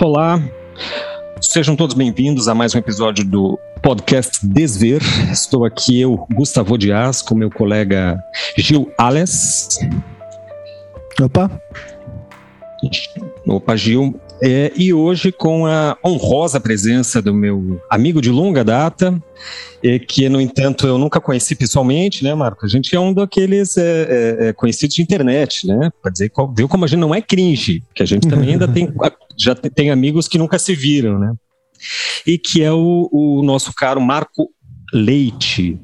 Olá! Sejam todos bem-vindos a mais um episódio do podcast Desver. Estou aqui, eu, Gustavo Dias, com meu colega Gil Ales. Opa! Opa, Gil. É, e hoje com a honrosa presença do meu amigo de longa data, é, que, no entanto, eu nunca conheci pessoalmente, né, Marco? A gente é um daqueles é, é, é conhecidos de internet, né? Para dizer, viu como a gente não é cringe, que a gente também ainda tem, já tem amigos que nunca se viram, né? E que é o, o nosso caro Marco Leite,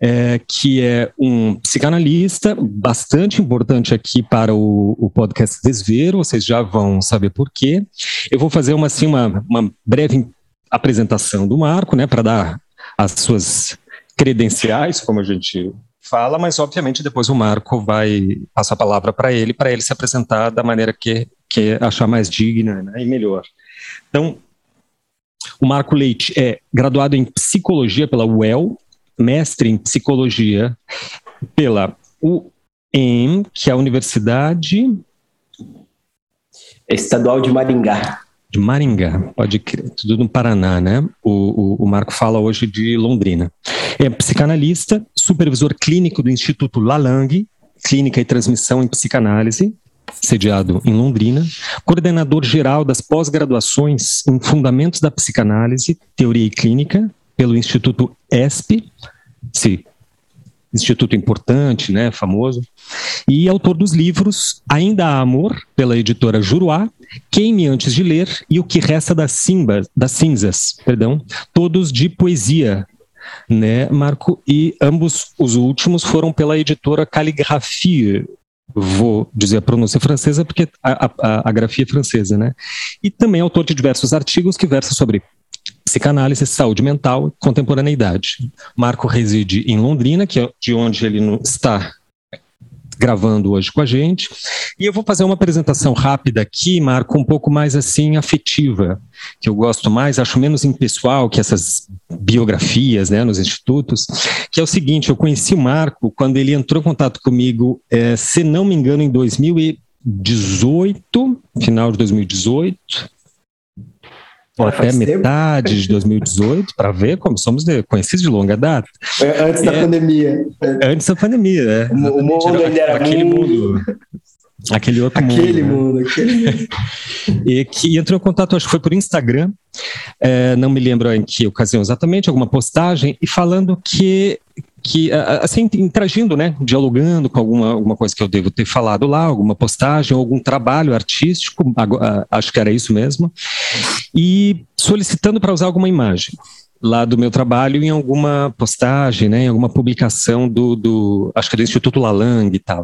é, que é um psicanalista bastante importante aqui para o, o, podcast Desvero, vocês já vão saber por quê. Eu vou fazer uma, assim, uma, uma breve apresentação do Marco, né, para dar as suas credenciais, como a gente fala, mas obviamente depois o Marco vai passar a palavra para ele, para ele se apresentar da maneira que, que achar mais digna né, e melhor. Então, o Marco Leite é graduado em psicologia pela UEL, mestre em psicologia pela UEM, que é a Universidade Estadual de Maringá. De Maringá, pode crer, tudo no Paraná, né? O, o, o Marco fala hoje de Londrina. É psicanalista, supervisor clínico do Instituto Lalang, Clínica e Transmissão em Psicanálise, sediado em Londrina, coordenador geral das pós-graduações em Fundamentos da Psicanálise, Teoria e Clínica, pelo Instituto ESP, esse instituto importante, né, famoso, e autor dos livros Ainda há Amor, pela editora Juruá, Queime Antes de Ler e O que Resta das, Simba, das Cinzas, perdão, todos de poesia, né, Marco? E ambos os últimos foram pela editora Caligrafia, vou dizer a pronúncia francesa porque a, a, a, grafia é francesa, né? E também autor de diversos artigos que versam sobre psicanálise, saúde mental e contemporaneidade. Marco reside em Londrina, que é de onde ele está gravando hoje com a gente. E eu vou fazer uma apresentação rápida aqui, Marco, um pouco mais assim afetiva, que eu gosto mais, acho menos impessoal que essas biografias, né, nos institutos, que é o seguinte, eu conheci o Marco quando ele entrou em contato comigo, é, se não me engano, em 2018, final de 2018, ou até metade de 2018, para ver como somos de, conhecidos de longa data. Antes da é, pandemia. Antes da pandemia, é. O mundo ainda era aquele mundo. mundo aquele outro aquele mundo. mundo né? Aquele mundo, E que entrou em contato, acho que foi por Instagram, é, não me lembro em que ocasião exatamente, alguma postagem, e falando que que assim interagindo, né, dialogando com alguma, alguma coisa que eu devo ter falado lá, alguma postagem, algum trabalho artístico, acho que era isso mesmo, e solicitando para usar alguma imagem lá do meu trabalho em alguma postagem, né, em alguma publicação do, do acho que do Instituto Lalang e tal.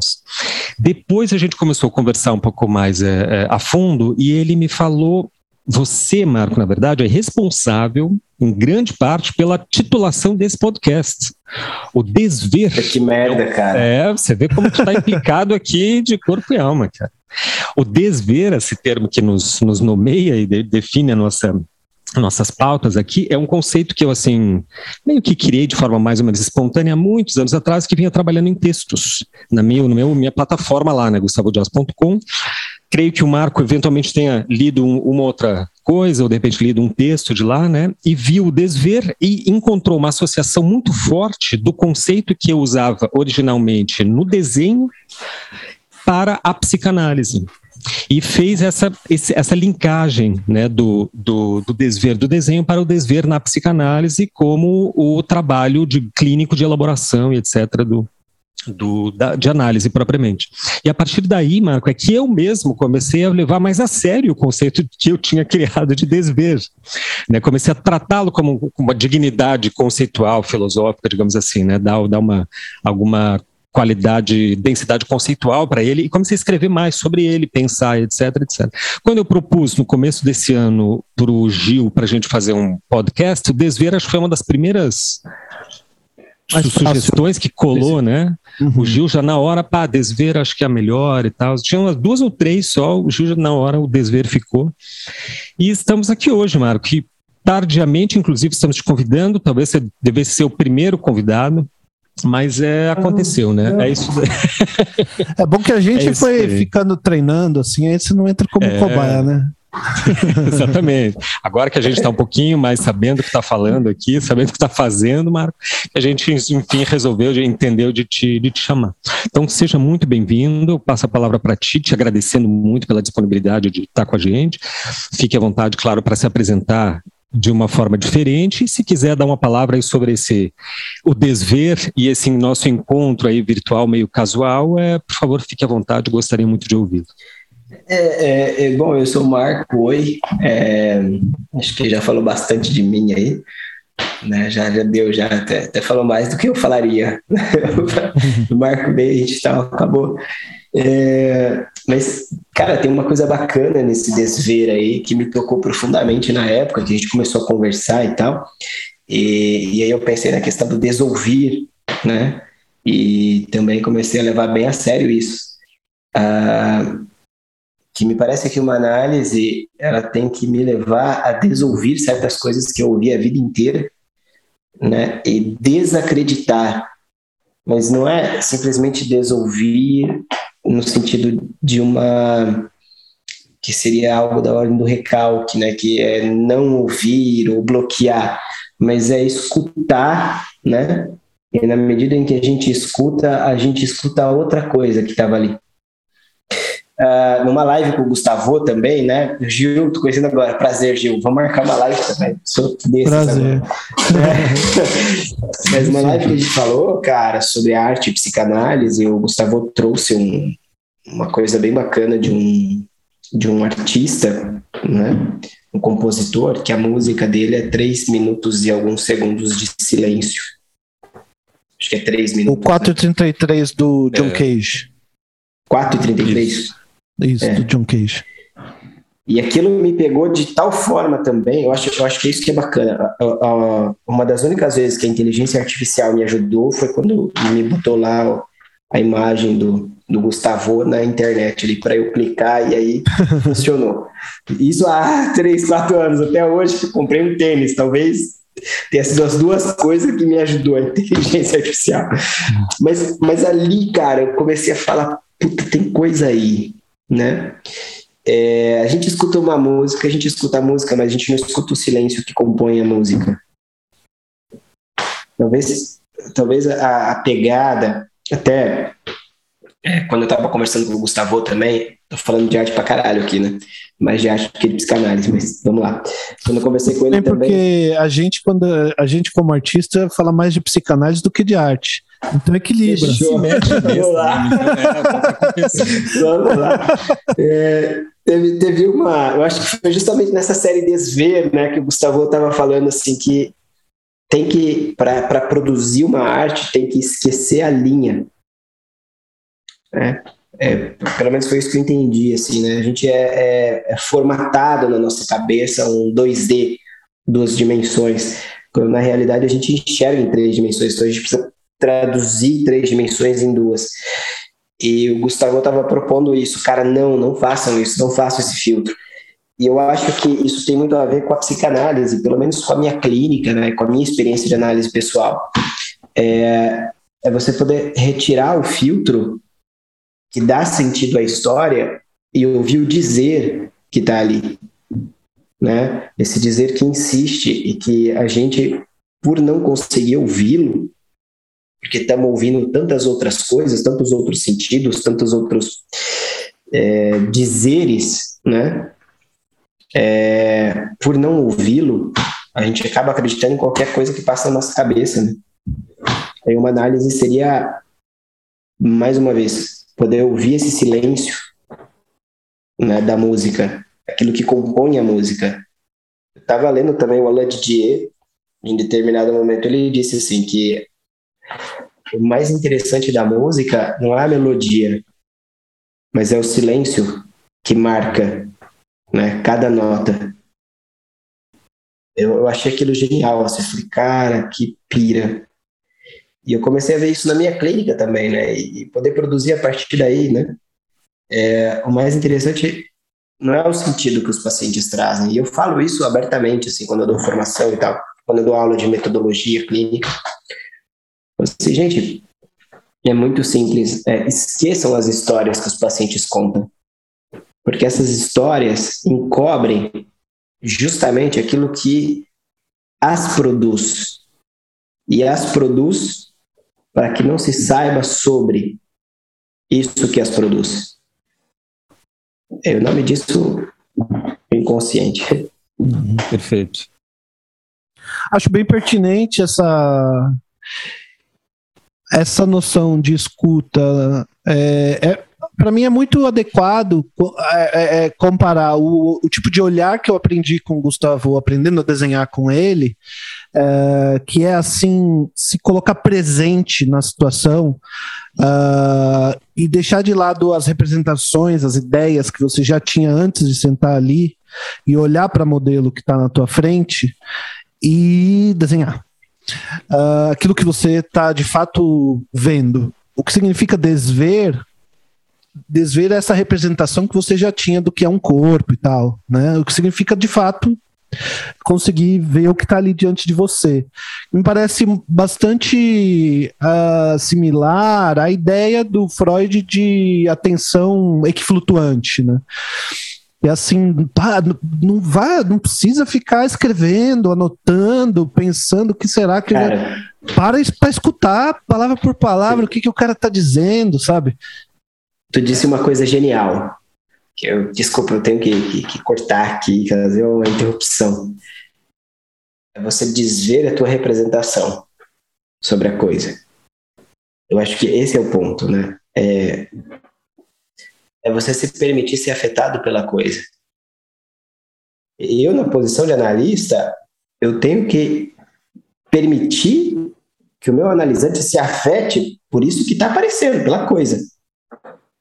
Depois a gente começou a conversar um pouco mais é, é, a fundo e ele me falou você, Marco, na verdade, é responsável, em grande parte, pela titulação desse podcast. O desver. Que merda, cara. É, você vê como está implicado aqui de corpo e alma, cara. O desver, esse termo que nos, nos nomeia e de, define a nossa nossas pautas aqui é um conceito que eu assim meio que criei de forma mais ou menos espontânea há muitos anos atrás que vinha trabalhando em textos na minha, no meu minha plataforma lá, né, gustavodias.com Creio que o Marco eventualmente tenha lido um, uma outra coisa, ou de repente lido um texto de lá, né? E viu o desver e encontrou uma associação muito forte do conceito que eu usava originalmente no desenho para a psicanálise. E fez essa, essa linkagem né, do, do, do, desver do desenho para o desver na psicanálise como o trabalho de clínico de elaboração e etc. do, do, da, de análise propriamente. E a partir daí, Marco, é que eu mesmo comecei a levar mais a sério o conceito que eu tinha criado de desver. Né? Comecei a tratá-lo como, como, uma dignidade conceitual, filosófica, digamos assim, né? dar, dar uma, alguma qualidade, densidade conceitual para ele e comecei a escrever mais sobre ele, pensar, etc, etc. Quando eu propus no começo desse ano para o Gil para a gente fazer um podcast, o Desver acho que foi uma das primeiras sugestões que colou, né? Uhum. O Gil já na hora, pá, desver acho que é a melhor e tal. Tinha umas duas ou três só, o Gil já na hora o desver ficou. E estamos aqui hoje, Marco, que tardiamente, inclusive, estamos te convidando, talvez você devesse ser o primeiro convidado, mas é, aconteceu, né? É, isso. é bom que a gente é foi ficando treinando, assim, aí você não entra como é... cobaia, né? Exatamente. Agora que a gente está um pouquinho mais sabendo o que está falando aqui, sabendo o que está fazendo, Marco, a gente, enfim, resolveu, entendeu de te, de te chamar. Então, seja muito bem-vindo. Passo a palavra para ti, te agradecendo muito pela disponibilidade de estar com a gente. Fique à vontade, claro, para se apresentar de uma forma diferente. E se quiser dar uma palavra aí sobre esse o desver e esse nosso encontro aí virtual meio casual, é, por favor, fique à vontade, gostaria muito de ouvir. É, é, é, bom, eu sou o Marco, oi. É, acho que já falou bastante de mim aí. Né, já, já deu, já até, até falou mais do que eu falaria. Marco a gente tal, acabou. É, mas, cara, tem uma coisa bacana nesse desver aí que me tocou profundamente na época que a gente começou a conversar e tal. E, e aí eu pensei na questão do desouvir, né? E também comecei a levar bem a sério isso. Ah, que me parece que uma análise ela tem que me levar a desouvir certas coisas que eu ouvi a vida inteira, né? E desacreditar. Mas não é simplesmente desouvir no sentido de uma que seria algo da ordem do recalque, né, que é não ouvir ou bloquear, mas é escutar, né? E na medida em que a gente escuta, a gente escuta outra coisa que estava ali. Uh, numa live com o Gustavo também, né? Gil, tô conhecendo agora. Prazer, Gil. Vamos marcar uma live também. Sou desses Prazer. É. Mas uma live que a gente falou, cara, sobre arte e psicanálise, o Gustavo trouxe um, uma coisa bem bacana de um, de um artista, né? Um compositor, que a música dele é três minutos e alguns segundos de silêncio. Acho que é três minutos. O 433 né? do John é. Cage. 4,33? Isso, é. do John Cage. E aquilo me pegou de tal forma também, eu acho, eu acho que é isso que é bacana. Uma das únicas vezes que a inteligência artificial me ajudou foi quando me botou lá a imagem do, do Gustavo na internet ali para eu clicar e aí funcionou. Isso há três, quatro anos, até hoje que comprei um tênis, talvez tenha sido as duas coisas que me ajudou a inteligência artificial. Mas, mas ali, cara, eu comecei a falar, puta, tem coisa aí né? É, a gente escuta uma música, a gente escuta a música, mas a gente não escuta o silêncio que compõe a música. Talvez, talvez a, a pegada, até é, quando eu estava conversando com o Gustavo também, tô falando de arte pra caralho aqui, né? Mais de arte que de psicanálise, mas vamos lá. Quando eu conversei com ele é também. Porque a gente, quando a gente, como artista, fala mais de psicanálise do que de arte. Então equilibra. Mete Vamos lá. Vamos lá. É, teve, teve uma. Eu acho que foi justamente nessa série Desver, né, que o Gustavo estava falando assim que tem que, para produzir uma arte, tem que esquecer a linha. É, é, pelo menos foi isso que eu entendi, assim, né? A gente é, é, é formatado na nossa cabeça um 2D, duas dimensões, quando na realidade a gente enxerga em três dimensões, então a gente precisa traduzir três dimensões em duas. E o Gustavo estava propondo isso, cara, não, não façam isso, não façam esse filtro. E eu acho que isso tem muito a ver com a psicanálise, pelo menos com a minha clínica, né, com a minha experiência de análise pessoal. É, é você poder retirar o filtro que dá sentido à história e ouvir o dizer que está ali. Né? Esse dizer que insiste e que a gente, por não conseguir ouvi-lo, porque estamos ouvindo tantas outras coisas, tantos outros sentidos, tantos outros é, dizeres, né? É, por não ouvi-lo, a gente acaba acreditando em qualquer coisa que passa na nossa cabeça, né? Aí uma análise seria, mais uma vez, poder ouvir esse silêncio né, da música, aquilo que compõe a música. Eu estava lendo também o Alain Didier, em determinado momento ele disse assim que o mais interessante da música não é a melodia, mas é o silêncio que marca né, cada nota. Eu, eu achei aquilo genial, assim, falei, cara, que pira. E eu comecei a ver isso na minha clínica também, né, e poder produzir a partir daí, né. É, o mais interessante não é o sentido que os pacientes trazem, e eu falo isso abertamente, assim, quando eu dou formação e tal, quando eu dou aula de metodologia clínica, Assim, gente, é muito simples. É, esqueçam as histórias que os pacientes contam. porque essas histórias encobrem justamente aquilo que as produz. E as produz para que não se saiba sobre isso que as produz. É o nome disso inconsciente. Uhum, perfeito. Acho bem pertinente essa essa noção de escuta. É, é para mim é muito adequado é, é, é, comparar o, o, tipo de olhar que eu aprendi com o Gustavo, aprendendo a desenhar com ele, é, que é assim, se colocar presente na situação uh, e deixar de lado as representações, as ideias que você já tinha antes de sentar ali e olhar para o modelo que está na tua frente e desenhar. Uh, aquilo que você está de fato vendo. O que significa desver desver essa representação que você já tinha do que é um corpo e tal, né? O que significa de fato conseguir ver o que está ali diante de você. Me parece bastante uh, similar à ideia do Freud de atenção equiflutuante, né? E assim, pá, não vai, não precisa ficar escrevendo, anotando, pensando o que será que cara, para para escutar palavra por palavra o que, que o cara está dizendo, sabe? Tu disse uma coisa genial. Eu, desculpa, eu tenho que, que, que cortar aqui, fazer uma interrupção. É você desver a tua representação sobre a coisa. Eu acho que esse é o ponto, né? É, é você se permitir ser afetado pela coisa. Eu, na posição de analista, eu tenho que permitir que o meu analisante se afete por isso que está aparecendo, pela coisa.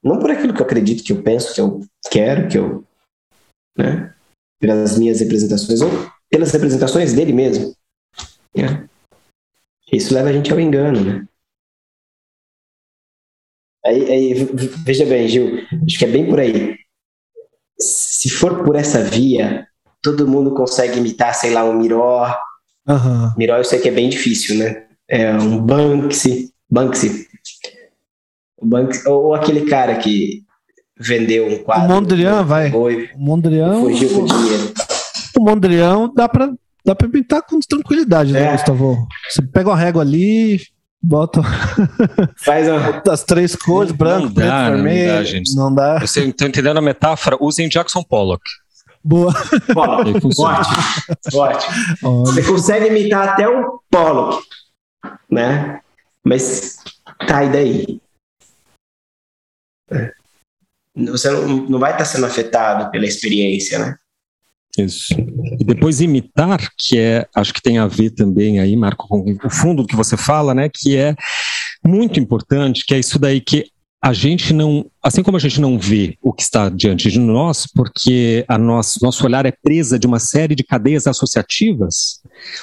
Não por aquilo que eu acredito, que eu penso, que eu quero, que eu. Né? Pelas minhas representações, ou pelas representações dele mesmo. Né? Isso leva a gente ao engano, né? Aí, aí, veja bem, Gil, acho que é bem por aí. Se for por essa via, todo mundo consegue imitar, sei lá, um Miró. Uhum. Miró eu sei que é bem difícil, né? É um Banksy. Banksy. Banksy ou aquele cara que vendeu um quadro. O Mondrian, vai. Foi, o Mondrian. Fugiu com dinheiro. O Mondrian dá pra, dá pra pintar com tranquilidade, né, é. Gustavo? Você pega uma régua ali, bota. Faz uma... as três cores, branco, preto, vermelho. Não dá, gente. Não dá. Você está entendendo a metáfora? Usem Jackson Pollock. Boa. Pollock. Ótimo. Ótimo. Você consegue imitar até o Pollock, né? Mas tá, e daí? É. Você não, não vai estar sendo afetado pela experiência, né? Isso. E depois imitar, que é, acho que tem a ver também aí, Marco, com o fundo do que você fala, né? Que é muito importante, que é isso daí que a gente não, assim como a gente não vê o que está diante de nós, porque a nosso, nosso olhar é presa de uma série de cadeias associativas,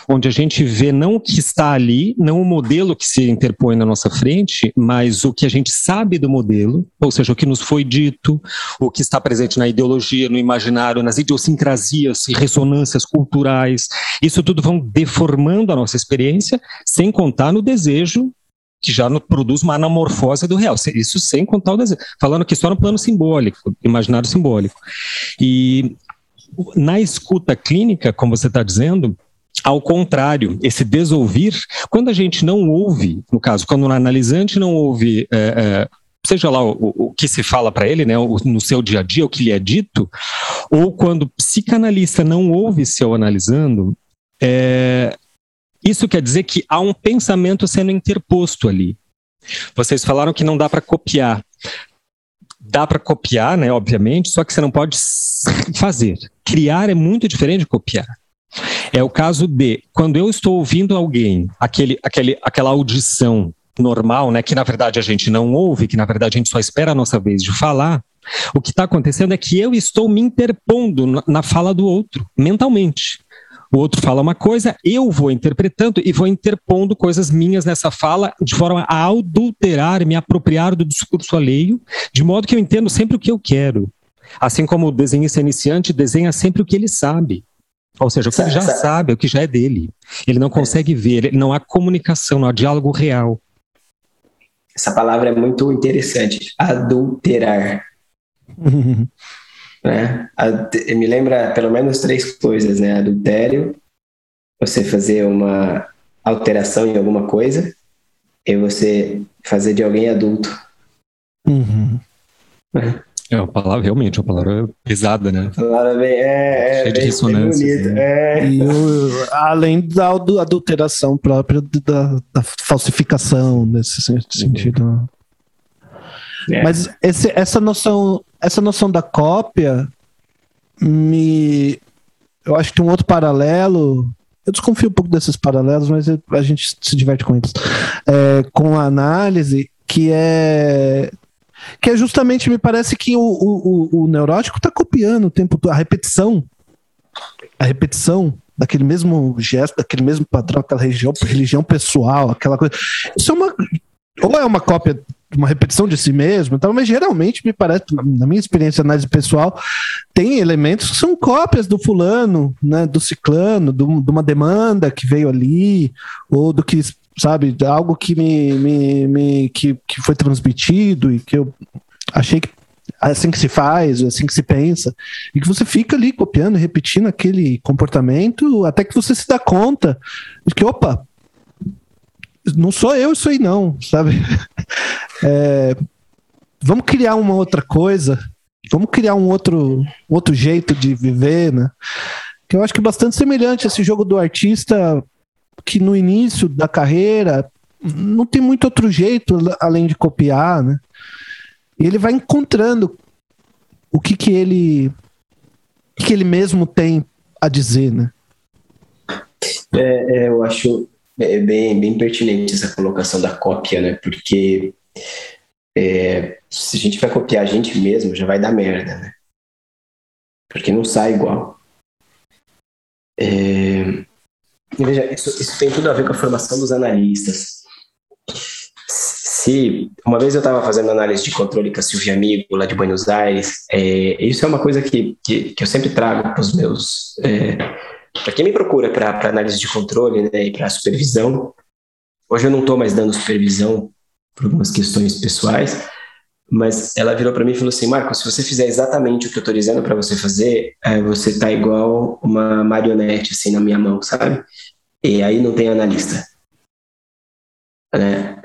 onde a gente vê não o que está ali, não o modelo que se interpõe na nossa frente, mas o que a gente sabe do modelo, ou seja, o que nos foi dito, o que está presente na ideologia, no imaginário, nas idiosincrasias e ressonâncias culturais. Isso tudo vão deformando a nossa experiência, sem contar no desejo que já produz uma anamorfose do real. Isso sem contar o desenho. Falando aqui só no plano simbólico, imaginário simbólico. E na escuta clínica, como você está dizendo, ao contrário, esse desouvir, quando a gente não ouve, no caso, quando o analisante não ouve, é, é, seja lá o, o, que se fala para ele, né, no seu dia a dia, o que lhe é dito, ou quando o psicanalista não ouve seu analisando, é, isso quer dizer que há um pensamento sendo interposto ali. Vocês falaram que não dá para copiar. Dá para copiar, né, obviamente, só que você não pode fazer. Criar é muito diferente de copiar. É o caso de quando eu estou ouvindo alguém, aquele, aquele, aquela audição normal, né, que na verdade a gente não ouve, que na verdade a gente só espera a nossa vez de falar. O que está acontecendo é que eu estou me interpondo na, na fala do outro, mentalmente o outro fala uma coisa, eu vou interpretando e vou interpondo coisas minhas nessa fala de forma a adulterar, me apropriar do discurso alheio, de modo que eu entendo sempre o que eu quero. Assim como o desenhista iniciante desenha sempre o que ele sabe. Ou seja, o que ele já sabe, o que já é dele. Ele não consegue ver, não há comunicação, não há diálogo real. Essa palavra é muito interessante, adulterar. né? Me lembra pelo menos três coisas, né? Adultério, você fazer uma alteração em alguma coisa e você fazer de alguém adulto. Uhum. É uma palavra, realmente, uma palavra pesada, né? Palavra bem, é, é Cheia de bem, ressonância, bem bonita. assim. É. E o- além da adu- adulteração própria da, da falsificação nesse sen- sentido. É. Mas esse- essa noção, essa noção da cópia me, eu acho que tem um outro paralelo. Eu desconfio um pouco desses paralelos, mas a gente se diverte com eles. É, com a análise que é que é justamente me parece que o, o, o- neurótico está copiando o tempo a repetição a repetição daquele mesmo gesto, daquele mesmo padrão, aquela religião, religião pessoal, aquela coisa. Isso é uma. Ou é uma cópia, uma repetição de si mesmo, então, mas geralmente me parece, na minha experiência de análise pessoal, tem elementos que são cópias do fulano, né, do ciclano, do- de uma demanda que veio ali, ou do que, sabe, algo que me, me, me- que, que foi transmitido e que eu achei que é assim que se faz, é assim que se pensa, e que você fica ali copiando repetindo aquele comportamento até que você se dá conta de que, opa, não sou eu isso aí não, sabe? É, vamos criar uma outra coisa, vamos criar um outro, outro jeito de viver, né? Que eu acho que é bastante semelhante a esse jogo do artista que no início da carreira não tem muito outro jeito além de copiar, né? E ele vai encontrando o que que ele que ele mesmo tem a dizer, né? É, é, eu acho é, bem, bem pertinente essa colocação da cópia, né? Porque é, se a gente vai copiar a gente mesmo, já vai dar merda, né? Porque não sai igual. É, veja, isso, isso tem tudo a ver com a formação dos analistas. Se uma vez eu estava fazendo análise de controle com a Silvia Amigo, lá de Buenos Aires, é, isso é uma coisa que, que, que eu sempre trago para os meus. Para quem me procura para análise de controle né, e para supervisão, hoje eu não estou mais dando supervisão por algumas questões pessoais, mas ela virou para mim e falou assim: Marco, se você fizer exatamente o que eu estou dizendo para você fazer, é, você tá igual uma marionete assim na minha mão, sabe? E aí não tem analista. Né?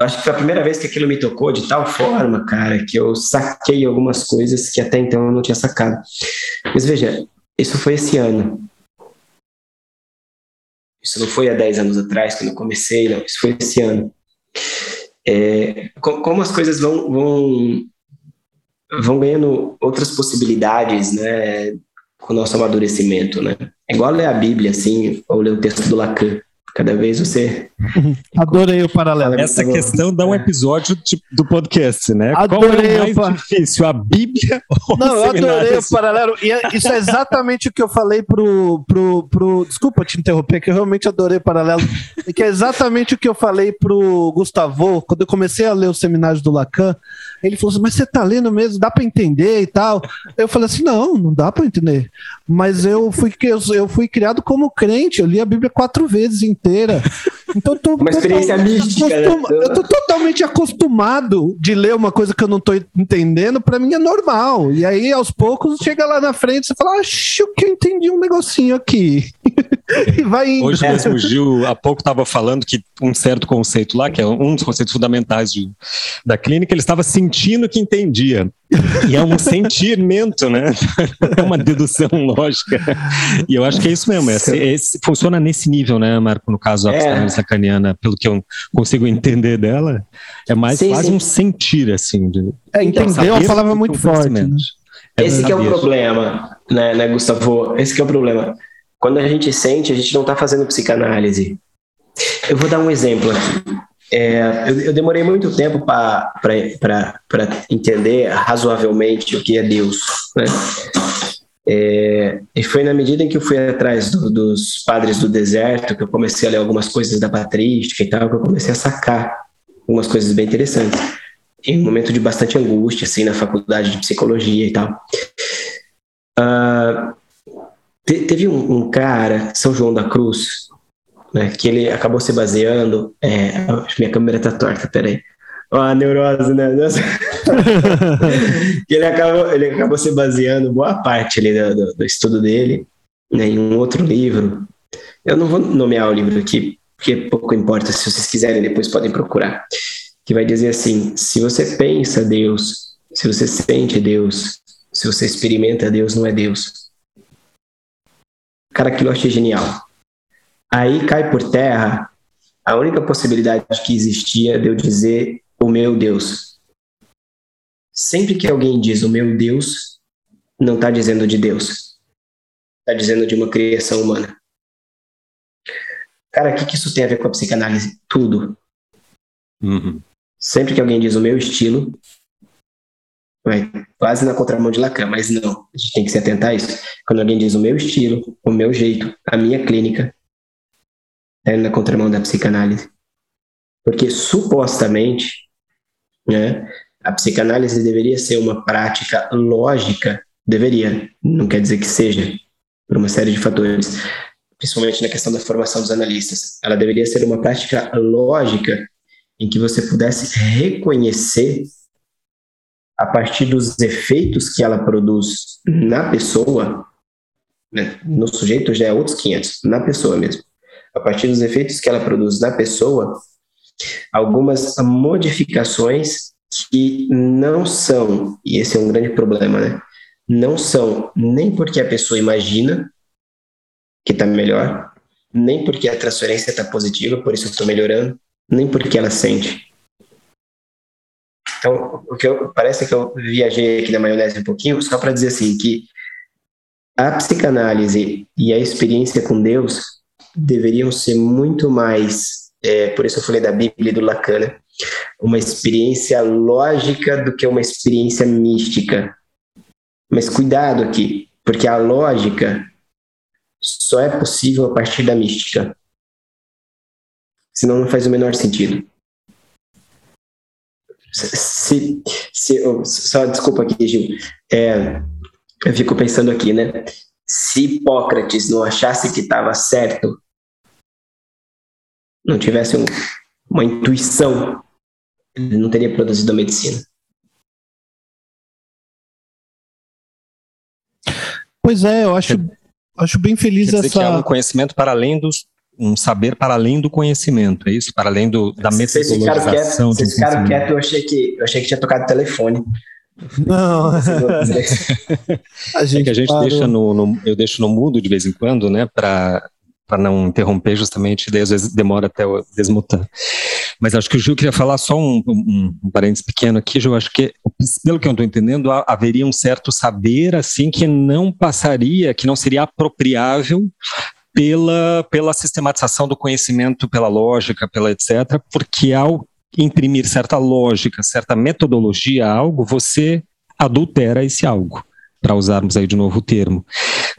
Acho que foi a primeira vez que aquilo me tocou de tal forma, cara, que eu saquei algumas coisas que até então eu não tinha sacado. Mas veja, isso foi esse ano. Isso não foi há 10 anos atrás, quando eu comecei, não. Isso foi esse ano. É, como as coisas vão, vão, vão ganhando outras possibilidades, né, com o nosso amadurecimento, né? É igual ler a Bíblia, assim, ou ler o texto do Lacan. Cada vez você. Adorei o paralelo. Essa questão dá um episódio de, do podcast, né? Adorei Qual é o mais o difícil, a Bíblia ou Não, eu adorei seminário? o paralelo. E é- isso é exatamente o que eu falei pro, pro, pro. Desculpa te interromper, que eu realmente adorei o paralelo. E que é exatamente o que eu falei pro Gustavo, quando eu comecei a ler os seminários do Lacan. Ele falou assim: Mas você tá lendo mesmo? Dá pra entender e tal? Eu falei assim: Não, não dá pra entender. Mas eu fui, eu, eu fui criado como crente, eu li a Bíblia quatro vezes inteira. Então tô Uma experiência mística, né? acostuma- Eu tô totalmente acostumado de ler uma coisa que eu não tô entendendo, pra mim é normal. E aí, aos poucos, chega lá na frente, você fala, acho que eu entendi um negocinho aqui. e vai indo. Hoje mesmo o Gil, há pouco estava falando que um certo conceito lá, que é um dos conceitos fundamentais de- da clínica, ele estava sentindo que entendia. E é um sentimento, né? É uma dedução lógica. E eu acho que é isso mesmo. Esse, esse- funciona nesse nível, né, Marco? No caso, a É. lacaniana, pelo que eu consigo entender dela, é mais Sim, quase sim. um sentir, assim. De, É, entender é uma palavra muito um forte. né? É Esse que é o problema, né, né, Gustavo? Esse que é o problema. Quando a gente sente, a gente não está fazendo psicanálise. Eu vou dar um exemplo aqui. É, eu, eu demorei muito tempo para entender razoavelmente o que é Deus. Né? É, e foi na medida em que eu fui atrás do- dos padres do deserto que eu comecei a ler algumas coisas da patrística e tal, que eu comecei a sacar algumas coisas bem interessantes. Em um momento de bastante angústia, assim, na faculdade de psicologia e tal. Ah, te- teve um, um cara, São João da Cruz, né, que ele acabou se baseando. É, que minha câmera tá torta, peraí. Ó, a neurose, né? Nossa. ele, acabou, ele acabou se baseando boa parte ali do, do, do estudo dele né, em um outro livro. Eu não vou nomear o livro aqui, porque pouco importa, se vocês quiserem, depois podem procurar. Que vai dizer assim: se você pensa Deus, se você sente Deus, se você experimenta Deus, não é Deus. Cara, aquilo eu achei genial. Aí cai por terra a única possibilidade que existia de eu dizer o meu Deus. Sempre que alguém diz o meu Deus, não está dizendo de Deus. Está dizendo de uma criação humana. Cara, o que, que isso tem a ver com a psicanálise? Tudo. Uhum. Sempre que alguém diz o meu estilo, vai quase na contramão de Lacan, mas não, a gente tem que se atentar a isso. Quando alguém diz o meu estilo, o meu jeito, a minha clínica, é na contramão da psicanálise. Porque supostamente, né, a psicanálise deveria ser uma prática lógica, deveria, não quer dizer que seja, por uma série de fatores, principalmente na questão da formação dos analistas. Ela deveria ser uma prática lógica em que você pudesse reconhecer a partir dos efeitos que ela produz na pessoa, né? no sujeito já é outros 500, na pessoa mesmo a partir dos efeitos que ela produz na pessoa, algumas modificações que não são, e esse é um grande problema, né? Não são nem porque a pessoa imagina que está melhor, nem porque a transferência está positiva, por isso eu estou melhorando, nem porque ela sente. Então, o que eu, parece que eu viajei aqui na maionese um pouquinho, só para dizer assim, que a psicanálise e a experiência com Deus deveriam ser muito mais, é, por isso eu falei da Bíblia e do Lacan, né? uma experiência lógica do que uma experiência mística. Mas cuidado aqui, porque a lógica só é possível a partir da mística. Senão não faz o menor sentido. Se, se, só desculpa aqui, Gil. É, eu fico pensando aqui, né? Se Hipócrates não achasse que estava certo não tivesse um, uma intuição, ele não teria produzido a medicina. Pois é, eu acho, acho bem feliz Quer dizer essa. Que é um conhecimento para além dos. Um saber para além do conhecimento, é isso? Para além do, da metodologização. Vocês ficaram quietos, eu achei que eu achei que tinha tocado o telefone. Não. a gente, é que a gente parou. deixa no, no, eu deixo no mudo de vez em quando, né, para para não interromper justamente, daí às vezes demora até eu desmutar. Mas acho que o Gil queria falar só um, um, um parênteses pequeno aqui, Gil, acho que, pelo que eu estou entendendo, haveria um certo saber, assim, que não passaria, que não seria apropriável pela, pela sistematização do conhecimento, pela lógica, pela etc., porque ao imprimir certa lógica, certa metodologia a algo, você adultera esse algo, para usarmos aí de novo o termo.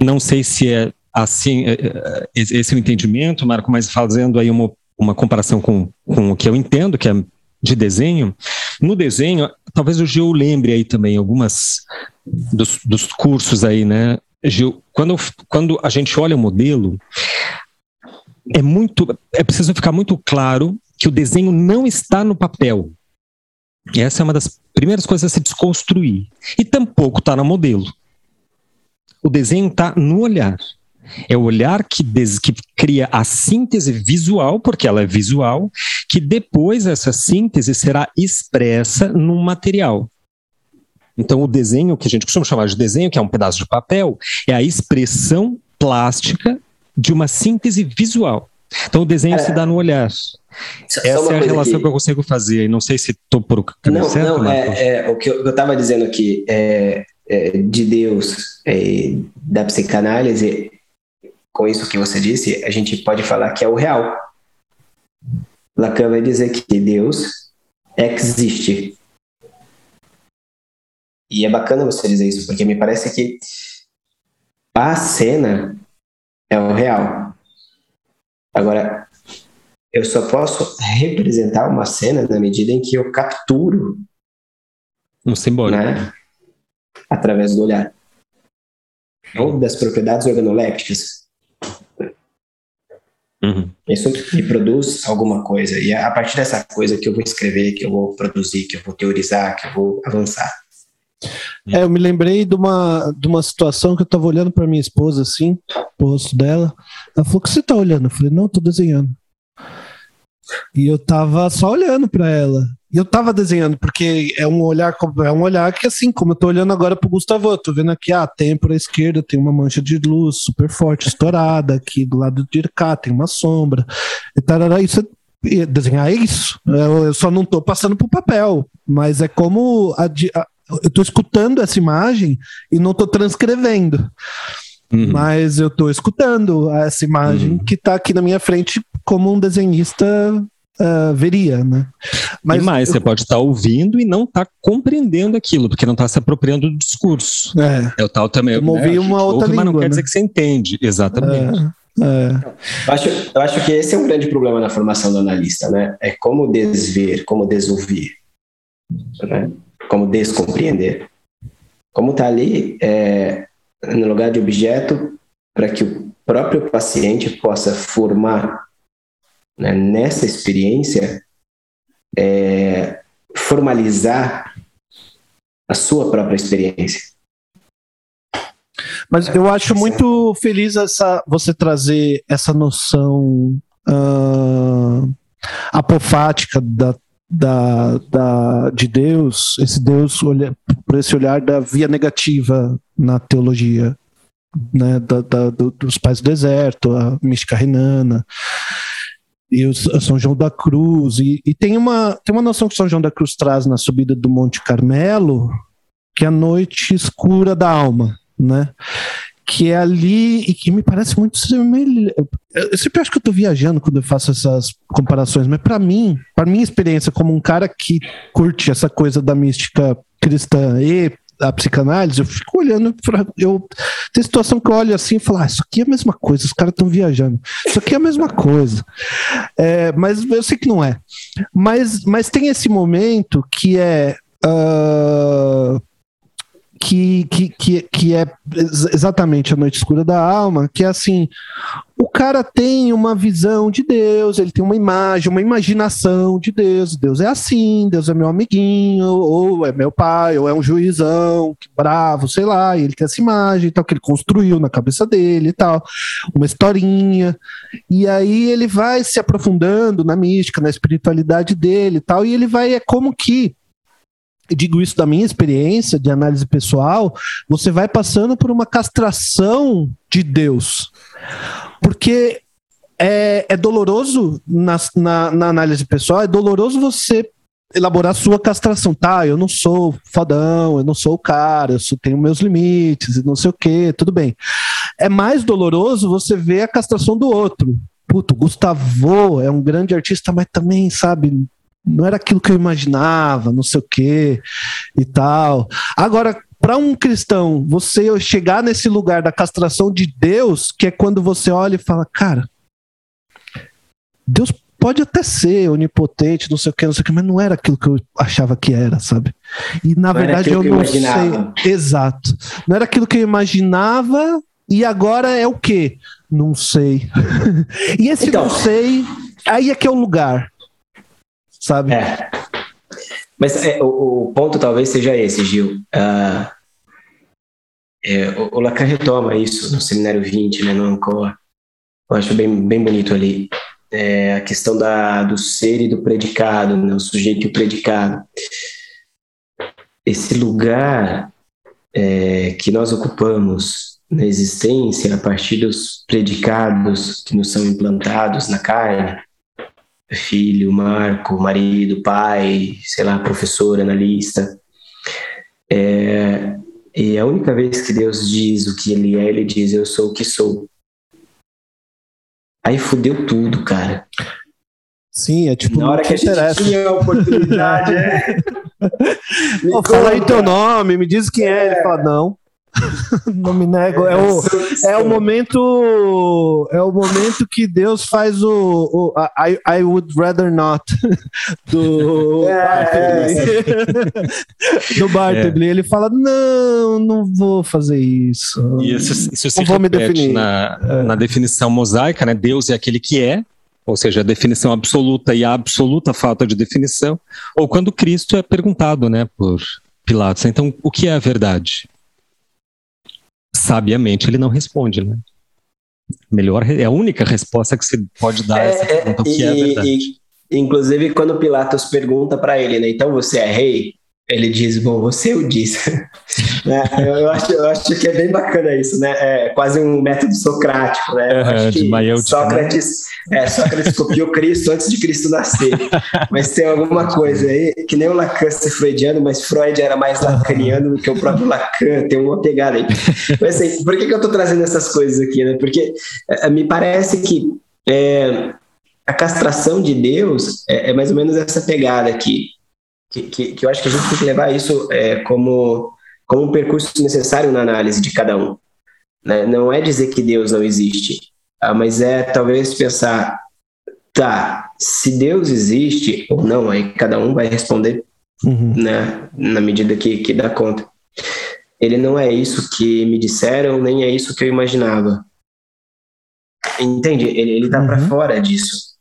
Não sei se é assim, é, é, esse é o entendimento, Marco, mas fazendo aí uma, uma comparação com, com o que eu entendo, que é de desenho, no desenho, talvez o Gil lembre aí também algumas dos, dos cursos aí, né? Gil, quando, quando a gente olha o modelo, é muito, é preciso ficar muito claro que o desenho não está no papel. Essa é uma das primeiras coisas a se desconstruir. E tampouco está no modelo. O desenho está no olhar. É o olhar que, des, que cria a síntese visual, porque ela é visual, que depois essa síntese será expressa num material. Então, o desenho, que a gente costuma chamar de desenho, que é um pedaço de papel, é a expressão plástica de uma síntese visual. Então, o desenho é, se dá no olhar. Essa é a relação que... que... eu consigo fazer. Não sei se estou por o caminho não, certo. Não, é, é, o que eu estava dizendo aqui é, é de Deus, é, da psicanálise, com isso que você disse, a gente pode falar que é o real. Lacan vai dizer que Deus existe. E é bacana você dizer isso, porque me parece que a cena é o real. Agora, eu só posso representar uma cena na medida em que eu capturo um simbólico né? através do olhar ou das propriedades organolépticas Uhum. Isso me produz alguma coisa. E é a partir dessa coisa que eu vou escrever, que eu vou produzir, que eu vou teorizar, que eu vou avançar. É, eu me lembrei de uma, de uma situação que eu tava olhando para minha esposa, assim, o rosto dela. Ela falou: O que você tá olhando? Eu falei: Não, tô desenhando. E eu tava só olhando para ela. E eu tava desenhando, porque é um olhar, é um olhar que, assim, como eu tô olhando agora pro Gustavo, eu tô vendo aqui, ah, tem por a esquerda, tem uma mancha de luz super forte, estourada, aqui do lado de cá tem uma sombra, e tarará, isso é, desenhar é isso. Eu, só não tô passando pro papel, mas é como a, eu tô escutando essa imagem e não tô transcrevendo. Uhum. Mas eu tô escutando essa imagem uhum. que tá aqui na minha frente como um desenhista uh, veria, né? Mas e mais, eu... você pode estar ouvindo e não estar tá compreendendo aquilo, porque não está se apropriando do discurso. É, é o tal também. Como né, uma outra ouve, língua, mas não né? quer dizer que você entende, exatamente. É, é. Eu, acho, eu acho que esse é um grande problema na formação do analista, né? É como desver, como desouvir, né? Como descompreender. Como está ali é, no lugar de objeto para que o próprio paciente possa formar né, nessa experiência, é, formalizar a sua própria experiência. Mas eu acho muito feliz essa, você trazer essa noção uh, apofática da, da, da, de Deus, esse Deus olha, por esse olhar da via negativa na teologia, né, da, da, do, dos pais do deserto, a mística renana e o São João da Cruz. E, e, tem, uma, tem uma noção que São João da Cruz traz na subida do Monte Carmelo, que é a noite escura da alma, né? Que é ali, e que me parece muito Eu sempre acho que eu estou viajando quando eu faço essas comparações, mas para mim, para minha experiência como um cara que curte essa coisa da mística cristã e a psicanálise, eu fico olhando pra, eu tem situação que eu olho assim e falo, ah, isso aqui é a mesma coisa, os caras estão viajando. Isso aqui é a mesma coisa. É, mas eu sei que não é. Mas, mas tem esse momento que é uh, que, que, que, que é exatamente a noite escura da alma, que é assim, o cara tem uma visão de Deus, ele tem uma imagem, uma imaginação de Deus. Deus é assim, Deus é meu amiguinho, ou é meu pai, ou é um juizão, bravo, sei lá, ele tem essa imagem tal, que ele construiu na cabeça dele e tal, uma historinha. E aí ele vai se aprofundando na mística, na espiritualidade dele e tal, e ele vai, é como que digo isso da minha experiência de análise pessoal, você vai passando por uma castração de Deus. Porque é, é doloroso na, na, na, análise pessoal, é doloroso você elaborar sua castração. Tá, eu não sou fodão, eu não sou o cara, eu tenho meus limites e não sei o que, tudo bem. É mais doloroso você ver a castração do outro. Puto, Gustavo é um grande artista, mas também, sabe, não era aquilo que eu imaginava, não sei o que e tal. Agora, para um cristão, você chegar nesse lugar da castração de Deus, que é quando você olha e fala, cara, Deus pode até ser onipotente, não sei o que, não sei o que, mas não era aquilo que eu achava que era, sabe? E na não verdade eu não eu sei. Exato. Não era aquilo que eu imaginava e agora é o quê? Não sei. e esse então, não sei, aí é que é o lugar sabe? É. Mas é, o, o, ponto talvez seja esse, Gil. Uh, é, o, o, Lacan retoma isso no Seminário 20, né, no Ancor. Eu acho bem, bem bonito ali. É, a questão da, do ser e do predicado, né, o sujeito e o predicado. Esse lugar é, que nós ocupamos na existência a partir dos predicados que nos são implantados na carne, filho, Marco, marido, pai, sei lá, professor, analista. É, e a única vez que Deus diz o que ele é, ele diz: Eu sou o que sou. Aí fudeu tudo, cara. Sim, é tipo. Na hora que a gente interessa. tinha a oportunidade, é. fala aí teu nome, me diz quem é. é. Ele fala: Não. não me nego. É o, é o momento. É o momento que Deus faz o, o I, I would rather not do é, do Bartleby. É. Ele fala: Não, não vou fazer isso. Isso, isso se vou me definir. Na, é. na definição mosaica, né? Deus é aquele que é, ou seja, a definição absoluta e a absoluta falta de definição, ou quando Cristo é perguntado, né, por Pilatos. Então, o que é a verdade? Sabiamente ele não responde, né? Melhor é a única resposta que se pode dar a essa é, pergunta, o que e, é verdade. E, inclusive, quando Pilatos pergunta para ele, né, então você é rei? Ele diz, bom, você o disse. né? eu, acho, eu acho que é bem bacana isso, né? É quase um método socrático, né? É, de né? Sócrates, é, Sócrates copiou Cristo antes de Cristo nascer. Mas tem alguma coisa aí, que nem o Lacan ser freudiano, mas Freud era mais lacaniano do que o próprio Lacan, tem uma pegada aí. Mas assim, por que, que eu estou trazendo essas coisas aqui, né? Porque é, me parece que é, a castração de Deus é, é mais ou menos essa pegada aqui que, que, que, eu acho que a gente tem que levar isso é, como, como um percurso necessário na análise de cada um. Né? Não é dizer que Deus não existe, ah, mas é talvez pensar, tá, se Deus existe ou não, aí cada um vai responder uhum. né, na medida que, que dá conta. Ele não é isso que me disseram, nem é isso que eu imaginava. Entende? Ele, ele tá uhum. para fora disso.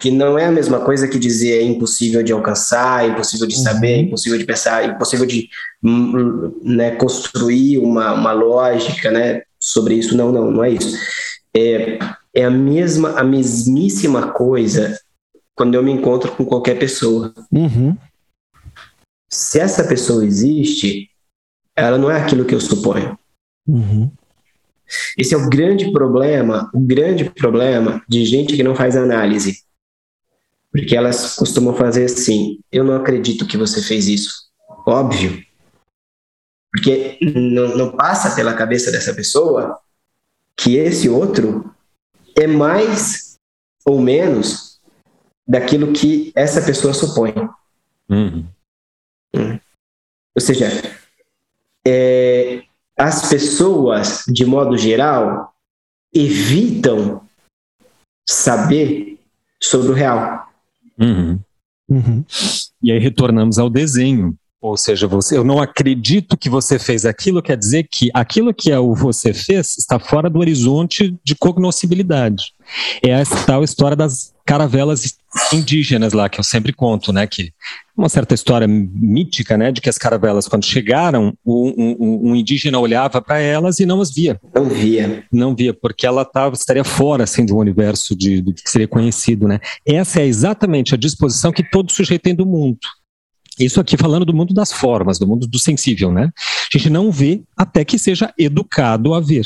Que não é a mesma coisa que dizer é impossível de alcançar, impossível de saber, uhum. impossível de pensar, impossível de hum, hum, né, construir uma, uma lógica né, sobre isso. Não, não, não é isso. É, é a mesma, a mesmíssima coisa quando eu me encontro com qualquer pessoa. Uhum. Se essa pessoa existe, ela não é aquilo que eu suponho. Uhum. Esse é o grande problema, o grande problema de gente que não faz análise. Porque elas costumam fazer assim: eu não acredito que você fez isso. Óbvio. Porque não, não passa pela cabeça dessa pessoa que esse outro é mais ou menos daquilo que essa pessoa supõe. Uhum. Hum. Ou seja, é, as pessoas, de modo geral, evitam saber sobre o real. Uhum. Uhum. E aí retornamos ao desenho. Ou seja, você, eu não acredito que você fez aquilo, quer dizer que aquilo que é o você fez está fora do horizonte de cognoscibilidade. É essa tal história das caravelas indígenas lá, que eu sempre conto, né? Que uma certa história mítica, né? De que as caravelas, quando chegaram, um, um, um indígena olhava para elas e não as via. Não via. Não via, porque ela tava, estaria fora, assim, do universo de, de que seria conhecido, né? Essa é exatamente a disposição que todo sujeito tem do mundo. Isso aqui falando do mundo das formas, do mundo do sensível, né? A gente não vê até que seja educado a ver.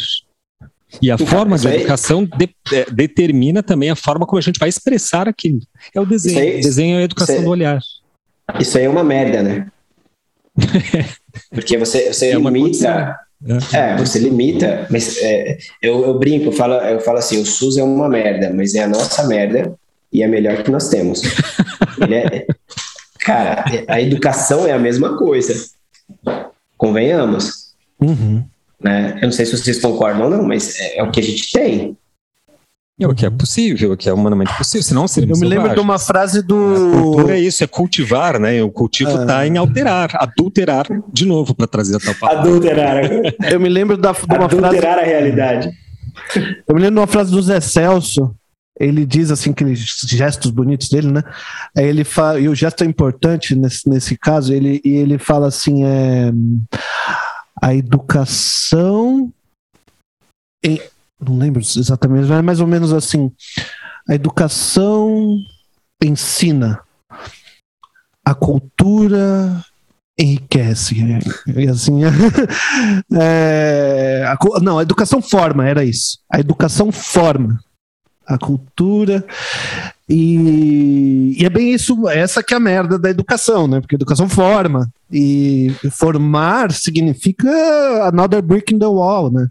E a forma de educação de, é, determina também a forma como a gente vai expressar aquilo. É o desenho. Aí, o desenho é a educação do olhar. Isso aí é uma merda, né? Porque você, você é limita. É. é, você limita, mas é, eu, eu, brinco, eu falo, eu falo assim: o SUS é uma merda, mas é a nossa merda e é melhor que nós temos. é, Cara, a educação é a mesma coisa. Convenhamos. Uhum. Né? Eu não sei se vocês concordam ou não, mas é, é o que a gente tem. É o que é possível, o que é humanamente possível, senão seria Eu me lembro de uma frase do. A cultura é isso, é cultivar, né? O cultivo está ah. em alterar, adulterar, de novo, para trazer a tal palavra. Adulterar. Eu me lembro da, de uma adulterar frase. Adulterar a realidade. Eu me lembro de uma frase do Zé Celso, ele diz assim aqueles gestos bonitos dele, né? Ele fala, e o gesto é importante nesse, nesse caso, ele, e ele fala assim, é, a educação em, não lembro exatamente, mas é mais ou menos assim, a educação ensina, a cultura enriquece. E assim, é, a, não, a educação forma, era isso. A educação forma a cultura. E, e, é bem isso, essa que é a merda da educação, né? Porque educação forma. E formar significa another brick in the wall, né?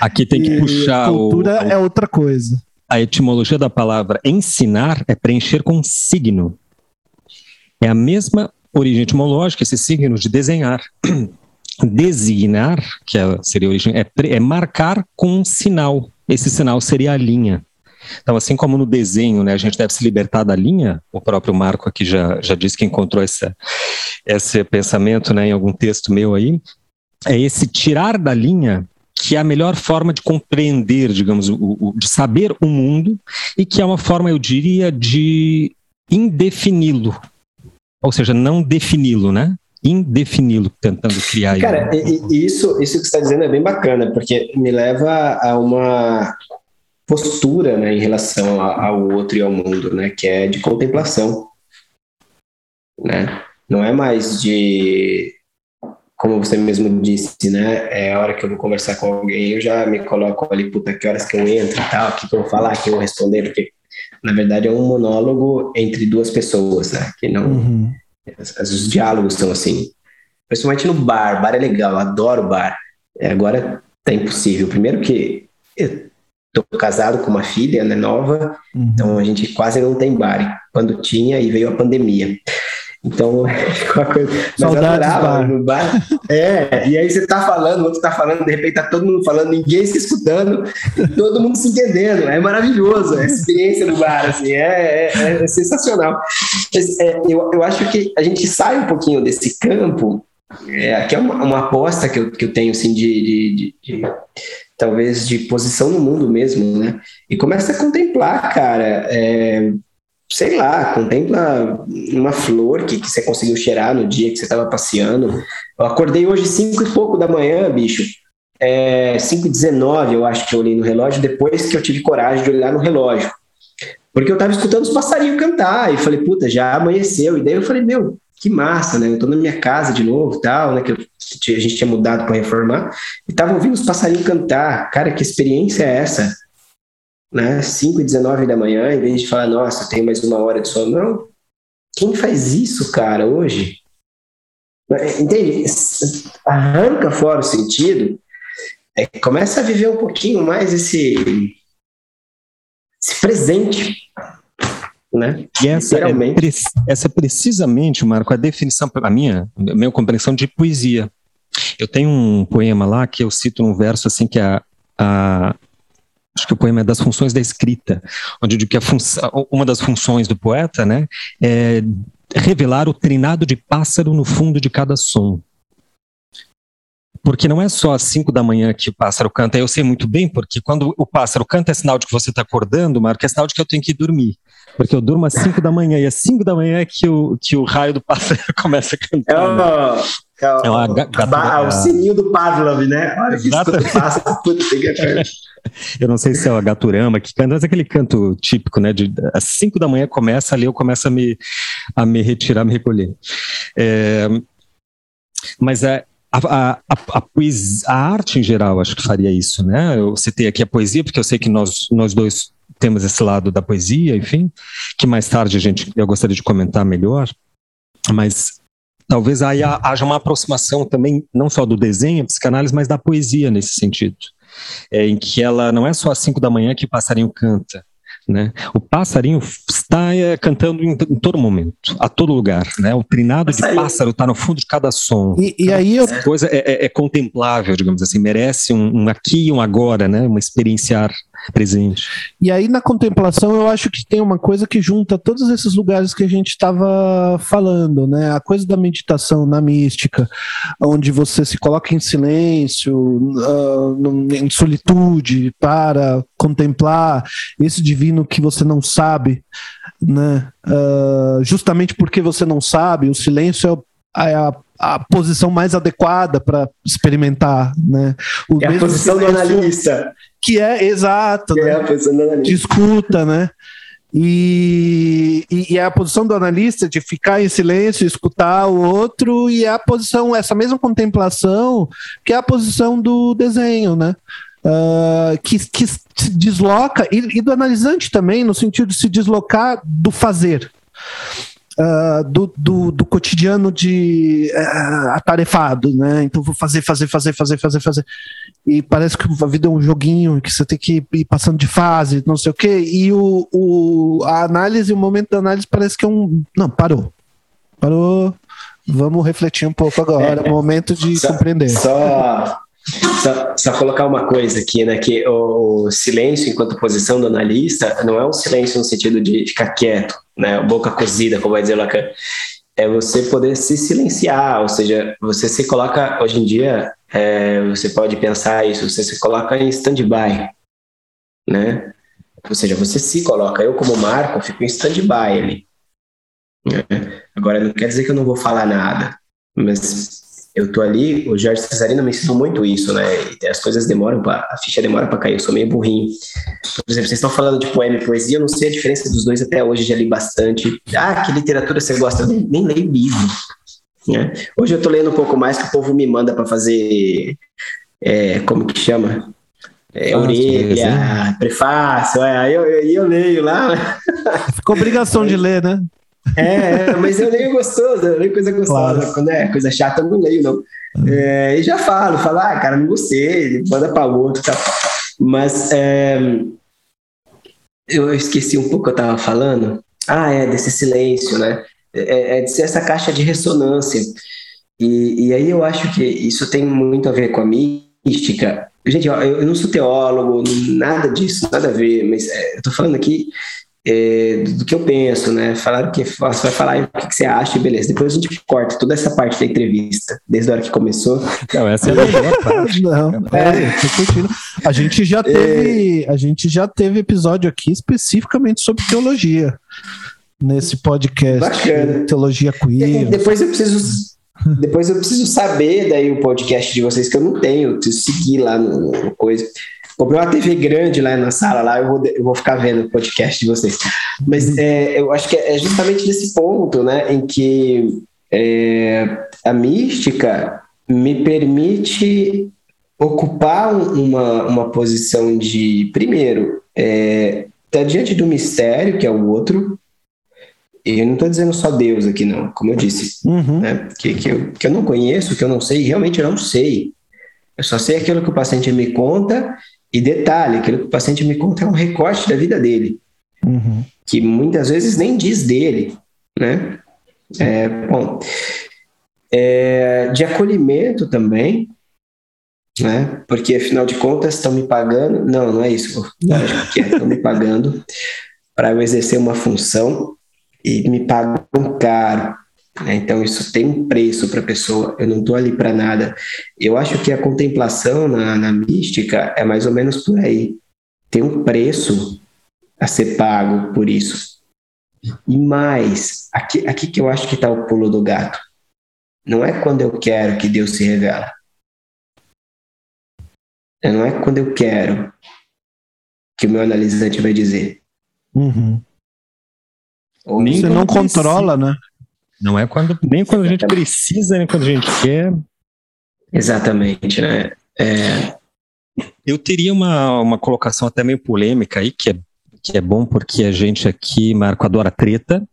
Aqui tem que puxar. Cultura o, é outra coisa. A etimologia da palavra ensinar é preencher com signo. É a mesma origem etimológica, esse signo de desenhar. designar, que é, seria a origem, é, é marcar com um sinal. Esse sinal seria a linha. Então, assim como no desenho, né, a gente deve se libertar da linha, o próprio Marco aqui já, já disse que encontrou essa, esse pensamento né, em algum texto meu aí, é esse tirar da linha que é a melhor forma de compreender, digamos, o, o, de saber o mundo e que é uma forma, eu diria, de indefini-lo, ou seja, não defini-lo, né? Indefini-lo, tentando criar. Cara, isso, isso que você está dizendo é bem bacana, porque me leva a uma postura né, em relação ao outro e ao mundo, né, que é de contemplação. Né? Não é mais de, como você mesmo disse, né, é a hora que eu vou conversar com alguém, eu já me coloco ali, puta, que horas que eu entro e tal, o que, que eu vou falar, o que eu vou responder, porque na verdade é um monólogo entre duas pessoas, né, que não... Uhum. Os diálogos são assim, principalmente no bar, bar é legal, adoro bar. É, agora tá impossível. Primeiro que Estou casado com uma filha né, nova, uhum. então a gente quase não tem bar. Quando tinha, e veio a pandemia. Então, ficou a coisa. Saudades bar. no bar. É, e aí você tá falando, o outro tá falando, de repente tá todo mundo falando, ninguém se escutando, todo mundo se entendendo. É maravilhoso a experiência do bar, assim, é, é, é sensacional. É, eu, eu acho que a gente sai um pouquinho desse campo. É, aqui é uma, uma aposta que eu, que eu tenho, assim, de, de, de, de talvez de posição no mundo mesmo, né? E começa a contemplar, cara, é, sei lá, contempla uma flor que, que você conseguiu cheirar no dia que você estava passeando. Eu acordei hoje cinco e pouco da manhã, bicho. É, 5 e 19 eu acho que eu olhei no relógio, depois que eu tive coragem de olhar no relógio. Porque eu estava escutando os passarinhos cantar, e falei, puta, já amanheceu. E daí eu falei, meu, que massa, né? Eu tô na minha casa de novo, tal, né? Que a gente tinha mudado para reformar e tava ouvindo os passarinhos cantar. Cara, que experiência é essa? Né? 5 e 19 da manhã, em vez de falar, nossa, tem mais uma hora de sono. Não. Quem faz isso, cara, hoje? Entende? Arranca fora o sentido, é, começa a viver um pouquinho mais esse, esse presente né? E essa é, essa é precisamente, Marco, a definição, a minha, a minha compreensão de poesia. Eu tenho um poema lá que eu cito num verso assim que é a, a acho que o poema é das funções da escrita, onde digo que a uma das funções do poeta, né, é revelar o trinado de pássaro no fundo de cada som. Porque não é só às 5 da manhã que o pássaro canta, eu sei muito bem, porque quando o pássaro canta é sinal de que você está acordando, Marco, é sinal de que eu tenho que ir dormir. Porque eu durmo às 5 da manhã, e às 5 da manhã é que o, que o raio do pássaro começa a cantar. É, né? É, o, é uma gata, o sininho do Pavlov, né? Olha que pássaro, puta, Eu não sei se é o Gaturama que canta, mas é aquele canto típico, né? De, às 5 da manhã começa ali, eu começo a me, a me retirar, me recolher. É, mas é, a, a, a, poesia, a arte em geral, acho que faria isso, né? Eu citei aqui a poesia, porque eu sei que nós, nós dois temos esse lado da poesia, enfim, que mais tarde a gente, eu gostaria de comentar melhor, mas talvez aí haja uma aproximação também, não só do desenho, psicanálise, mas da poesia nesse sentido, é, em que ela não é só às cinco da manhã que o passarinho canta, né? O passarinho está é, cantando em, em, todo momento, a todo lugar. Né? O trinado de pássaro está no fundo de cada som. E, e aí eu... coisa é, é, é, contemplável, digamos assim, merece um, um aqui e um agora, né? uma experienciar presente. E aí na contemplação eu acho que tem uma coisa que junta todos esses lugares que a gente estava falando, né? A coisa da meditação na mística, onde você se coloca em silêncio, uh, em solitude, para contemplar esse divino que você não sabe, né? Uh, justamente porque você não sabe, o silêncio é, é a a posição mais adequada para experimentar, né? O é a posição do analista. Que é, exato. Que né? é a posição do analista. Discuta, né? E, e, e, é a posição do analista de ficar em silêncio, escutar o outro, e é a posição, essa mesma contemplação, que é a posição do desenho, né? Uh, que, que se desloca, e, e do analisante também, no sentido de se deslocar do fazer uh, do, do, do, cotidiano de uh, atarefado, né? Então vou fazer, fazer, fazer, fazer, fazer, fazer. E parece que a vida é um joguinho que você tem que ir passando de fase, não sei o quê. E o, o, a análise, o momento da análise parece que é um. Não, parou. Parou. Vamos refletir um pouco agora, é, momento de só, compreender. Só, só, só, colocar uma coisa aqui, né? Que o, o, silêncio, enquanto posição do analista, não é um silêncio no sentido de ficar quieto, né? Boca cozida, como vai dizer Lacan. É você poder se silenciar, ou seja, você se coloca, hoje em dia, é, você pode pensar isso, você se coloca em stand-by, né? Ou seja, você se coloca. Eu, como Marco, fico em stand-by ali. Né? Agora, não quer dizer que eu não vou falar nada, mas eu tô ali, o Jorge Cesarino me ensinou muito isso, né? As coisas demoram, pra, a ficha demora para cair, eu sou meio burrinho. Por exemplo, vocês estão falando de poema e poesia, eu não sei a diferença dos dois até hoje, já li bastante. Ah, que literatura você gosta? Eu nem, nem leio livro. Né? Hoje eu tô lendo um pouco mais que o povo me manda para fazer, é, como que chama? É, orelha, prefácio, é, aí eu, eu, eu, leio lá. Ficou obrigação de ler, né? É, mas eu leio gostoso, eu leio coisa gostosa. Claro. Quando é coisa chata, eu não leio, não. É, e já falo, falo, ah, cara, não gostei, manda para outro, tá? Mas é, eu esqueci um pouco o que eu tava falando. Ah, é, desse silêncio, né? É, é de ser essa caixa de ressonância. E, e aí eu acho que isso tem muito a ver com a mística. Gente, eu, eu não sou teólogo, nada disso, nada a ver, mas é, eu tô falando aqui é, do que eu penso, né? Falaram que você vai falar o que você acha, beleza. Depois a gente corta toda essa parte da entrevista, desde a hora que começou. Não, essa é a melhor parte. Não, é, é. A gente já teve, a gente já teve episódio aqui especificamente sobre teologia nesse podcast. Bacana. Teologia queer. Depois eu preciso depois eu preciso saber daí o podcast de vocês que eu não tenho, eu preciso seguir lá no, no coisa. Comprei uma TV grande lá na sala, lá eu vou, eu vou ficar vendo o podcast de vocês. Mas é, eu acho que é justamente nesse ponto, né, em que é, a mística me permite ocupar uma, uma posição de, primeiro, é, tá diante do mistério, que é o outro, e eu não estou dizendo só Deus aqui, não, como eu disse, uhum. né, que, que, eu, que eu não conheço, que eu não sei, realmente eu não sei. Eu só sei aquilo que o paciente me conta e detalhe, aquilo que o paciente me conta é um recorte da vida dele, uhum. que muitas vezes nem diz dele, né? É, bom, é, de acolhimento também, né? Porque afinal de contas estão me pagando. Não, não é isso. Lógico que estão me pagando para eu exercer uma função e me pagam caro. Né? Então, isso tem um preço para a pessoa, eu não estou ali para nada. Eu acho que a contemplação na, na mística é mais ou menos por aí. Tem um preço a ser pago por isso. E mais, aqui, aqui que eu acho que está o pulo do gato. Não é quando eu quero que Deus se revela. Não é quando eu quero que o meu analisante vai dizer. Uhum. Você não controla, né? Não é quando, nem quando a gente precisa, nem quando a gente quer. Exatamente, né? É... Eu teria uma, uma colocação até meio polêmica aí, que é, que é bom porque a gente aqui, Marco, adora treta,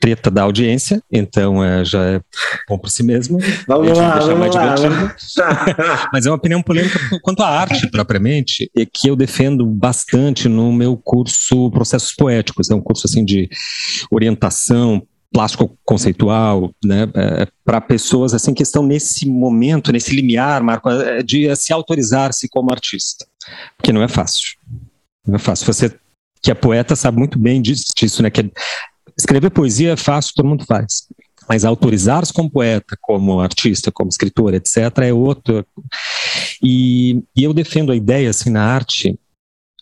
treta da audiência, então é, já é bom por si mesmo. Vamos lá, vamos lá. Mas é uma opinião polêmica quanto à arte propriamente, e que eu defendo bastante no meu curso Processos Poéticos, é um curso assim de orientação plástico conceitual, né, é, para pessoas assim que estão nesse momento, nesse limiar, Marco, é, de se autorizar-se como artista, porque não é fácil, não é fácil. Você que é poeta sabe muito bem disso, né? Que escrever poesia é fácil, todo mundo faz. Mas autorizar-se como poeta, como artista, como escritor, etc., é outro. E, e eu defendo a ideia, assim, na arte,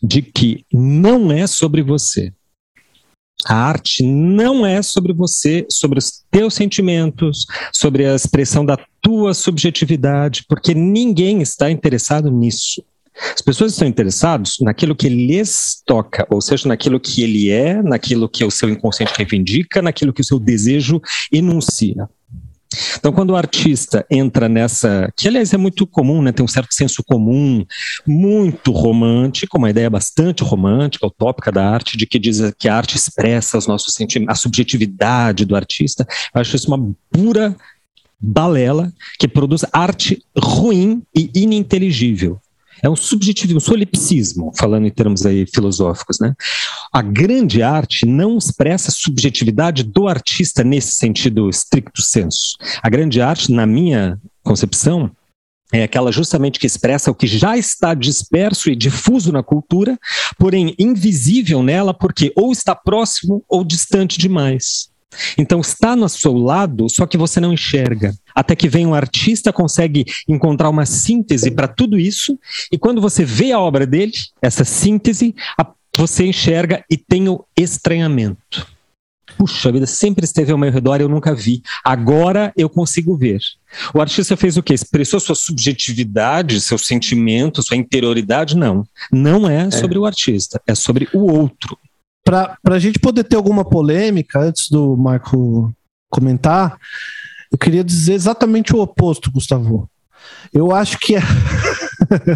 de que não é sobre você, a arte não é sobre você, sobre os teus sentimentos, sobre a expressão da tua subjetividade, porque ninguém está interessado nisso. As pessoas estão interessadas naquilo que lhes toca, ou seja, naquilo que ele é, naquilo que o seu inconsciente reivindica, naquilo que o seu desejo enuncia. Então, quando o artista entra nessa, que aliás é muito comum, né, tem um certo senso comum, muito romântico, uma ideia bastante romântica, utópica da arte, de que diz que a arte expressa os nossos sentimentos, a subjetividade do artista. Eu acho isso uma pura balela que produz arte ruim e ininteligível. É um subjetivismo, um solipsismo, falando em termos aí filosóficos, né? A grande arte não expressa a subjetividade do artista nesse sentido estricto senso. A grande arte, na minha concepção, é aquela justamente que expressa o que já está disperso e difuso na cultura, porém invisível nela porque ou está próximo ou distante demais. Então está no seu lado, só que você não enxerga. Até que vem um artista consegue encontrar uma síntese para tudo isso, e quando você vê a obra dele, essa síntese, você enxerga e tem o estranhamento. Puxa, a vida sempre esteve ao meu redor e eu nunca vi. Agora eu consigo ver. O artista fez o quê? Expressou sua subjetividade, seu sentimento, sua interioridade? Não. Não é, é. sobre o artista, é sobre o outro para a gente poder ter alguma polêmica, antes do Marco comentar, eu queria dizer exatamente o oposto, Gustavo. Eu acho que é.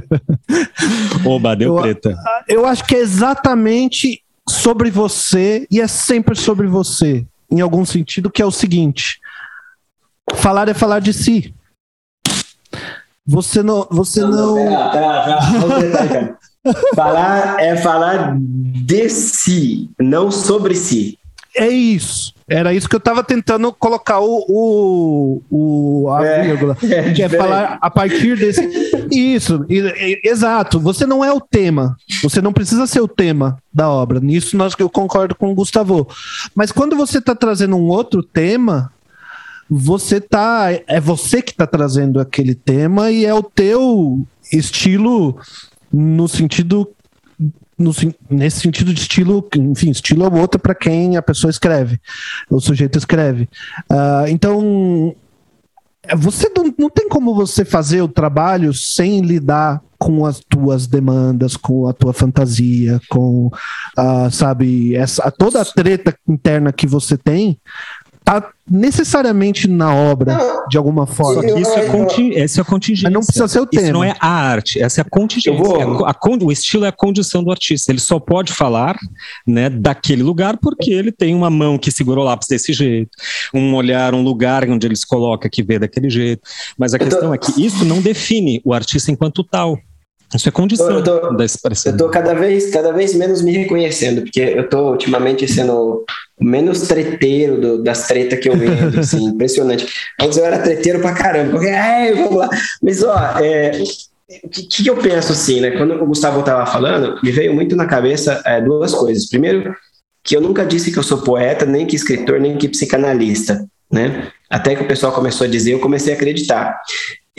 Oba, deu eu, preta. Eu acho que é exatamente sobre você e é sempre sobre você, em algum sentido, que é o seguinte: falar é falar de si. Você não. Você não. não... Pera, pera, pera. falar é falar de si, não sobre si. É isso. Era isso que eu estava tentando colocar o, o, o a é, vírgula. É, que é falar a partir desse. Isso, exato. Você não é o tema. Você não precisa ser o tema da obra. Nisso nós, eu concordo com o Gustavo. Mas quando você está trazendo um outro tema, você tá. É você que está trazendo aquele tema e é o teu estilo no sentido no, nesse sentido de estilo, enfim, estilo é outro para quem a pessoa escreve, o sujeito escreve. Uh, então, você não, não tem como você fazer o trabalho sem lidar com as tuas demandas, com a tua fantasia, com, uh, sabe, essa, toda a treta interna que você tem, tá necessariamente na obra, não, de alguma forma. Só que isso é, conti essa é a contingência. Mas não precisa ser o tema. Isso não é a arte, essa é a contingência. Vou... A, a, o estilo é a condição do artista. Ele só pode falar né, daquele lugar porque ele tem uma mão que segura o lápis desse jeito, um olhar, um lugar onde ele se coloca que vê daquele jeito. Mas a questão tô... é que isso não define o artista enquanto tal. Isso é condição eu tô, da expressão. Eu tô cada vez, cada vez menos me reconhecendo, porque eu tô ultimamente sendo menos treteiro do, das tretas que eu vejo, assim, impressionante. Antes eu era treteiro pra caramba, porque, é, vamos lá. Mas, ó, é, o que, que, eu penso, assim, né? Quando o Gustavo tava falando, me veio muito na cabeça é, duas coisas. Primeiro, que eu nunca disse que eu sou poeta, nem que escritor, nem que psicanalista, né? Até que o pessoal começou a dizer, eu comecei a acreditar.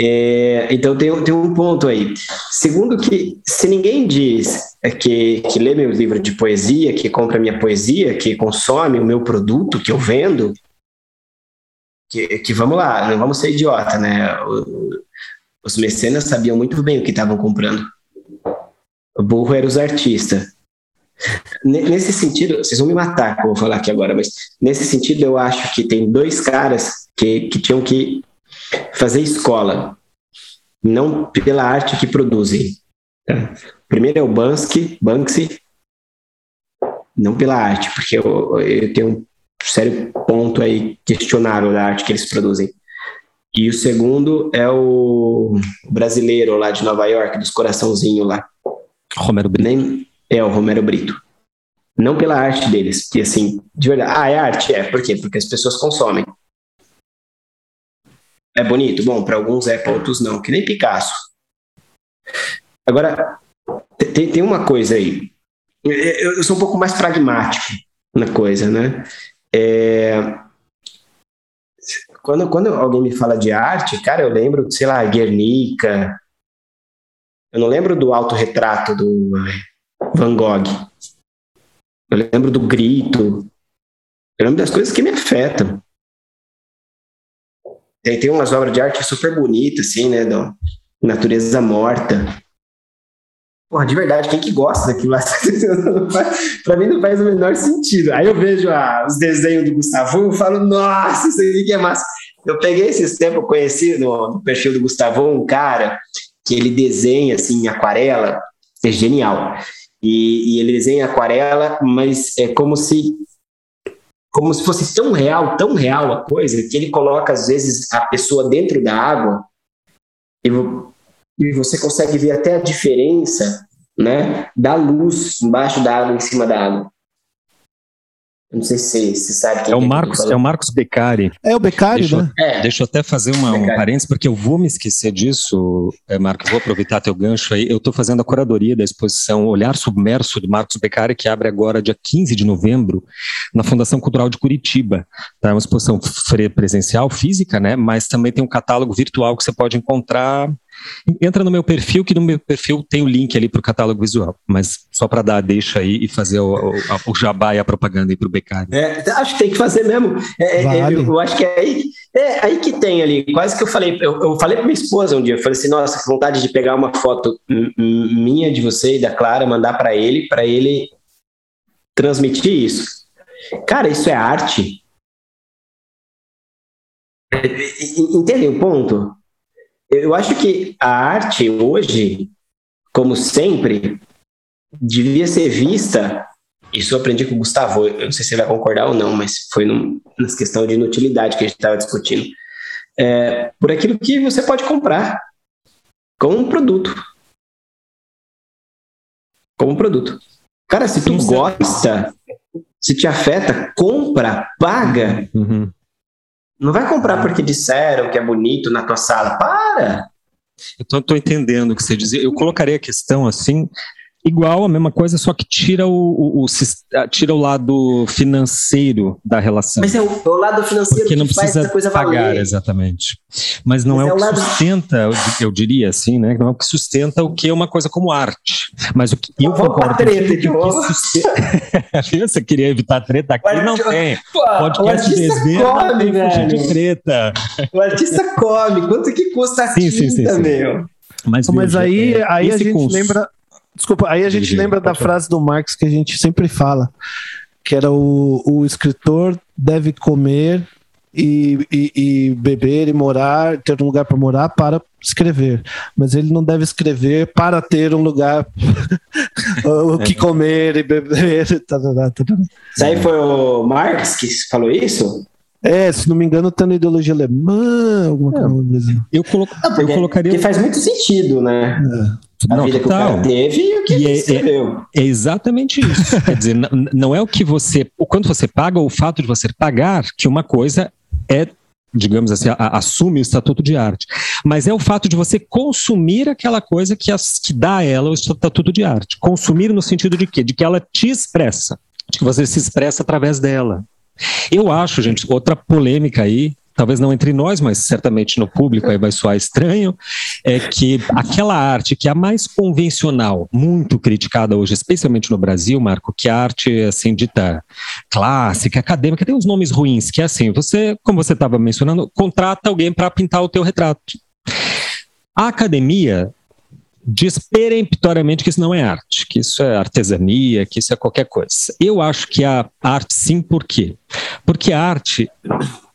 É, então tem, tem um ponto aí. Segundo que se ninguém diz que, que lê meu livro de poesia, que compra minha poesia, que consome o meu produto que eu vendo, que, que vamos lá, não vamos ser idiota, né? O, os mecenas sabiam muito bem o que estavam comprando. O burro era os artistas. Nesse sentido, vocês vão me matar vou falar aqui agora, mas nesse sentido eu acho que tem dois caras que, que tinham que fazer escola, não pela arte que produzem. Tá? Primeiro é o Banksy, Banksy, não pela arte, porque eu, eu tenho um sério ponto aí questionável da arte que eles produzem. E o segundo é o brasileiro lá de Nova York, dos coraçãozinhos lá. Romero Brito. Nem, é, o Romero Brito. Não pela arte deles, que assim, de verdade. Ah, é arte? É. Por quê? Porque as pessoas consomem. É bonito? Bom, para alguns é, para outros não, que nem Picasso. Agora, tem, tem uma coisa aí. Eu, eu sou um pouco mais pragmático na coisa, né? É, quando, quando alguém me fala de arte, cara, eu lembro, sei lá, Guernica. Eu não lembro do autorretrato do Van Gogh. Eu lembro do grito. Eu lembro das coisas que me afetam. Tem, tem umas obras de arte super bonitas, assim, né? Da natureza morta. Porra, de verdade, quem que gosta daquilo lá? pra mim não faz o menor sentido. Aí eu vejo os desenhos do Gustavo e falo, nossa, isso aí que é massa. Eu peguei esses tempos, eu conheci no, no, perfil do Gustavo um cara que ele desenha assim em aquarela, é genial. E, e ele desenha aquarela, mas é como se como se fosse tão real, tão real a coisa, que ele coloca, às vezes, a pessoa dentro da água. Eu, e você consegue ver até a diferença né, da luz embaixo da água, em cima da água. Não sei se você sabe quem é. O é Marcos, é o Marcos Beccari. É o Beccari, deixa, né? É. Deixa eu até fazer uma, um parênteses, porque eu vou me esquecer disso, é, Marcos. Vou aproveitar teu gancho aí. Eu estou fazendo a curadoria da exposição Olhar Submerso, do Marcos Beccari, que abre agora dia 15 de novembro, na Fundação Cultural de Curitiba. Tá? É uma exposição presencial, física, né? Mas também tem um catálogo virtual que você pode encontrar Entra no meu perfil, que no meu perfil tem o link ali para o catálogo visual, mas só para dar a deixa aí e fazer o, o, o jabá e a propaganda aí para o Becari. É, acho que tem que fazer mesmo. É, é, vale. eu, eu, acho que é aí, é aí que tem ali. Quase que eu falei, eu, eu falei para minha esposa um dia, eu falei assim, nossa, vontade de pegar uma foto minha de você e da Clara, mandar para ele, para ele transmitir isso. Cara, isso é arte. Entende o ponto? Eu acho que a arte hoje, como sempre, devia ser vista. Isso eu aprendi com o Gustavo. Eu não sei se você vai concordar ou não, mas foi num, nas questão de inutilidade que a gente estava discutindo. É, por aquilo que você pode comprar como um produto. Como um produto. Cara, se tu gosta, se te afeta, compra, paga. Uhum. Não vai comprar porque disseram que é bonito na tua sala. Para! Eu estou entendendo o que você dizia. Eu colocaria a questão assim, igual a mesma coisa, só que tira o, o, o tira o lado financeiro da relação. Mas é o, é o lado financeiro Porque que não precisa coisa pagar, valer. exatamente. Mas não Mas é, é, o que lado... sustenta, eu diria assim, né? Não é o que sustenta o que é uma coisa como arte. Mas o que eu concordo treta, que, o que sustenta... Você queria evitar treta aqui? Não tem. Pô, Podcast desver, come, tem velho. de treta. O artista come. Quanto que custa a sim, tinta, sim, sim, sim. meu? Mas, Mas veja, aí, é, aí a gente cons... lembra Desculpa, aí a gente lembra da frase do Marx que a gente sempre fala, que era o, o escritor deve comer e, e, e, beber e morar, ter um lugar para morar para escrever. Mas ele não deve escrever para ter um lugar o que comer e beber. Tá, tá, tá, isso aí foi o Marx que falou isso? É, se não me engano, tá na ideologia alemã, alguma coisa. Eu, colo eu colocaria. Que faz muito sentido, né? É a não, vida total. que o cara teve e o que e ele é, escreveu. É, é exatamente isso. Quer dizer, não é o que você. O quanto você paga ou o fato de você pagar que uma coisa é digamos assim, a, a, assume o estatuto de arte. Mas é o fato de você consumir aquela coisa que, as, que dá a ela o estatuto de arte. Consumir no sentido de quê? De que ela te expressa, de que você se expressa através dela. Eu acho, gente, outra polêmica aí, talvez não entre nós, mas certamente no público aí vai soar estranho, é que aquela arte que é a mais convencional, muito criticada hoje, especialmente no Brasil, Marco, que é a arte assim dita clássica, acadêmica, tem uns nomes ruins, que é assim, você, como você estava mencionando, contrata alguém para pintar o teu retrato. A academia diz peremptoriamente que isso não é arte, que isso é artesania, que isso é qualquer coisa. Eu acho que a arte sim, por quê? Porque a arte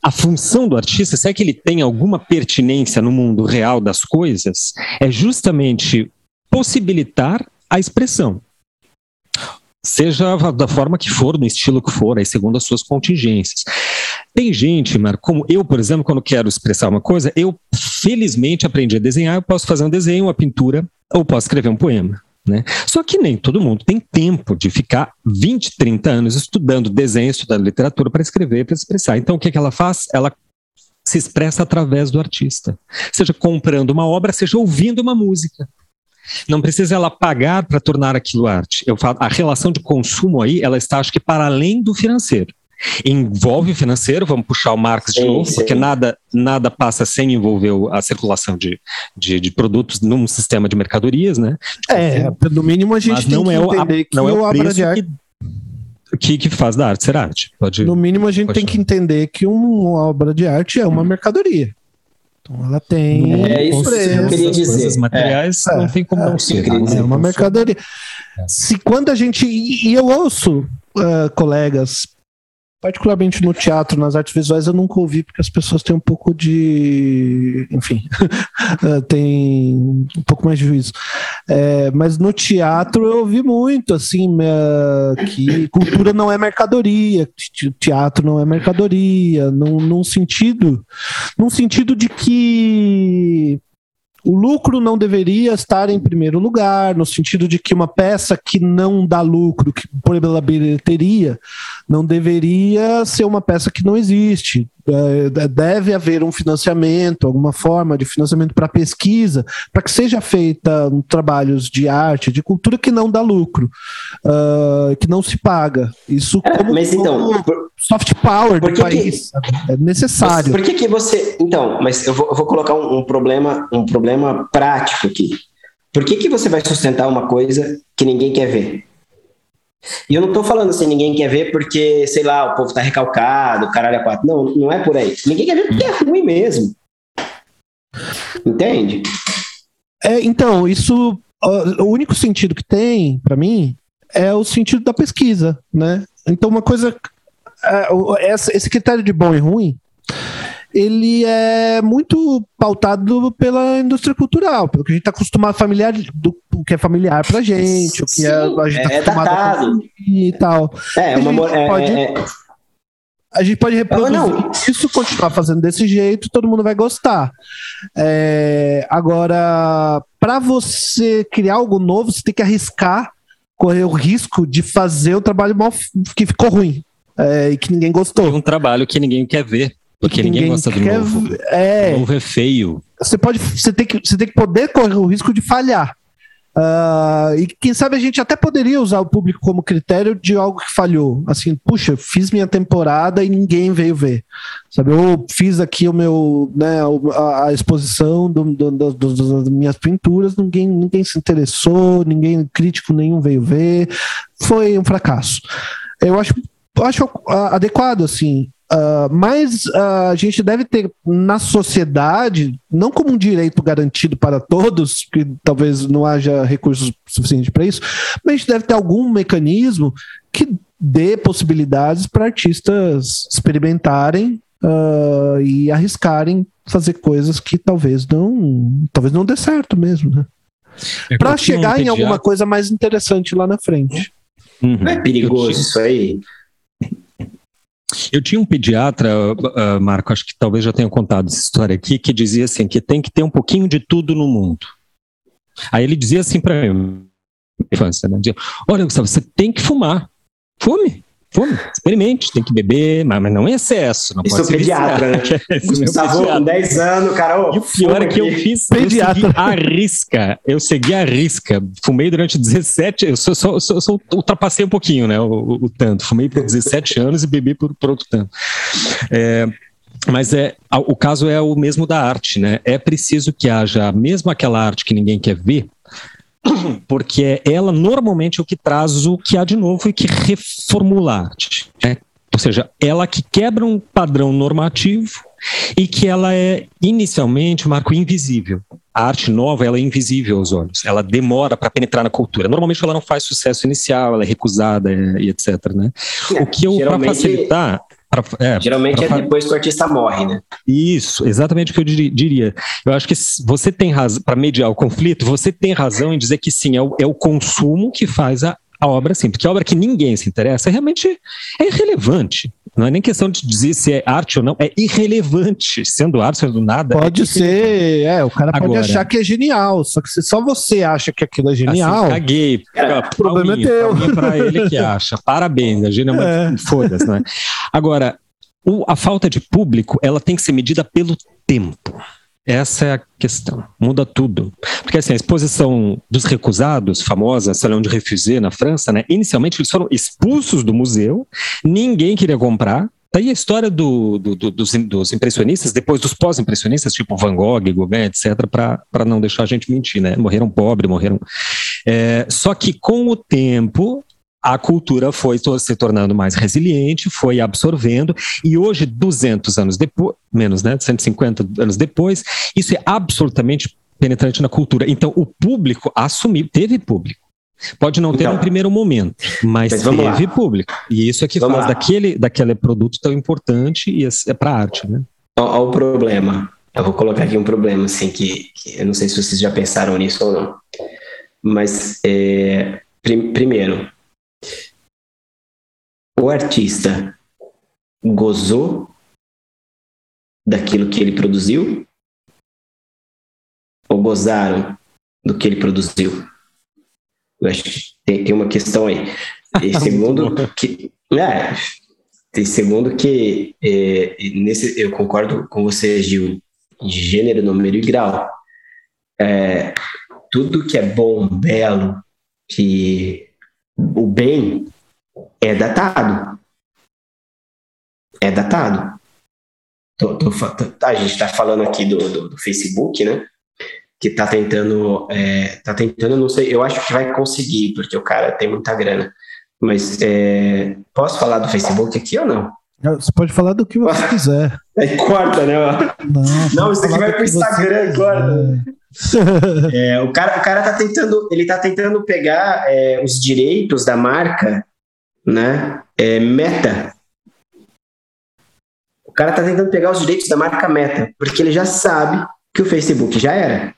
a função do artista, se é que ele tem alguma pertinência no mundo real das coisas, é justamente possibilitar a expressão. Seja da forma que for, no estilo que for, aí segundo as suas contingências. Tem gente, Marco, como eu, por exemplo, quando quero expressar uma coisa, eu felizmente aprendi a desenhar, eu posso fazer um desenho, uma pintura, ou posso escrever um poema. Né? Só que nem todo mundo tem tempo de ficar 20, 30 anos estudando desenho, estudando literatura para escrever, para expressar. Então, o que, é que ela faz? Ela se expressa através do artista, seja comprando uma obra, seja ouvindo uma música. Não precisa ela pagar para tornar aquilo arte. Eu falo, a relação de consumo aí, ela está, acho que, para além do financeiro envolve o financeiro, vamos puxar o Marx de sim, novo, sim. porque nada, nada passa sem envolver a circulação de, de, de, produtos num sistema de mercadorias, né? é, no mínimo a gente tem não que é entender que não é o preço que, que, que, faz da arte ser arte. Pode, no mínimo a gente tem que entender que uma obra de arte é uma mercadoria. Então ela tem é isso preço, que eu queria dizer. Materiais é, não tem como é, não ser. É uma mercadoria. Se quando a gente e eu ouço uh, colegas particularmente no teatro, nas artes visuais, eu nunca ouvi, porque as pessoas têm um pouco de. Enfim, eh, tem um pouco mais de juízo. É, mas no teatro eu ouvi muito, assim, que cultura não é mercadoria, teatro não é mercadoria, num, num sentido. Num sentido de que O lucro não deveria estar em primeiro lugar, no sentido de que uma peça que não dá lucro, que pela bilheteria, não deveria ser uma peça que não existe. É, deve haver um financiamento, alguma forma de financiamento para pesquisa, para que seja feita um, trabalhos de arte, de cultura que não dá lucro, uh, que não se paga. Isso é, como, mas então, soft power do país que, é necessário. Por que, que você? Então, mas eu vou, eu vou colocar um, um, problema, um problema prático aqui. Por que, que você vai sustentar uma coisa que ninguém quer ver? E eu não estou falando assim, ninguém quer ver porque, sei lá, o povo está recalcado, caralho é quatro. Não, não é por aí. Ninguém quer ver porque é ruim mesmo. Entende? É, então, isso. O único sentido que tem, para mim, é o sentido da pesquisa, né? Então, uma coisa. É, esse critério de bom e ruim ele é muito pautado pela indústria cultural, pelo que a gente está acostumado familiar do o que é familiar pra gente, o que é, a gente tá é, acostumado datado. e tal. É, uma, a, gente pode, é, é, a gente pode reproduzir não, isso, continuar fazendo desse jeito, todo mundo vai gostar. É, agora, para você criar algo novo, você tem que arriscar, correr o risco de fazer o trabalho mal que ficou ruim. É, e que ninguém gostou. Um trabalho que ninguém quer ver. Porque ninguém, ninguém gosta do quer, novo. É, o novo é feio. Você pode, você tem que, você tem que poder correr o risco de falhar. Uh, e quem sabe a gente até poderia usar o público como critério de algo que falhou. Assim, puxa, fiz minha temporada e ninguém veio ver. Sabe, ou fiz aqui o meu, né, a, a exposição do, do, do, das minhas pinturas, ninguém, ninguém se interessou, ninguém, crítico nenhum veio ver. Foi um fracasso. Eu acho, acho adequado, assim, Uh, mas uh, a gente deve ter na sociedade, não como um direito garantido para todos, que talvez não haja recursos suficientes para isso, mas a gente deve ter algum mecanismo que dê possibilidades para artistas experimentarem uh, e arriscarem fazer coisas que talvez não talvez não dê certo mesmo, né? É para chegar em alguma coisa mais interessante lá na frente. Uhum. Não é perigoso isso aí? Eu tinha um pediatra, uh, Marco, acho que talvez já tenha contado essa história aqui, que dizia assim, que tem que ter um pouquinho de tudo no mundo. Aí ele dizia assim para mim, infância, né? Dizia, Olha, Gustavo, você tem que fumar. Fume. Fume, experimente, tem que beber, mas, mas não em excesso. Não Isso pode é pediatra, né? Gustavo, com 10 anos, cara. E o pior é que eu fiz pediatra. a risca. Eu segui a risca. Fumei durante 17. Eu sou, sou, sou, sou ultrapassei um pouquinho, né? O, o, o, tanto. Fumei por 17 anos e bebi por, por outro tanto. É, mas é, o caso é o mesmo da arte, né? É preciso que haja, mesmo aquela arte que ninguém quer ver, porque é ela normalmente é o que traz o que há de novo e que reformula a arte. Né? Ou seja, ela que quebra um padrão normativo e que ela é inicialmente um marco invisível. A arte nova ela é invisível aos olhos, ela demora para penetrar na cultura. Normalmente ela não faz sucesso inicial, ela é recusada e etc. Né? O que eu para facilitar Pra, é, Geralmente é depois que o artista morre, né? Isso, exatamente o que eu diria. Eu acho que você tem razão, para mediar o conflito, você tem razão em dizer que sim, é o, é o consumo que faz a, a obra sim, porque a obra que ninguém se interessa realmente é irrelevante. Não é nem questão de dizer se é arte ou não, é irrelevante. Sendo arte, sendo nada. É pode é ser, é, o cara Agora, pode achar que é genial, só que se só você acha que aquilo é assim, genial. Assim, caguei. É, o problema é teu. É para ele que acha. Parabéns, a genial, é. foda-se, né? Agora, o, a falta de público, ela tem que ser medida pelo tempo. Essa é a questão. Muda tudo. Porque assim, a exposição dos recusados, famosa Salão de Refusé na França, né? Inicialmente eles foram expulsos do museu, ninguém queria comprar. Daí a história do, do, do, dos, dos, impressionistas, depois dos pós-impressionistas, tipo Van Gogh, Gauguin, etc., para não deixar a gente mentir, né? Morreram pobres, morreram. É, só que com o tempo, a cultura foi se tornando mais resiliente, foi absorvendo, e hoje, 200 anos depois, menos, né, 150 anos depois, isso é absolutamente penetrante na cultura. Então, o público assumiu, teve público. Pode não ter então, no primeiro momento, mas, mas teve lá. público. E isso é que vamos faz daquele, daquele produto tão importante e é para a arte, né? Olha o problema. Eu vou colocar aqui um problema, assim, que, que, eu não sei se vocês já pensaram nisso ou não. Mas, é, prim, primeiro, o artista gozou daquilo que ele produziu? ou gozaram do que ele produziu? Eu acho que tem, tem uma questão aí. E segundo, que, é, e segundo que é, nesse, eu concordo com você, Gil, de gênero, número e grau. É, tudo que é bom, belo, que o bem é datado. É datado. Tô, tô, a gente está falando aqui do, do, do, Facebook, né? Que está tentando, é, tá tentando, não sei, eu acho que vai conseguir, porque o cara tem muita grana. Mas é, posso falar do Facebook aqui ou não? Você pode falar do que você quiser. Aí corta, né? Não, não isso aqui vai pro Instagram agora. É, o, cara, o cara tá tentando, ele tá tentando pegar é, os direitos da marca, né? É, Meta. O cara tá tentando pegar os direitos da marca Meta, porque ele já sabe que o Facebook já era.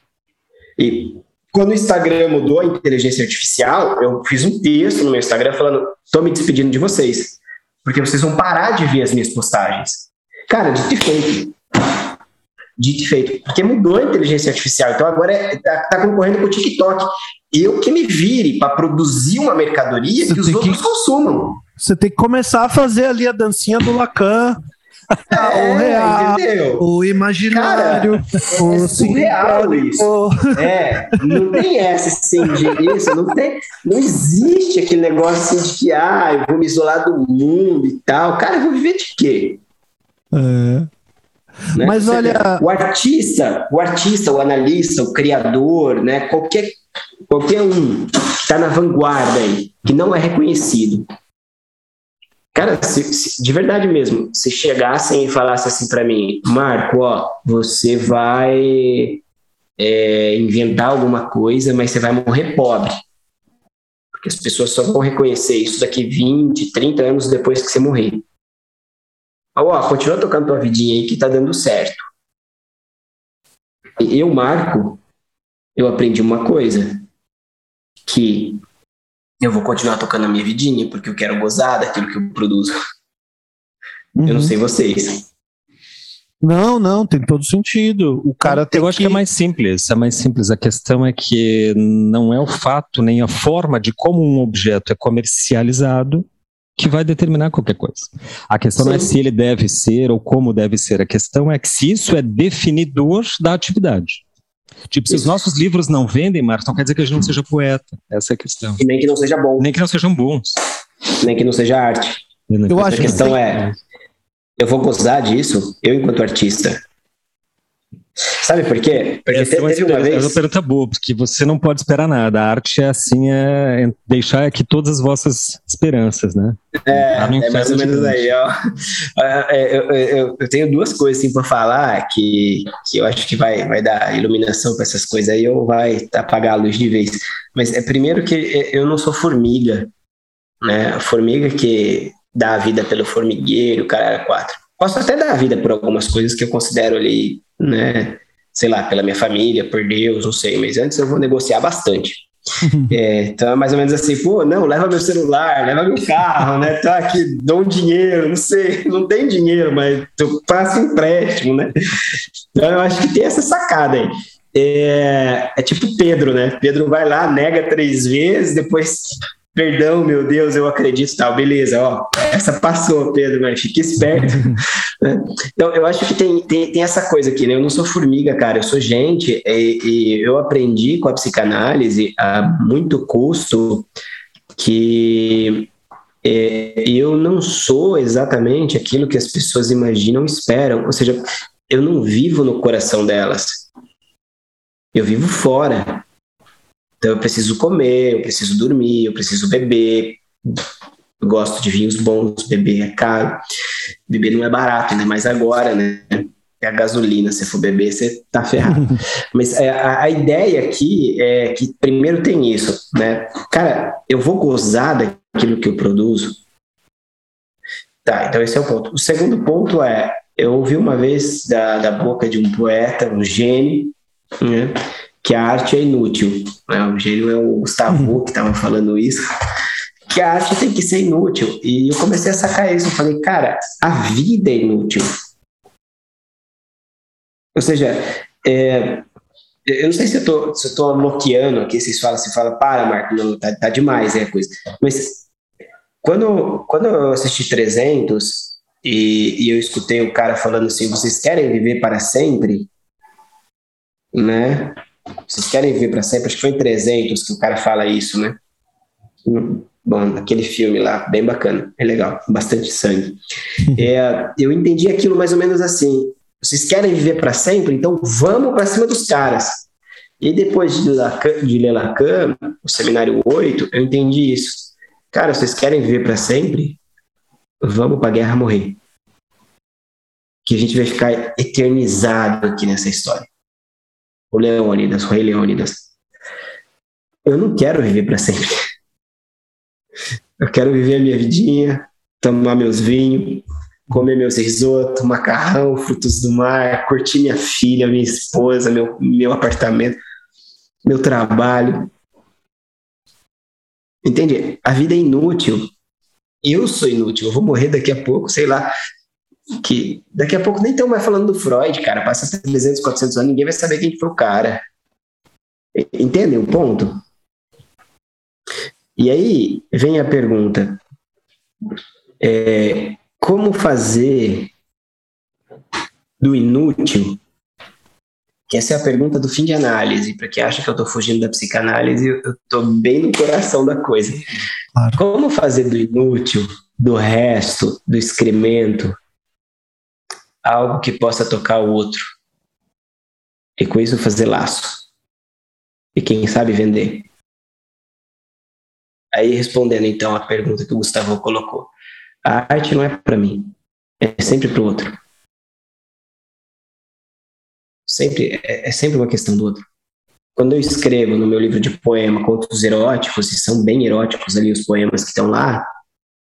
E quando o Instagram mudou a inteligência artificial, eu fiz um texto no meu Instagram falando: tô me despedindo de vocês, porque vocês vão parar de ver as minhas postagens. Cara, dito e feito. Dito e feito. Porque mudou a inteligência artificial. Então agora é, tá concorrendo com o TikTok. Eu que me vire para produzir uma mercadoria Você que os outros que... consumam. Você tem que começar a fazer ali a dancinha do Lacan é, o real, entendeu? o imaginário, Cara, o é surreal isso. É, não tem essa sem isso, não tem, não existe aquele negócio assim de que ah, eu vou me isolar do mundo e tal. Cara, eu vou viver de quê? É. Né? Mas Você olha, o artista, o artista, o analista, o criador, né? Qualquer qualquer um que está na vanguarda aí, que não é reconhecido, Cara, se, se, de verdade mesmo, se chegassem e falassem assim para mim, Marco, ó, você vai é, inventar alguma coisa, mas você vai morrer pobre. Porque as pessoas só vão reconhecer isso daqui 20, 30 anos depois que você morrer. Ó, continua tocando tua vidinha aí que tá dando certo. E eu, Marco, eu aprendi uma coisa, que eu vou continuar tocando a minha vidinha, porque eu quero gozar daquilo que eu produzo. Uhum. Eu não uhum. sei vocês. Não, não, tem todo sentido. O cara tem Eu acho que... que é mais simples, é mais simples. A questão é que não é o fato nem a forma de como um objeto é comercializado que vai determinar qualquer coisa. A questão Sim. não é se ele deve ser ou como deve ser, a questão é que se isso é definidor da atividade. Tipo, se os nossos livros não vendem, Marcos, não quer dizer que a gente não seja poeta. Essa é a questão. E nem que não seja bom. Nem que não sejam bons. Nem que não seja arte. Eu acho a questão que é, eu vou gozar disso, eu enquanto artista. Sabe por quê? Porque essa, teve, uma, uma vez... Essa é uma pergunta boa, porque você não pode esperar nada. A arte é assim, é deixar aqui todas as vossas esperanças, né? É, é mais ou menos aí, ó. É, é, eu, eu, eu, tenho duas coisas assim para falar que, que eu acho que vai, vai dar iluminação para essas coisas aí ou vai apagar a luz de vez. Mas é primeiro que eu não sou formiga, né? A formiga que dá a vida pelo formigueiro, cara quatro. Posso até dar a vida por algumas coisas que eu considero ali né? Sei lá, pela minha família, por Deus, não sei, mas antes eu vou negociar bastante. é, então é mais ou menos assim, pô, não, leva meu celular, leva meu carro, né? Tá aqui, dou um dinheiro, não sei, não tem dinheiro, mas tu faço empréstimo, né? Então eu acho que tem essa sacada aí. É, é tipo Pedro, né? Pedro vai lá, nega três vezes, depois Perdão, meu Deus, eu acredito, tal, beleza, ó, essa passou, Pedro, mas fique esperto. então, eu acho que tem, tem, tem, essa coisa aqui, né? Eu não sou formiga, cara, eu sou gente, e, e eu aprendi com a psicanálise a muito custo que é, eu não sou exatamente aquilo que as pessoas imaginam esperam, ou seja, eu não vivo no coração delas, eu vivo fora. Então eu preciso comer, eu preciso dormir, eu preciso beber. Eu gosto de vinhos bons, beber é caro. Beber não é barato, ainda mais agora, né? É a gasolina, se for beber, você tá ferrado. Mas é, a, a, ideia aqui é que primeiro tem isso, né? Cara, eu vou gozar daquilo que eu produzo. Tá, então esse é o ponto. O segundo ponto é, eu ouvi uma vez da, da boca de um poeta, um gênio, né? Que a arte é inútil. Né? O gênio é o Gustavo que estava falando isso. Que a arte tem que ser inútil. E eu comecei a sacar isso. Eu falei, cara, a vida é inútil. Ou seja, é, eu não sei se eu tô, se eu tô bloqueando aqui, vocês falam, você fala, para, Marco, não, tá, tá demais, é a coisa. Mas quando, quando eu assisti 300 e, e eu escutei o cara falando assim, vocês querem viver para sempre? Né? Vocês querem viver para sempre? Acho que foi em 300 que o cara fala isso, né? Bom, aquele filme lá, bem bacana, é legal, bastante sangue. É, eu entendi aquilo mais ou menos assim: vocês querem viver para sempre? Então vamos para cima dos caras. E depois de, Lacan, de ler Lacan, o seminário 8, eu entendi isso. Cara, vocês querem viver para sempre? Vamos para a guerra morrer. Que a gente vai ficar eternizado aqui nessa história. O Leônidas, o rei Leônidas. Eu não quero viver para sempre. Eu quero viver a minha vidinha, tomar meus vinhos, comer meus risoto, macarrão, frutos do mar, curtir minha filha, minha esposa, meu, meu apartamento, meu trabalho. Entende? A vida é inútil. Eu sou inútil. Eu vou morrer daqui a pouco, sei lá. Que daqui a pouco nem estão mais falando do Freud, cara. Passa 300, 400 anos, ninguém vai saber quem foi o cara. Entendem o ponto? E aí vem a pergunta: é, como fazer do inútil? Que essa é a pergunta do fim de análise. Para quem acha que eu estou fugindo da psicanálise, eu estou bem no coração da coisa. Claro. Como fazer do inútil, do resto, do excremento, algo que possa tocar o outro? E com isso fazer laço. E quem sabe vender. Aí respondendo então a pergunta que o Gustavo colocou. A arte não é para mim, é sempre para o outro. Sempre é, é, sempre uma questão do outro. Quando eu escrevo no meu livro de poema contos eróticos, e são bem eróticos ali os poemas que estão lá,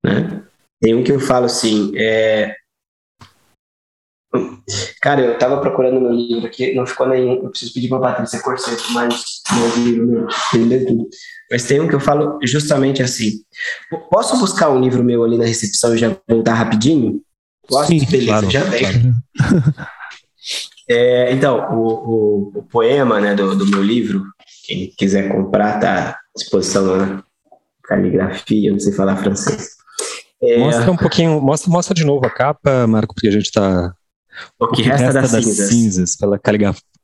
né? Tem um que eu falo assim, é... Cara, eu tava procurando meu livro aqui, não ficou nenhum. Eu preciso pedir pra Patrícia Corseto, mas meu livro, meu, entendeu tudo. Mas tem um que eu falo justamente assim. Posso buscar um livro meu ali na recepção e já voltar rapidinho? Posso? Sim, Beleza, claro, já vem. Claro. É, então, o, o, o, poema né, do, do, meu livro, quem quiser comprar, tá à disposição na caligrafia, não sei falar francês. É, mostra um pouquinho, mostra, mostra de novo a capa, Marco, porque a gente está. O que, o que resta, resta, das, das cinzas. cinzas. pela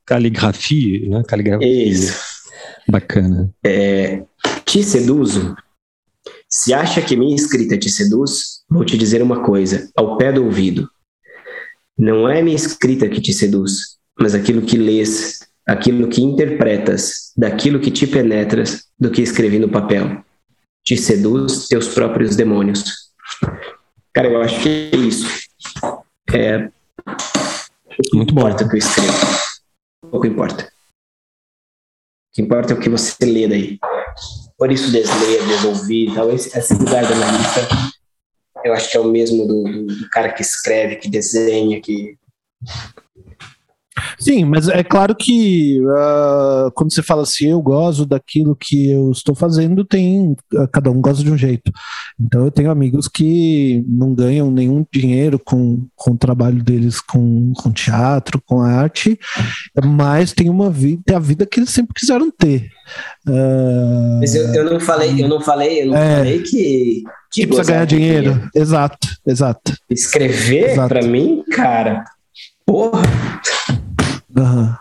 caligrafia, né? Caligrafia. Isso. Bacana. É, te seduzo? Se acha que minha escrita te seduz, vou te dizer uma coisa, ao pé do ouvido. Não é minha escrita que te seduz, mas aquilo que lês, aquilo que interpretas, daquilo que te penetras, do que escrevi no papel. Te seduz teus próprios demônios. Cara, eu acho que é isso. É, Muito importa bom. o que eu escrevo. Pouco importa. O que importa é o que você lê daí. Por isso, desler, desouvir, tal. Esse, lugar da lista, eu acho que é o mesmo do, do, do cara que escreve, que desenha, que Sim, mas é claro que uh, quando você fala assim, eu gosto daquilo que eu estou fazendo, tem uh, cada um gosta de um jeito. Então eu tenho amigos que não ganham nenhum dinheiro com, com o trabalho deles com, com teatro, com arte, mas tem uma vida, a vida que eles sempre quiseram ter. Uh, mas eu, eu, não falei, eu não falei, eu não é, falei que, que precisa ganhar dinheiro. dinheiro. Exato, exato. Escrever para mim, cara, porra. Uhum.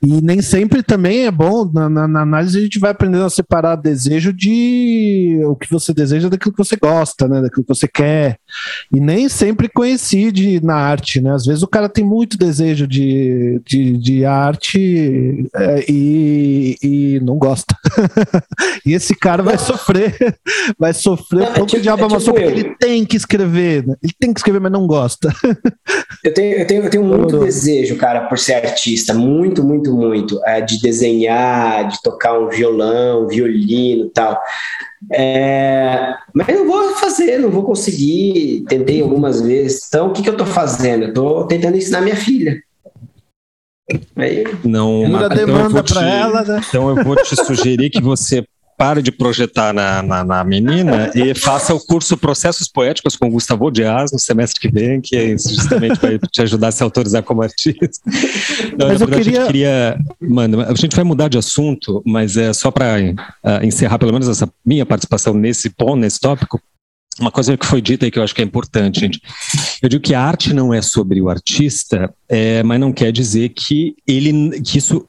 E nem sempre também é bom, na, na, na, análise a gente vai aprendendo a separar desejo de o que você deseja daquilo que você gosta, né, daquilo que você quer. E nem sempre coincide na arte, né? Às vezes o cara tem muito desejo de, de, de arte é, e, e não gosta. e esse cara vai sofrer, vai sofrer não, é tipo, diabo é tipo porque ele tem que escrever, né? ele tem que escrever, mas não gosta. eu, tenho, eu, tenho, eu tenho muito desejo, cara, por ser artista, muito muito, muito, é, de desenhar, de tocar um violão, violino tal. É, mas não vou fazer, não vou conseguir. Tentei algumas vezes. Então, o que, que eu estou fazendo? Eu estou tentando ensinar minha filha. Aí, não, Muda então demanda para ela, né? Então eu vou te sugerir que você pare de projetar na, na, na, menina e faça o curso Processos Poéticos com Gustavo Dias no semestre que vem, que é justamente para te ajudar a se autorizar como artista. Não, mas eu verdade, queria... A gente, queria, mano, a gente vai mudar de assunto, mas é só para uh, ah, encerrar pelo menos essa minha participação nesse ponto, nesse tópico. Uma coisa que foi dita e que eu acho que é importante, gente. Eu digo que a arte não é sobre o artista, é, mas não quer dizer que ele, que isso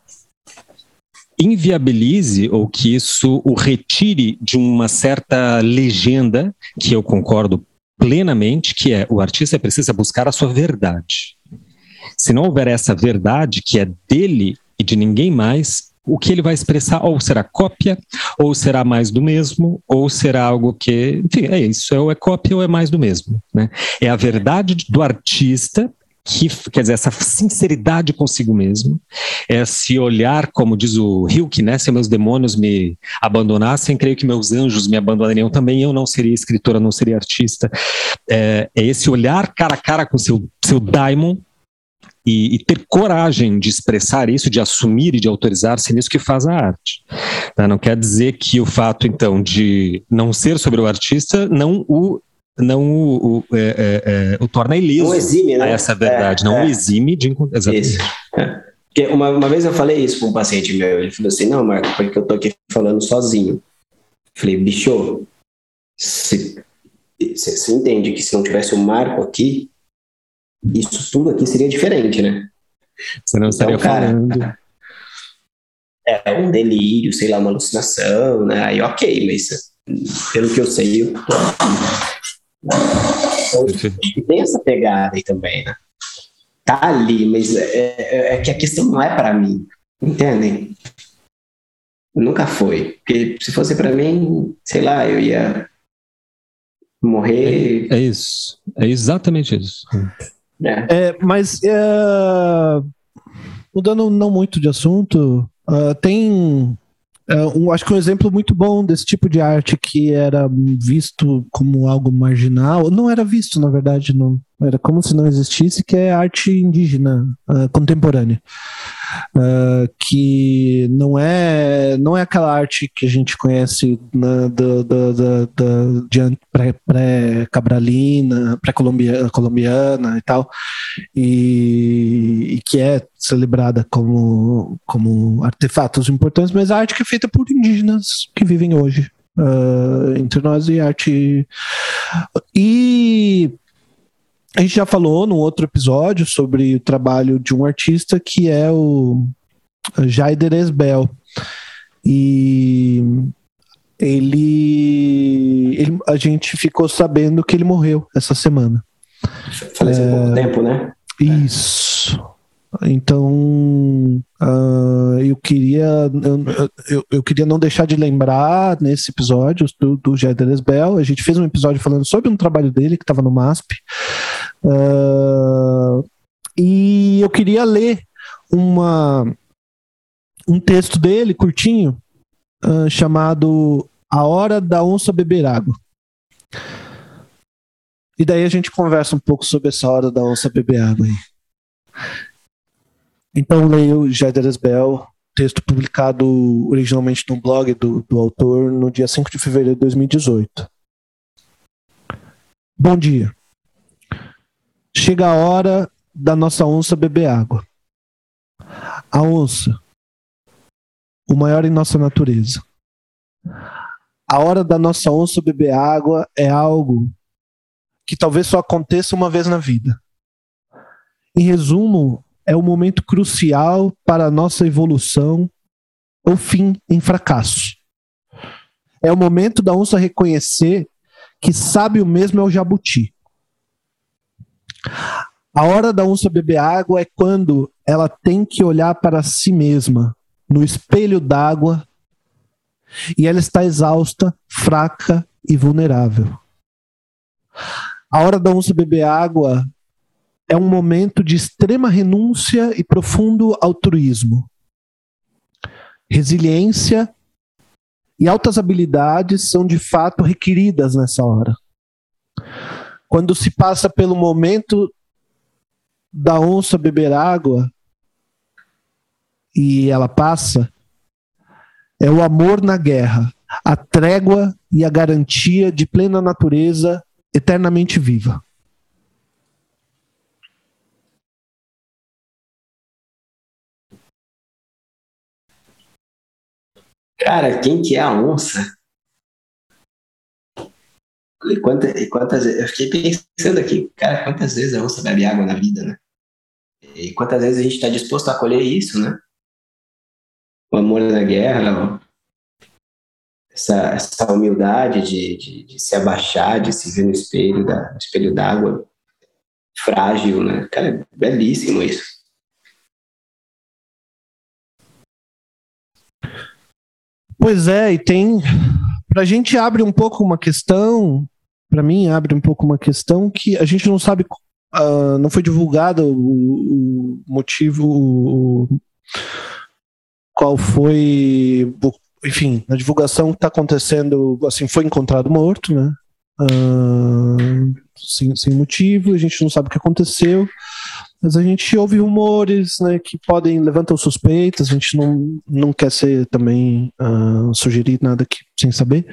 inviabilize ou que isso o retire de uma certa legenda, que eu concordo plenamente, que é o artista precisa buscar a sua verdade. Se não houver essa verdade, que é dele e de ninguém mais, o que ele vai expressar ou será cópia, ou será mais do mesmo, ou será algo que, enfim, é isso, ou é cópia ou é mais do mesmo. Né? É a verdade do artista que, quer dizer, essa sinceridade consigo mesmo, esse olhar, como diz o Hilke, né, se meus demônios me abandonassem, creio que meus anjos me abandonariam também, eu não seria escritora, não seria artista. É, é esse olhar cara a cara com seu, seu daimon, e, e, ter coragem de expressar isso, de assumir e de autorizar-se nisso que faz a arte. Tá? Não quer dizer que o fato, então, de não ser sobre o artista não o não o, o, é, é, é, o torna ileso não exime, né? a essa verdade, não o é. exime de exatamente. Isso. É. Porque uma, uma vez eu falei isso para um paciente meu, ele falou assim, não, Marco, porque eu tô aqui falando sozinho. Eu falei, bicho, você entende que se não tivesse o Marco aqui, isso tudo aqui seria diferente, né? Você não estaria então, cara, falando. É um delírio, sei lá, uma alucinação, né? Aí ok, mas pelo que eu sei, eu tô então, tem essa pegada aí também, né? Tá ali, mas é, é, é que a questão não é para mim, entendem? Nunca foi. Porque se fosse para mim, sei lá, eu ia morrer. É, é isso. É exatamente isso. É. é mas é, mudando não muito de assunto, uh, tem Uh, um, acho que um exemplo muito bom desse tipo de arte que era visto como algo marginal, não era visto, na verdade, não era como se não existisse, que é arte indígena uh, contemporânea. Uh, que não é não é aquela arte que a gente conhece na, do, do, do, do de pré-cabralina, pré-colombiana colombiana e tal, e, e, que é celebrada como, como artefatos importantes, mas a arte que é feita por indígenas que vivem hoje uh, entre nós e arte. E a gente já falou num outro episódio sobre o trabalho de um artista que é o Jaider Esbel. E ele, ele, a gente ficou sabendo que ele morreu essa semana. Faleceu é, pouco tempo, né? Isso. Então, uh, eu queria eu, eu, eu, queria não deixar de lembrar nesse episódio do, do Jeder Bell. A gente fez um episódio falando sobre um trabalho dele que estava no MASP. Uh, e eu queria ler uma, um texto dele, curtinho, uh, chamado A Hora da Onça Beber Água. E daí a gente conversa um pouco sobre essa hora da onça beber água aí. Então leio Jedras Bell, texto publicado originalmente no blog do, do autor no dia 5 de fevereiro de 2018. Bom dia. Chega a hora da nossa onça beber água. A onça, o maior em nossa natureza. A hora da nossa onça beber água é algo que talvez só aconteça uma vez na vida. Em resumo, é o momento crucial para a nossa evolução ou fim em fracasso. É o momento da onça reconhecer que sabe o mesmo é o jabuti. A hora da onça beber água é quando ela tem que olhar para si mesma no espelho d'água e ela está exausta, fraca e vulnerável. A hora da onça beber água é um momento de extrema renúncia e profundo altruísmo. Resiliência e altas habilidades são de fato requeridas nessa hora. Quando se passa pelo momento da onça beber água e ela passa, é o amor na guerra, a trégua e a garantia de plena natureza eternamente viva. Cara, quem que é a onça? E quantas, e quantas eu fiquei pensando aqui, cara, quantas vezes a onça bebe água na vida, né? E quantas vezes a gente está disposto a acolher isso, né? O amor na guerra, essa, essa humildade de, de, de, se abaixar, de se ver no espelho, da, no espelho d'água, frágil, né? Cara, é belíssimo isso. Pois é, e tem. Para a gente abre um pouco uma questão, para mim abre um pouco uma questão que a gente não sabe, uh, não foi divulgado o, o motivo, o, qual foi, enfim, na divulgação que está acontecendo, assim, foi encontrado morto, né? Uh, sem, sem motivo, a gente não sabe o que aconteceu. Mas a gente ouve rumores né, que podem levantar suspeitas, a gente não, não quer ser também uh, sugerir nada aqui sem saber.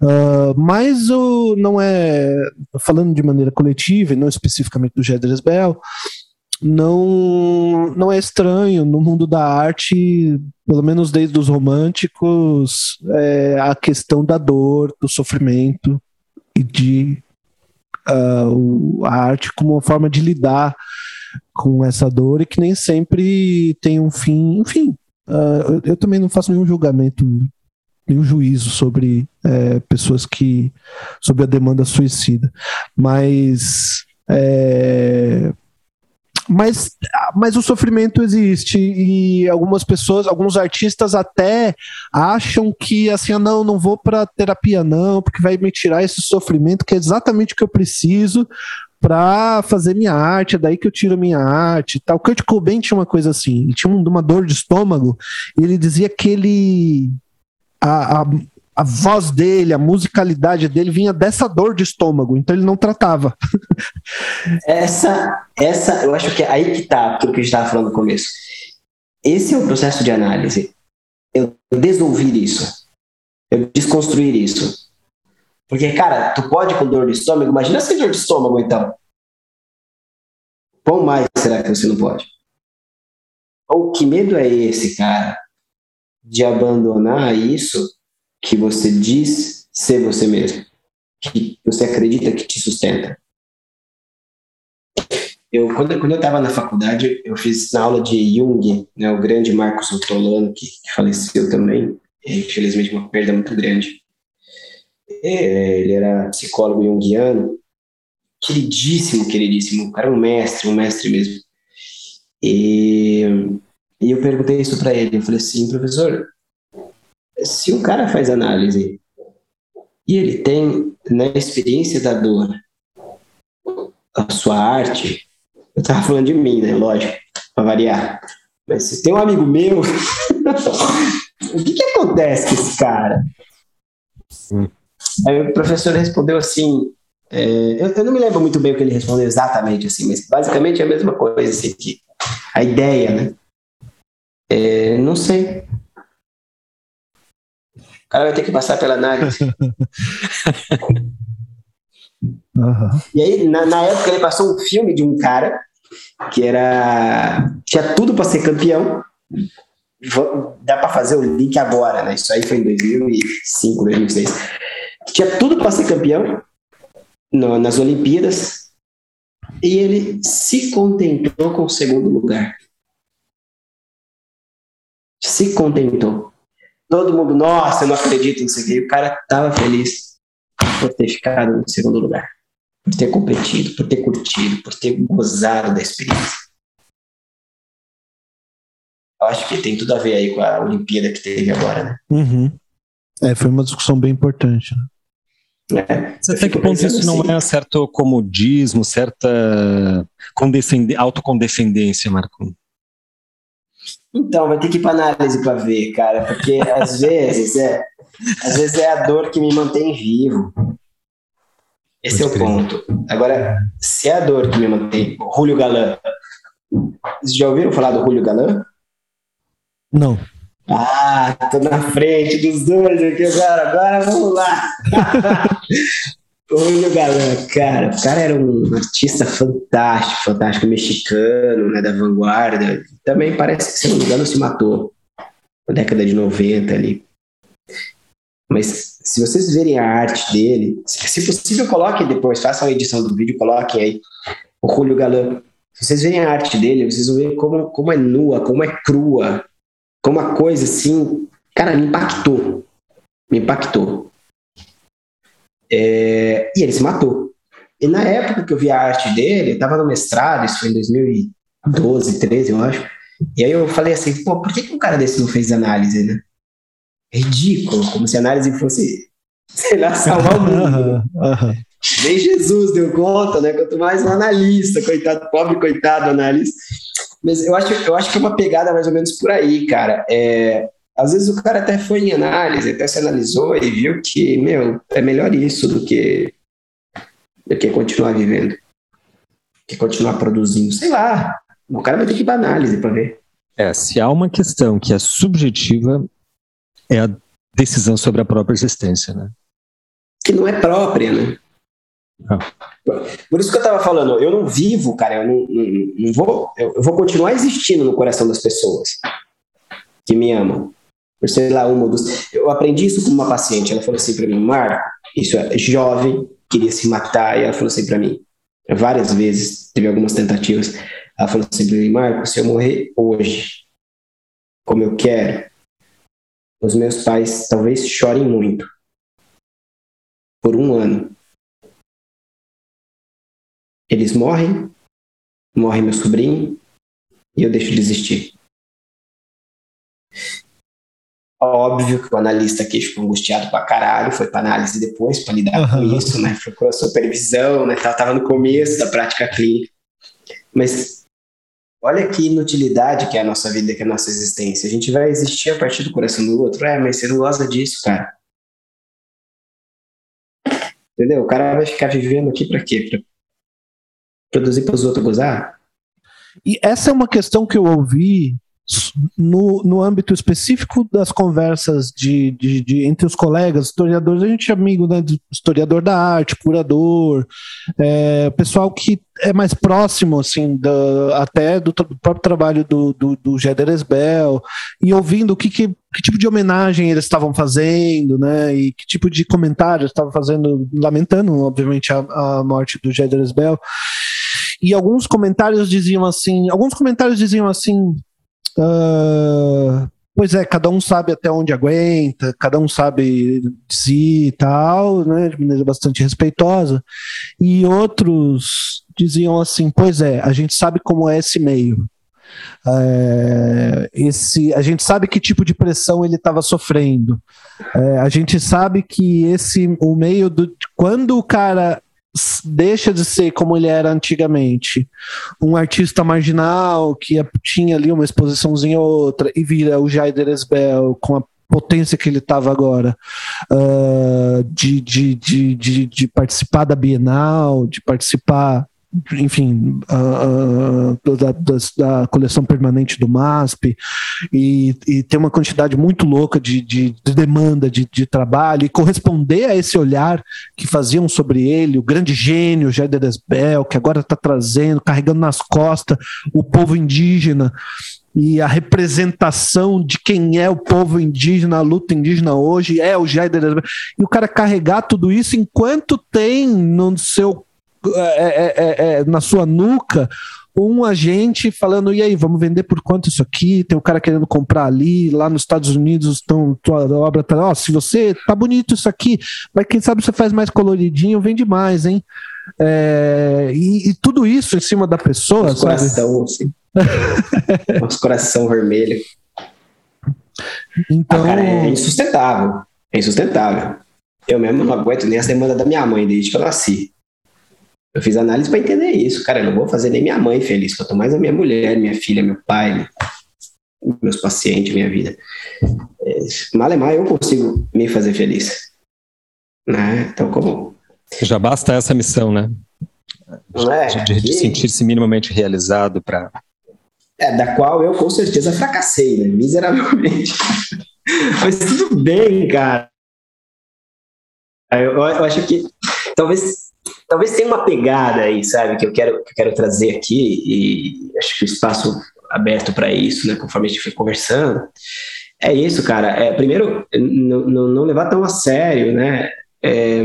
Uh, mas o, não é, falando de maneira coletiva e não especificamente do Gedres Bell, não, não é estranho no mundo da arte, pelo menos desde os românticos, é, a questão da dor, do sofrimento e de uh, a arte como uma forma de lidar com essa dor e que nem sempre tem um fim. Enfim, uh, eu, eu, também não faço nenhum julgamento, nenhum juízo sobre é, pessoas que. sobre a demanda suicida. Mas. É, mas, mas o sofrimento existe e algumas pessoas, alguns artistas até acham que assim, ah, não, não vou para terapia não, porque vai me tirar esse sofrimento que é exatamente o que eu preciso para fazer minha arte, é daí que eu tiro minha arte tal. O Kurt Cobain tinha uma coisa assim, ele tinha uma dor de estômago, e ele dizia que ele. A, a, a voz dele, a musicalidade dele vinha dessa dor de estômago, então ele não tratava. essa, essa, eu acho que é aí que tá aquilo que a gente estava falando no começo. Esse é o processo de análise. Eu desouvir isso, eu desconstruir isso, porque, cara, tu pode com dor de estômago, imagina sem dor de estômago, então. Qual mais será que você não pode? Ou que medo é esse, cara, de abandonar isso que você diz ser você mesmo? Que você acredita que te sustenta? Eu, quando, quando eu estava na faculdade, eu fiz na aula de Jung, né, o grande Marcos Antolano, que, que faleceu também, infelizmente uma perda muito grande. É, ele era psicólogo junguiano, queridíssimo, queridíssimo, o cara é um mestre, um mestre mesmo. E, e eu perguntei isso para ele, eu falei assim, professor, se um cara faz análise e ele tem na experiência da dor a sua arte, eu tava falando de mim, né, lógico, para variar, mas se tem um amigo meu, o que que acontece com esse cara? Sim. Aí o professor respondeu assim, é, eu, eu, não me lembro muito bem o que ele respondeu exatamente, assim, mas basicamente é a mesma coisa, assim, que a ideia, né? É, não sei. O cara vai ter que passar pela análise. uhum. E aí, na, na, época, ele passou um filme de um cara que era. tinha tudo para ser campeão. Dá para fazer o link agora, né? Isso aí foi em 2005, 2006 tinha tudo para ser campeão no, nas Olimpíadas e ele se contentou com o segundo lugar. Se contentou. Todo mundo, nossa, eu não acredito nisso aqui. O cara estava feliz por ter ficado no segundo lugar, por ter competido, por ter curtido, por ter gozado da experiência. Eu acho que tem tudo a ver aí com a Olimpíada que teve agora, né? Uhum. É, foi uma discussão bem importante. Né? É, Até que ponto isso não assim. é certo comodismo, certa autocondescendência, Marco? Então, vai ter que ir para análise para ver, cara, porque às vezes é, às vezes é a dor que me mantém vivo. Esse Pode é o ponto. Agora, se é a dor que me mantém, Julio Galan. Vocês já ouviram falar do Julio Galan? Não. Ah, tô na frente dos dois aqui agora, agora vamos lá. o Julio Galã, cara, o cara era um artista fantástico, fantástico, mexicano, né, da vanguarda. Também parece que, se não me engano, se matou na década de 90 ali. Mas se vocês verem a arte dele, se possível, coloquem depois, façam a edição do vídeo, coloquem aí o Julio Galã. Se vocês verem a arte dele, vocês vão ver como, como é nua, como é crua, como a coisa assim, cara, me impactou. Me impactou. É, e ele se matou. E na época que eu vi a arte dele, eu estava no mestrado, isso foi em 2012, 13, eu acho. E aí eu falei assim, pô, por que, que um cara desse não fez análise, né? ridículo, como se a análise fosse, sei lá, salvar o mundo. Nem Jesus deu conta, né? Quanto mais um analista, coitado, pobre coitado analista. Mas eu acho, eu acho que é uma pegada mais ou menos por aí, cara. É, às vezes o cara até foi em análise, até se analisou e viu que, meu, é melhor isso do que, do que continuar vivendo. Que continuar produzindo. Sei lá. O cara vai ter que ir para análise para ver. É, se há uma questão que é subjetiva, é a decisão sobre a própria existência, né? Que não é própria, né? Ah. Por isso que eu estava falando, eu não vivo, cara, eu não, não, não vou, eu vou continuar existindo no coração das pessoas que me amam. Por sei lá, uma dos. Eu aprendi isso com uma paciente. Ela falou assim para mim, Marco, isso é jovem, queria se matar. E ela falou assim para mim, várias vezes, teve algumas tentativas. Ela falou assim para mim, Marco, se eu morrer hoje, como eu quero, os meus pais talvez chorem muito por um ano. Eles morrem, morre meu sobrinho e eu deixo de existir. Óbvio que o analista aqui ficou angustiado pra caralho, foi pra análise depois para lidar uhum. com isso, né? Procurou supervisão, né? Tava, no começo da prática clínica. Mas Olha que inutilidade que é a nossa vida, que é a nossa existência. A gente vai existir a partir do coração do outro. É, mas você não gosta disso, cara. Entendeu? O cara vai ficar vivendo aqui para quê? Pra produzir para os outros gozar? E essa é uma questão que eu ouvi no, no âmbito específico das conversas de, de, de, entre os colegas, historiadores, a gente é amigo, né, historiador da arte, curador, é, pessoal que é mais próximo, assim, da, até do, do, próprio trabalho do, do, do Jeder Esbel, e ouvindo o que, que, que, tipo de homenagem eles estavam fazendo, né, e que tipo de comentário estavam fazendo, lamentando, obviamente, a, a morte do Jeder Esbel. E alguns comentários diziam assim, alguns comentários diziam assim, Uh, pois é, cada um sabe até onde aguenta, cada um sabe de si e tal, né, de maneira bastante respeitosa. E outros diziam assim: pois é, a gente sabe como é esse meio. É, esse, a gente sabe que tipo de pressão ele estava sofrendo. É, a gente sabe que esse o meio do quando o cara deixa de ser como ele era antigamente, um artista marginal que tinha ali uma exposiçãozinha ou outra e vira o Jaider Esbel com a potência que ele estava agora de, de, de, de, de participar da Bienal, de participar enfim, uh, da, da, da, coleção permanente do MASP, e, e ter uma quantidade muito louca de, de, de demanda de, de, trabalho, e corresponder a esse olhar que faziam sobre ele, o grande gênio Jair Desbel, que agora está trazendo, carregando nas costas o povo indígena, e a representação de quem é o povo indígena, a luta indígena hoje, é o Jair Desbel. E o cara carregar tudo isso enquanto tem no seu é é, é, é, na sua nuca um agente falando, e aí, vamos vender por quanto isso aqui? Tem um cara querendo comprar ali, lá nos Estados Unidos, estão, tua obra tá, ó, se você, tá bonito isso aqui, mas quem sabe você faz mais coloridinho, vende mais, hein? É, e, e, tudo isso em cima da pessoa, Nosso coração, assim. Nosso coração vermelho. Então... Ah, cara, é insustentável, é insustentável. Eu mesmo não aguento nem a semana da minha mãe desde que eu nasci. Eu fiz análise para entender isso. Cara, eu não vou fazer nem minha mãe feliz, quanto mais a minha mulher, minha filha, meu pai, meus pacientes, minha vida. É, malemar eu consigo me fazer feliz. Né? Então, como. Já basta essa missão, né? É, de, de sentir-se minimamente realizado para É, da qual eu com certeza fracassei, né? Miseravelmente. Mas tudo bem, cara. Eu, eu, acho que talvez talvez tenha uma pegada aí, sabe, que eu quero que eu quero trazer aqui e acho que o espaço aberto para isso, né, conforme a gente foi conversando. É isso, cara. É, primeiro, não levar tão a sério, né? É,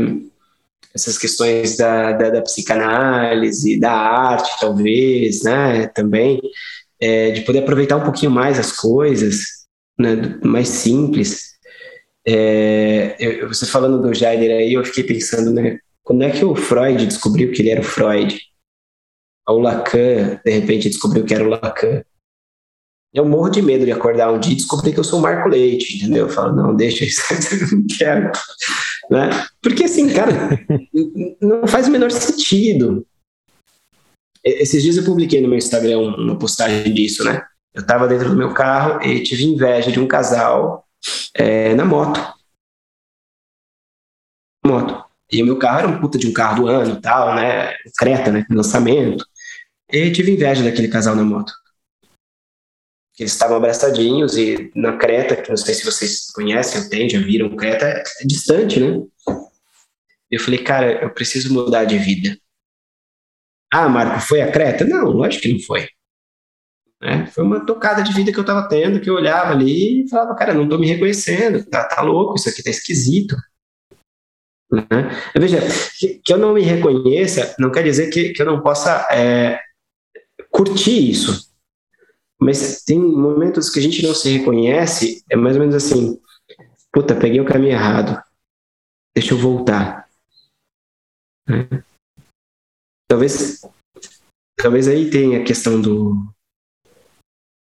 essas questões da, da, da, psicanálise, da arte, talvez, né? Também, é, de poder aproveitar um pouquinho mais as coisas, né? Mais simples. É, eu, você falando do Jaider aí, eu fiquei pensando, né? Quando é que o Freud descobriu que ele era o Freud? O Lacan, de repente, descobriu que era o Lacan. Eu morro de medo de acordar um dia e descobrir que eu sou o Marco Leite, entendeu? Eu falo, não, deixa isso, eu não quero. Né? Porque assim, cara, não faz o menor sentido. Esses dias eu publiquei no meu Instagram uma postagem disso, né? Eu estava dentro do meu carro e tive inveja de um casal é, na moto. Moto. E o meu carro era um puta de um carro do ano tal, né? Creta, né? Lançamento. E tive inveja daquele casal na moto. Eles estavam abraçadinhos e na Creta, que não sei se vocês conhecem têm, já viram, Creta é distante, né? Eu falei, cara, eu preciso mudar de vida. Ah, Marco, foi a Creta? Não, lógico que não foi. É, foi uma tocada de vida que eu estava tendo, que eu olhava ali e falava, cara, não estou me reconhecendo, tá, tá louco, isso aqui tá esquisito. Né? Veja, que, eu não me reconheça não quer dizer que, que eu não possa é, curtir isso. Mas tem momentos que a gente não se reconhece, é mais ou menos assim: puta, peguei o caminho errado, deixa eu voltar. Né? Talvez, talvez aí tenha a questão do,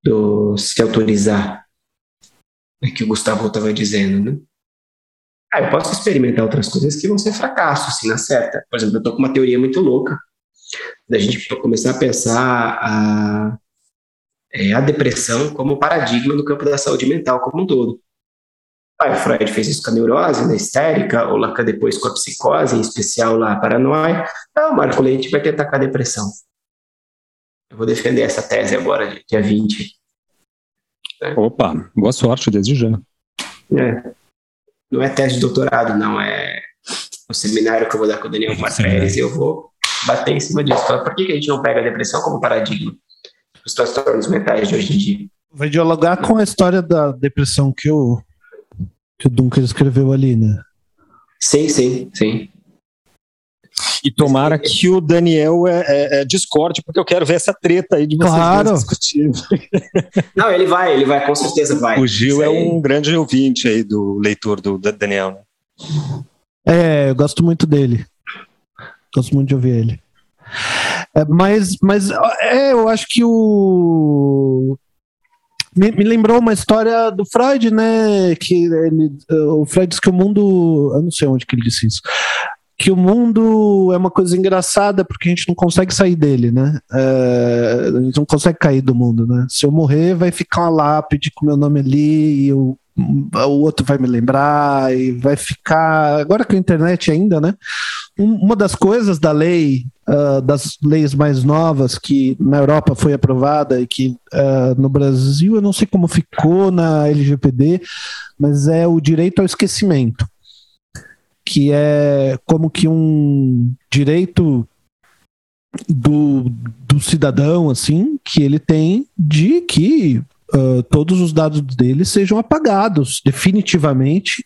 do se autorizar, é que o Gustavo estava dizendo, né? Ah, eu posso experimentar outras coisas que vão ser fracasso, assim, na certa. Por exemplo, eu tô com uma teoria muito louca da gente começar a pensar a, é, a depressão como paradigma no campo da saúde mental como um todo. Aí o Freud fez isso com a neurose, na histérica, o Lacan depois com a psicose, em especial lá a paranoia. Ah, o Marco Leite vai tentar com a depressão. Eu vou defender essa tese agora, dia 20. É. Opa, boa sorte desde já. É não é tese de doutorado, não, é o seminário que eu vou dar com o Daniel Pérez e eu vou bater em cima disso. Falar, por que, que a gente não pega a depressão como paradigma dos transtornos mentais de hoje em dia? Vai dialogar com a história da depressão que o, que o Duncan escreveu ali, né? Sim, sim, sim. E tomara que o Daniel é, é, é, discorde, porque eu quero ver essa treta aí de vocês claro. discutindo. Não, ele vai, ele vai, com certeza vai. O Gil é um grande ouvinte aí do leitor do, Daniel, né? É, eu gosto muito dele. Gosto muito de ouvir ele. É, mas, mas é, eu acho que o. Me, me, lembrou uma história do Freud, né? Que ele, o Freud diz que o mundo. Eu não sei onde que ele disse isso que o mundo é uma coisa engraçada porque a gente não consegue sair dele, né? É, a gente não consegue cair do mundo, né? Se eu morrer, vai ficar uma lápide com meu nome ali e o, o outro vai me lembrar e vai ficar. Agora com a internet ainda, né? uma das coisas da lei, uh, das leis mais novas que na Europa foi aprovada e que uh, no Brasil eu não sei como ficou na LGPD, mas é o direito ao esquecimento que é como que um direito do, do cidadão, assim, que ele tem de que uh, todos os dados dele sejam apagados definitivamente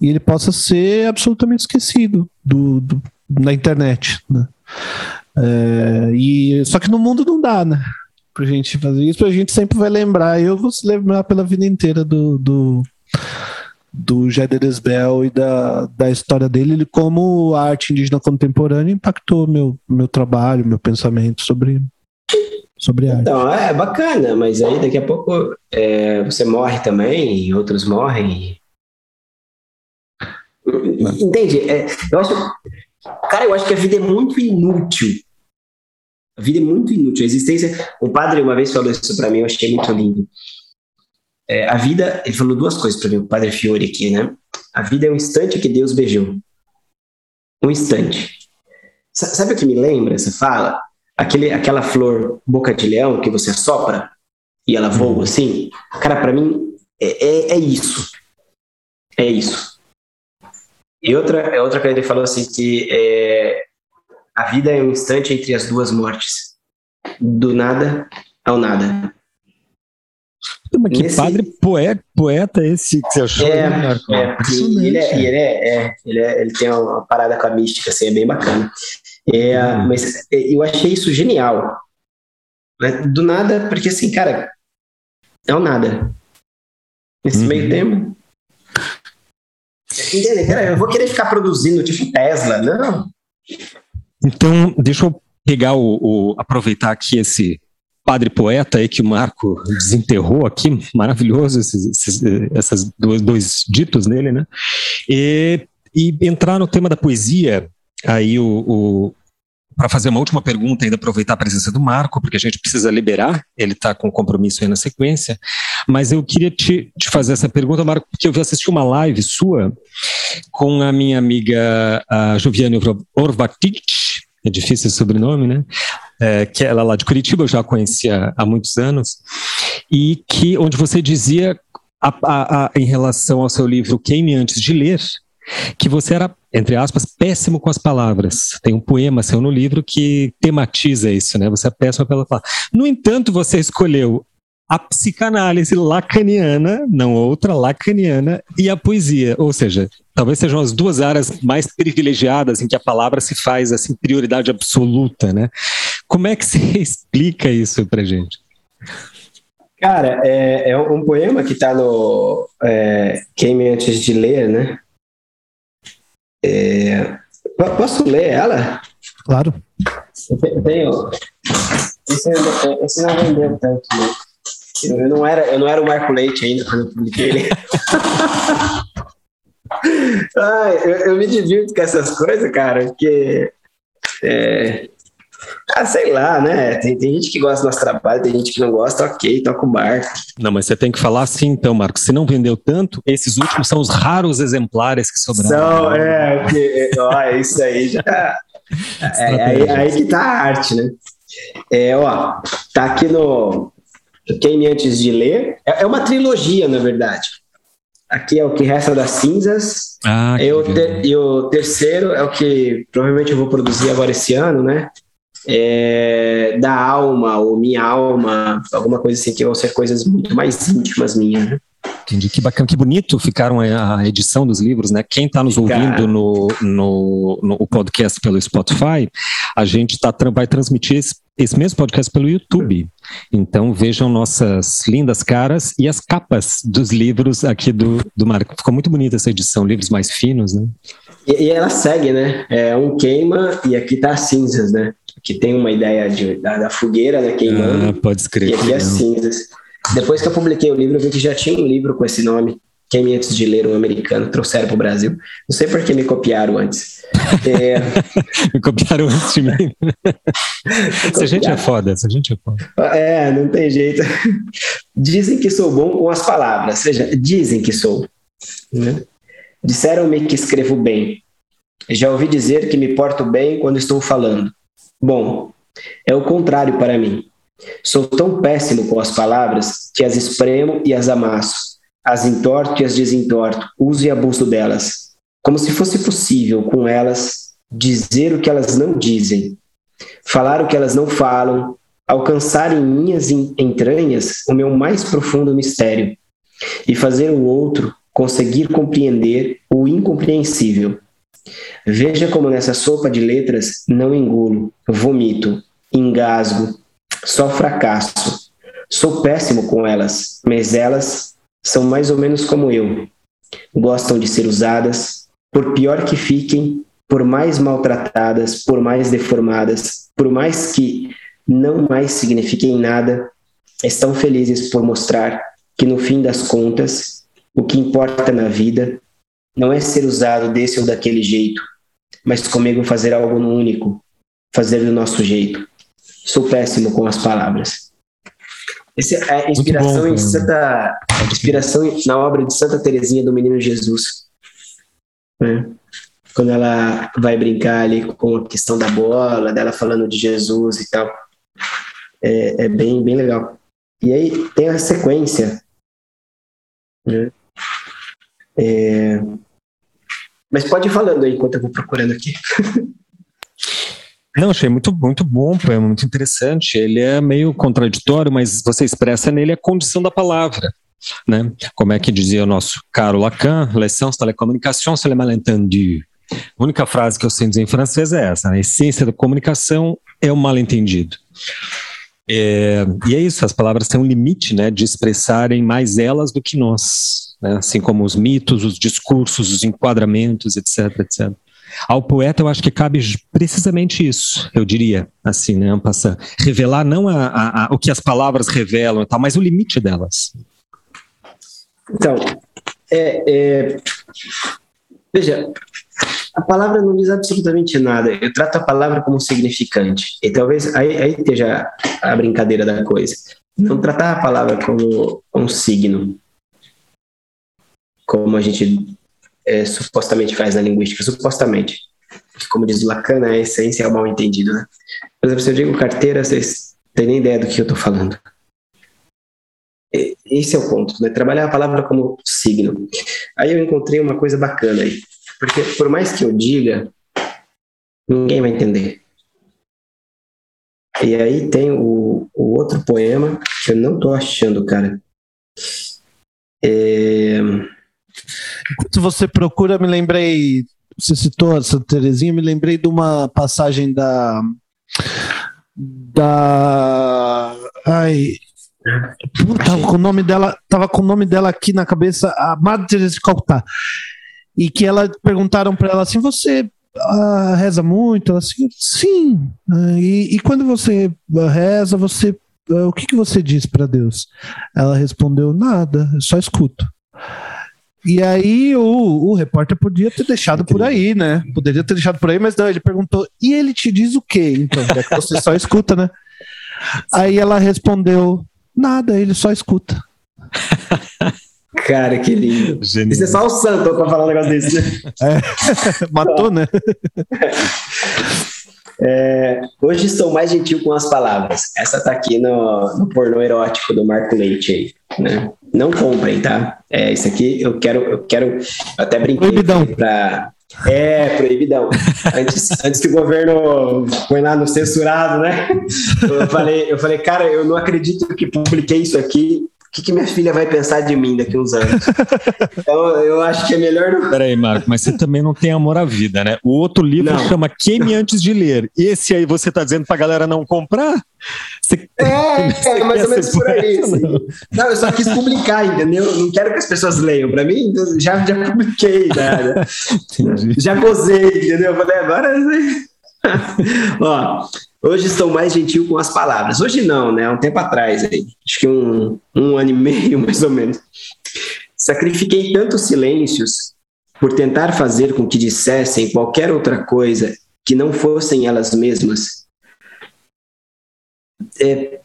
e ele possa ser absolutamente esquecido do, do na internet, né? É, e só que no mundo não dá, né? Pra gente fazer isso, a gente sempre vai lembrar. Eu vou se lembrar pela vida inteira do, do do Géderes Bell e da, da história dele, como a arte indígena contemporânea impactou meu, meu trabalho, meu pensamento sobre, sobre arte. Então, é bacana, mas aí daqui a pouco é, você morre também e outros morrem. Entende? É, eu acho. Cara, eu acho que a vida é muito inútil. A vida é muito inútil. A existência. O padre uma vez falou isso para mim, eu achei muito lindo. É, a vida, ele falou duas coisas para mim, o padre Fiore aqui, né? A vida é um instante que Deus beijou. Um instante. Sabe o que me lembra essa fala? Aquele, aquela flor boca de leão que você assopra e ela voa assim, cara, para mim é, é, é, isso. É isso. E outra, é outra coisa que ele falou assim que é, a vida é um instante entre as duas mortes, do nada ao nada. Mas que Nesse... padre poeta, poeta esse que você achou? É, né, é, ele, é, ele, é, é, ele, é, ele tem uma parada com a mística, assim, é bem bacana. É, hum. Mas é, eu achei isso genial. Né? Do nada, porque assim, cara, é o nada. Nesse uhum. meio tempo. Entende? Cara, eu vou querer ficar produzindo tipo Tesla, não. Então, deixa eu pegar o, o aproveitar aqui esse padre poeta aí que o Marco desenterrou aqui, maravilhoso esses, esses essas dois, dois ditos nele, né? E, e entrar no tema da poesia, aí o, o para fazer uma última pergunta, ainda aproveitar a presença do Marco, porque a gente precisa liberar, ele está com compromisso aí na sequência, mas eu queria te, te fazer essa pergunta, Marco, porque eu vi assistir uma live sua com a minha amiga a Joviane Orvatic, é difícil esse sobrenome, né? É, que ela lá de Curitiba, eu já conhecia há muitos anos, e que onde você dizia a, a, a, em relação ao seu livro Queime Antes de Ler, que você era, entre aspas, péssimo com as palavras. Tem um poema seu no livro que tematiza isso, né? Você é péssimo pela palavra. No entanto, você escolheu a psicanálise lacaniana, não outra, lacaniana, e a poesia. Ou seja, talvez sejam as duas áreas mais privilegiadas em que a palavra se faz assim prioridade absoluta, né? Como é que você explica isso pra gente? Cara, é, é um poema que está no é, Queime Antes de Ler, né? É, posso ler ela? Claro. Eu tenho. Esse, esse não vendeu tanto, né? Eu não era, eu não era o Marco Leite ainda quando eu publiquei ele. Ai, eu, eu, me divirto com essas coisas, cara, porque. É, ah, sei lá, né? Tem, tem, gente que gosta do nosso trabalho, tem gente que não gosta, ok, toca o barco. Não, mas você tem que falar assim então, Marcos. Se não vendeu tanto, esses últimos são os raros exemplares que sobraram. São, é, que, ó, isso aí já. É, é, aí, aí que tá a arte, né? É, ó, tá aqui no Quem Antes de Ler. É, é uma trilogia, na verdade. Aqui é o que resta das cinzas. Ah, e, o e o terceiro é o que provavelmente eu vou produzir agora esse ano, né? é, da alma, ou minha alma, alguma coisa assim, que vão ser coisas muito mais íntimas minhas, né? Entendi, que bacana, que bonito ficaram a edição dos livros, né? Quem está nos ouvindo no, no, no, podcast pelo Spotify, a gente tá, vai transmitir esse, esse mesmo podcast pelo YouTube. Então vejam nossas lindas caras e as capas dos livros aqui do, do Marco. Ficou muito bonita essa edição, livros mais finos, né? E, e ela segue, né? É um queima e aqui tá cinzas, né? que tem uma ideia de, da, da fogueira né, queimando. Ah, pode escrever. E aqui é cinzas. Depois que eu publiquei o livro, eu vi que já tinha um livro com esse nome. Quem antes de ler um americano trouxeram para o Brasil. Não sei por que me copiaram antes. É... me copiaram antes de mim. essa gente é foda, essa gente é foda. É, não tem jeito. Dizem que sou bom com as palavras, ou seja, dizem que sou. Né? Disseram-me que escrevo bem. Já ouvi dizer que me porto bem quando estou falando. Bom, é o contrário para mim. Sou tão péssimo com as palavras que as espremo e as amasso, as entorto e as desentorto, uso e abuso delas, como se fosse possível com elas dizer o que elas não dizem, falar o que elas não falam, alcançar em minhas entranhas o meu mais profundo mistério. E fazer o outro conseguir compreender o incompreensível. Veja como nessa sopa de letras não engulo, vomito, engasgo, só fracasso. Sou péssimo com elas, mas elas são mais ou menos como eu. Gostam de ser usadas, por pior que fiquem, por mais maltratadas, por mais deformadas, por mais que não mais signifiquem nada, estão felizes por mostrar que no fim das contas, o que importa na vida não é ser usado desse ou daquele jeito, mas comigo fazer algo no único, fazer do nosso jeito. Sou péssimo com as palavras. Essa é a inspiração bom, em Santa, inspiração na obra de Santa Teresinha do Menino Jesus. Né? Quando ela vai brincar ali com a questão da bola, dela falando de Jesus e tal. É, é bem, bem legal. E aí tem a sequência. Né? É... Mas pode ir falando aí enquanto eu vou procurando aqui. Não, achei muito, muito bom, poema, muito interessante. Ele é meio contraditório, mas você expressa nele a condição da palavra. Né? Como é que dizia o nosso caro Lacan, l'essence de la communication, c'est le. A única frase que eu sei dizer em francês é essa: né? a essência da comunicação é o mal-entendido. É, e é isso, as palavras têm um limite né, de expressarem mais elas do que nós, né? assim como os mitos, os discursos, os enquadramentos, etc, etc. Ao poeta, eu acho que cabe precisamente isso, eu diria, assim, né, passa revelar não a, a, a, o que as palavras revelam, tal, mas o limite delas. Então, é, é, veja, a palavra não diz absolutamente nada. Eu trato a palavra como significante. E talvez aí, aí esteja a brincadeira da coisa. Não tratar a palavra como um signo, como a gente é, supostamente faz na linguística, supostamente. Como diz Lacan, a essência é o mal entendido, né? Por exemplo, se eu digo carteira, vocês têm nem ideia do que eu estou falando. Esse é o ponto, né? Trabalhar a palavra como signo. Aí eu encontrei uma coisa bacana aí. Porque por mais que eu diga, ninguém vai entender. E aí tem o, o outro poema que eu não estou achando, cara. É... Enquanto você procura, me lembrei. Você citou Santa Terezinha, me lembrei de uma passagem da. Da. Ai. Tava com o nome dela, tava com o nome dela aqui na cabeça, a Madre Teresa de Calcutá. E que ela perguntaram para ela assim: "Você uh, reza muito?" Ela assim: "Sim". E, e, quando você reza, você uh, o que que você diz para Deus? Ela respondeu: "Nada, eu só escuto". E aí o, o repórter podia ter deixado por aí, né? Poderia ter deixado por aí, mas não, ele perguntou: "E ele te diz o quê?" Então, é que você só escuta, né? Aí ela respondeu: Nada, ele só escuta. Cara, que lindo. Genial. Isso é só o santo pra falar um negócio desse. Né? É. Matou, né? É, hoje estou mais gentil com as palavras. Essa tá aqui no, no pornô erótico do Marco Leite aí, né? Não comprem, tá? É, isso aqui eu quero, eu quero, eu até brinquei Proibidão. pra... É, proibidão. Antes, antes que o governo põe lá no censurado, né? Eu falei, eu falei, cara, eu não acredito que publiquei isso aqui o que, que, minha filha vai pensar de mim daqui uns anos? então, eu acho que é melhor não. Peraí, Marco, mas você também não tem amor à vida, né? O outro livro não. chama Queime Antes de Ler. Esse aí você tá dizendo pra galera não comprar? Você... É, você é mais ou menos por aí. Assim. Não, eu só quis publicar, entendeu? Não quero que as pessoas leiam. Pra mim, já, já publiquei, né? Já gozei, entendeu? Eu falei, agora. Ó, Hoje estou mais gentil com as palavras. Hoje não, né? Um tempo atrás, aí, acho que um, um ano e meio, mais ou menos. Sacrifiquei tantos silêncios por tentar fazer com que dissessem qualquer outra coisa que não fossem elas mesmas. É,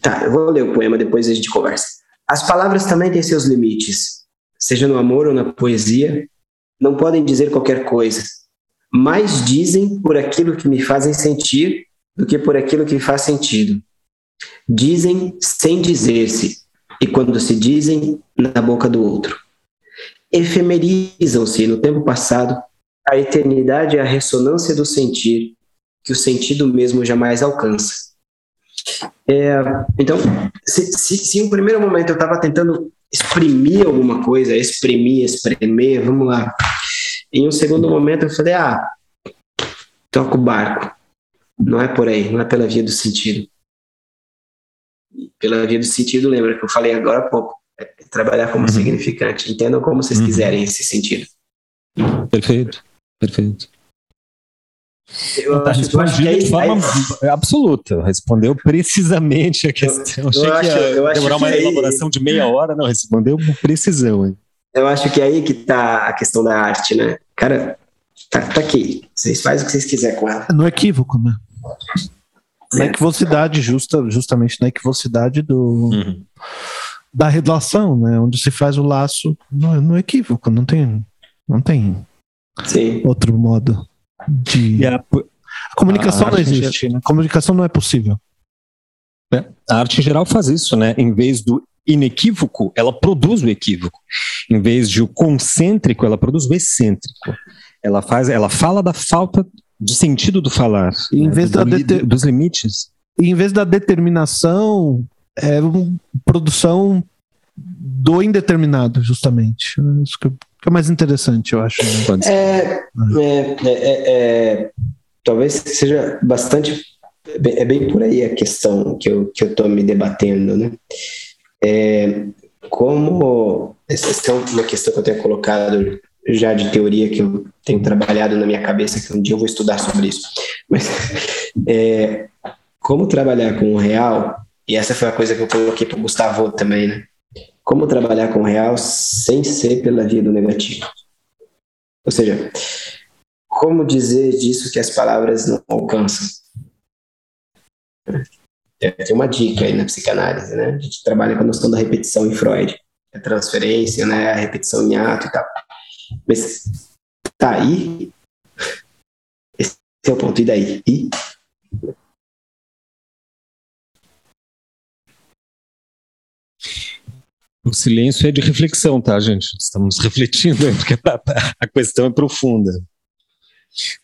tá, eu vou ler o poema, depois a gente conversa. As palavras também têm seus limites, seja no amor ou na poesia, não podem dizer qualquer coisa, mas dizem por aquilo que me fazem sentir do que por aquilo que faz sentido. Dizem sem dizer-se, e quando se dizem, na boca do outro. Efemerizam-se no tempo passado, a eternidade é a ressonância do sentir, que o sentido mesmo jamais alcança. É, então, se, se, se em um primeiro momento eu estava tentando exprimir alguma coisa, exprimir, espremer, vamos lá. Em um segundo momento eu falei, ah, toca o barco. Não é por aí, não é pela via do sentido. Pela via do sentido, lembra que eu falei agora há pouco, é trabalhar como uhum. significante. Entendam como vocês uhum. quiserem esse sentido. Perfeito, perfeito. Eu tá acho, eu acho que é, de forma é... absoluta, respondeu precisamente a questão. Eu, Achei eu que ia acho, demorar uma elaboração de meia hora, não, respondeu com precisão. Hein? Eu acho que é aí que está a questão da arte, né? Cara, tá, tá aqui, vocês fazem o que vocês quiserem com ela. No equívoco, né? Na equivocidade, justa, justamente na equivocidade do, uhum. da redação, né? Onde se faz o laço no, no equívoco, não tem, não tem Sim. outro modo de. A, a, comunicação a não existe, né? A comunicação não é possível. É, a arte em geral faz isso, né? Em vez do inequívoco, ela produz o equívoco. Em vez de o concêntrico, ela produz o excêntrico. Ela faz, ela fala da falta de sentido do falar, em né? vez do, da deter... dos limites. Em vez da determinação, é uma produção do indeterminado, justamente. Isso que é mais interessante, eu acho. Né? É, é, é, talvez seja bastante. É bem por aí a questão que eu estou que eu me debatendo, né? É, como essa é uma questão que eu tenho colocado já de teoria que eu tenho trabalhado na minha cabeça que um dia eu vou estudar sobre isso. Mas é, como trabalhar com o real e essa foi a coisa que eu coloquei para o Gustavo também né? Como trabalhar com o real sem ser pela via do negativo? Ou seja como dizer disso que as palavras não alcançam tem uma dica aí na psicanálise, né? A gente trabalha com a noção da repetição em Freud. A transferência, né? A repetição em ato e tal. Mas tá aí. Esse é o ponto. E daí? E? O silêncio é de reflexão, tá, gente? Estamos refletindo, porque a questão é profunda.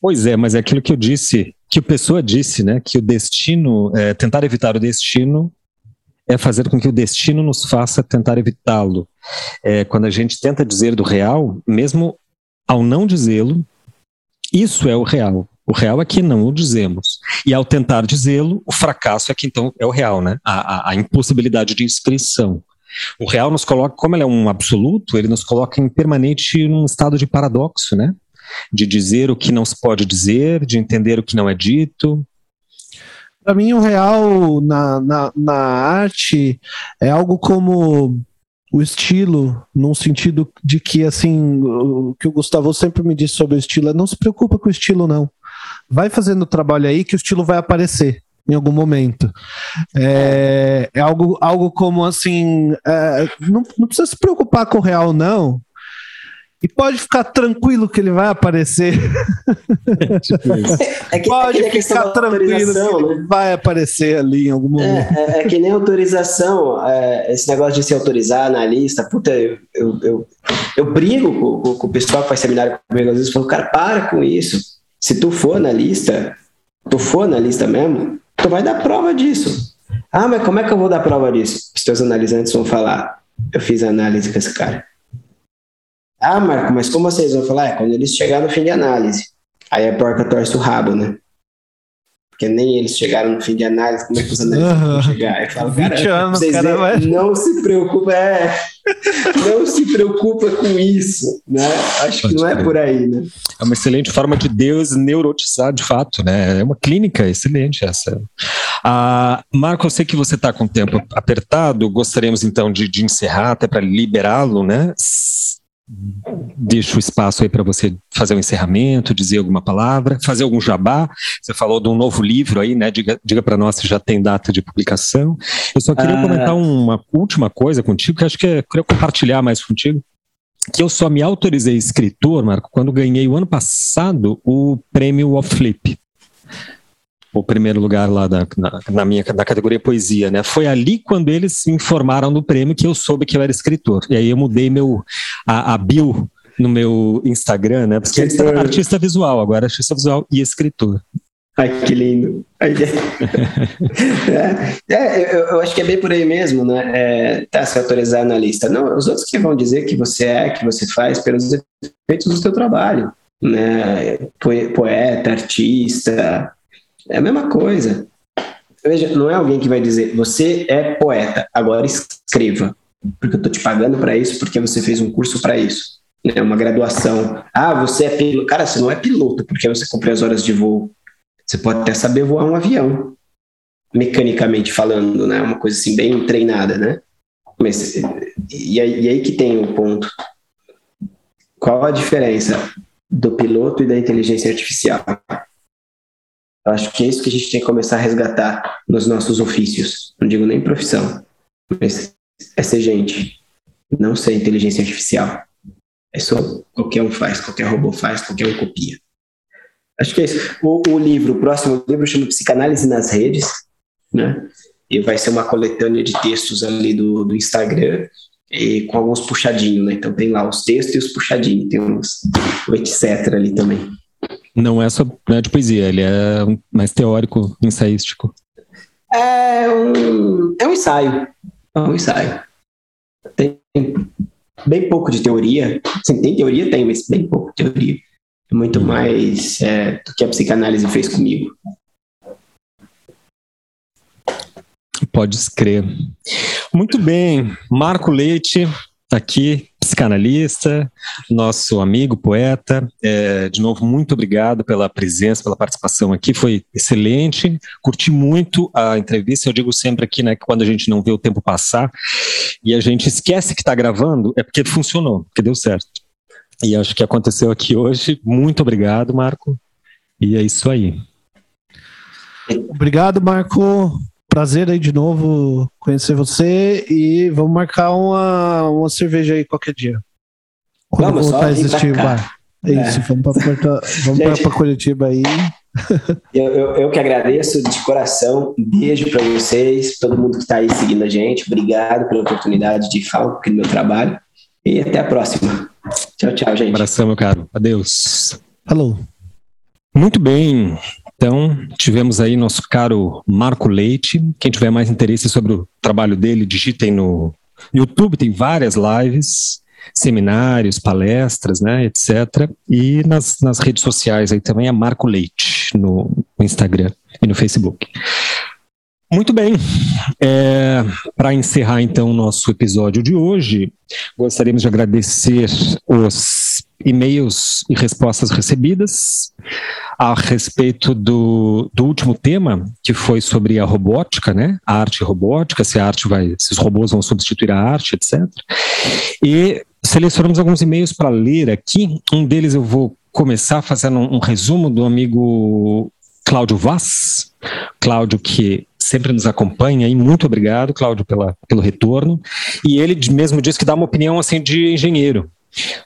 Pois é, mas é aquilo que eu disse, que o Pessoa disse, né? Que o destino, é, tentar evitar o destino é fazer com que o destino nos faça tentar evitá-lo. É, quando a gente tenta dizer do real, mesmo ao não dizê-lo, isso é o real. O real é que não o dizemos. E ao tentar dizê-lo, o fracasso é que então é o real, né? A, a, a, impossibilidade de inscrição. O real nos coloca, como ele é um absoluto, ele nos coloca em permanente num estado de paradoxo, né? De dizer o que não se pode dizer, de entender o que não é dito? Para mim, o real na, na, na arte é algo como o estilo, num sentido de que, assim, o que o Gustavo sempre me disse sobre o estilo é não se preocupa com o estilo, não. Vai fazendo o trabalho aí que o estilo vai aparecer em algum momento. É, é algo, algo como assim, é, não, não precisa se preocupar com o real, não, e pode ficar tranquilo que ele vai aparecer. É, que, pode é que ficar tranquilo que ele né? vai aparecer ali em algum momento. É, é, é que nem autorização, é, esse negócio de se autorizar na lista. Puta, eu, eu, eu, eu brigo com, com, o pessoal que faz seminário comigo, às vezes, falo, cara, para com isso. Se tu for na lista, tu for na lista mesmo, tu vai dar prova disso. Ah, mas como é que eu vou dar prova disso? Os teus analisantes vão falar, eu fiz análise com esse cara. Ah, Marco, mas como vocês vão falar? É quando eles chegarem no fim de análise. Aí a porca torce o rabo, né? Porque nem eles chegaram no fim de análise, como é que os análises uhum. vão chegar? Aí fala, cara, anos, vocês cara vai... não se preocupa, é, não se preocupa com isso, né? Acho que não é por aí, né? É uma excelente forma de Deus neurotizar de fato, né? É uma clínica excelente essa. Ah, Marco, eu sei que você está com o tempo apertado, gostaríamos então de, de encerrar, até para liberá-lo, né? Deixo o espaço aí para você fazer um encerramento, dizer alguma palavra, fazer algum jabá. Você falou de um novo livro aí, né? Diga, diga para nós se já tem data de publicação. Eu só queria ah. comentar uma última coisa contigo, que acho que é, queria compartilhar mais contigo. Que eu só me autorizei escritor, Marco, quando ganhei o ano passado o prêmio of Flip o primeiro lugar lá da, na, na, minha na categoria poesia, né? Foi ali quando eles me informaram do prêmio que eu soube que eu era escritor. E aí eu mudei meu a, a bio no meu Instagram, né? Porque era artista visual, agora é artista visual e escritor. Ai, que lindo. é, é eu, eu, acho que é bem por aí mesmo, né? É, tá se autorizar na lista. Não, os outros que vão dizer que você é, que você faz pelos efeitos do seu trabalho, né? Poeta, artista, é a mesma coisa. Veja, não é alguém que vai dizer, você é poeta, agora escreva, porque eu estou te pagando para isso, porque você fez um curso para isso, né? uma graduação. Ah, você é piloto. Cara, você não é piloto, porque você cumpriu as horas de voo. Você pode até saber voar um avião, mecanicamente falando, né? Uma coisa assim, bem treinada, né? Mas, e aí, e aí que tem o um ponto. Qual a diferença do piloto e da inteligência artificial? Eu acho que é isso que a gente tem que começar a resgatar nos nossos ofícios. Não digo nem profissão, mas é ser gente, não ser inteligência artificial. É só qualquer um faz, qualquer robô faz, qualquer um copia. Acho que é isso. O, o livro, o próximo livro chama Psicanálise nas Redes, né? e vai ser uma coletânea de textos ali do, do Instagram, e com alguns puxadinhos, né? Então tem lá os textos e os puxadinhos, tem uns etc ali também. Não é só não é de poesia, ele é mais teórico, ensaístico. É um, é um ensaio. É um ensaio. Tem bem pouco de teoria. Sim, tem teoria, tem, mas bem pouco de teoria. É muito mais é, do que a psicanálise fez comigo. Pode crer. Muito bem, Marco Leite, aqui, psicanalista, nosso amigo, poeta. É, de novo, muito obrigado pela presença, pela participação aqui, foi excelente. Curti muito a entrevista. Eu digo sempre aqui, né, que quando a gente não vê o tempo passar e a gente esquece que está gravando, é porque funcionou, porque deu certo. E acho que aconteceu aqui hoje. Muito obrigado, Marco. E é isso aí. Obrigado, Marco prazer aí de novo conhecer você e vamos marcar uma, uma cerveja aí qualquer dia. Quando vamos voltar a existir o bar. É isso, é. vamos para vamos para Curitiba aí. Eu, eu, eu, que agradeço de coração. Um beijo para vocês, todo mundo que está aí seguindo a gente. Obrigado pela oportunidade de falar um pouquinho do meu trabalho. E até a próxima. Tchau, tchau, gente. Um abração, meu caro. Adeus. Falou. Muito bem. Então, tivemos aí nosso caro Marco Leite. Quem tiver mais interesse sobre o trabalho dele, digitem no YouTube, tem várias lives, seminários, palestras, né, etc. E nas, nas redes sociais aí também é Marco Leite, no, no Instagram e no Facebook. Muito bem. É, Para encerrar então o nosso episódio de hoje, gostaríamos de agradecer os e-mails e respostas recebidas a respeito do, do último tema, que foi sobre a robótica, né? A arte robótica, se a arte vai, se os robôs vão substituir a arte, etc. E selecionamos alguns e-mails para ler aqui. Um deles eu vou começar fazendo um, um resumo do amigo Cláudio Vaz. Cláudio que sempre nos acompanha e muito obrigado, Cláudio, pela, pelo retorno. E ele mesmo disse que dá uma opinião assim de engenheiro.